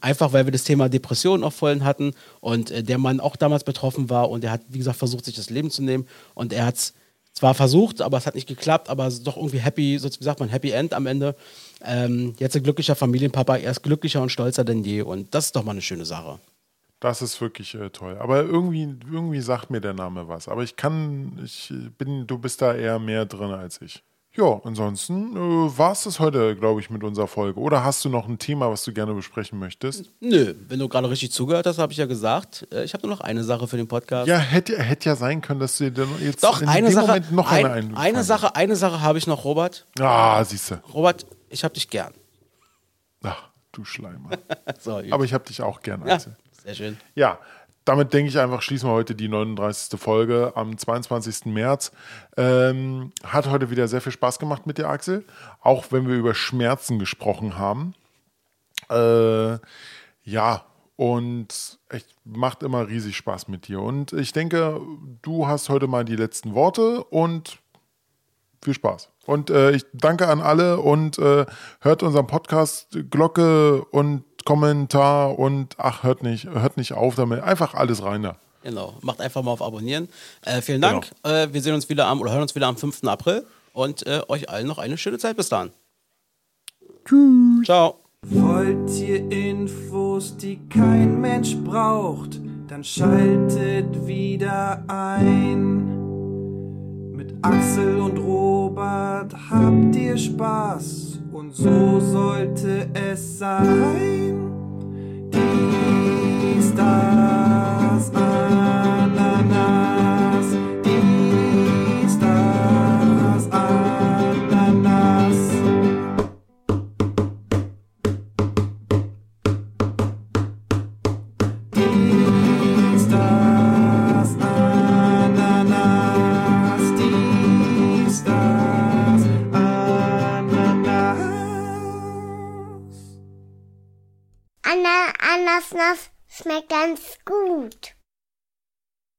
einfach weil wir das Thema Depression auch vorhin hatten und äh, der Mann auch damals betroffen war und er hat, wie gesagt, versucht, sich das Leben zu nehmen und er hat es zwar versucht, aber es hat nicht geklappt, aber doch irgendwie happy, so wie sagt man, Happy End am Ende. Ähm, jetzt ein glücklicher Familienpapa, er ist glücklicher und stolzer denn je und das ist doch mal eine schöne Sache. Das ist wirklich äh, toll. Aber irgendwie, irgendwie sagt mir der Name was. Aber ich kann, ich bin, du bist da eher mehr drin als ich. Ja, ansonsten äh, war es das heute, glaube ich, mit unserer Folge. Oder hast du noch ein Thema, was du gerne besprechen möchtest? Nö, wenn du gerade richtig zugehört hast, habe ich ja gesagt, äh, ich habe nur noch eine Sache für den Podcast. Ja, hätte, hätte ja sein können, dass du dir dann jetzt Doch, in eine dem Sache, Moment noch ein, eine eine Sache, eine Sache habe ich noch, Robert. Ah, siehst du. Robert, ich habe dich gern. Ach, du Schleimer. So. Aber ich habe dich auch gern, ja, Axel. sehr schön. Ja, damit denke ich einfach, schließen wir heute die 39. Folge am 22. März. Ähm, hat heute wieder sehr viel Spaß gemacht mit dir, Axel. Auch wenn wir über Schmerzen gesprochen haben. Äh, ja, und echt macht immer riesig Spaß mit dir. Und ich denke, du hast heute mal die letzten Worte und viel Spaß. Und äh, ich danke an alle und äh, hört unseren Podcast, Glocke und Kommentar und ach, hört nicht, hört nicht auf damit. Einfach alles rein da. Genau, macht einfach mal auf Abonnieren. Äh, vielen Dank. Äh, wir sehen uns wieder am oder hören uns wieder am 5. April und äh, euch allen noch eine schöne Zeit bis dann. Tschüss. Ciao. Wollt ihr Infos, die kein Mensch braucht, dann schaltet wieder ein. Mit Axel und Robert habt ihr Spaß und so sollte es sein. Dies, das, Ananas. Schmeckt ganz gut.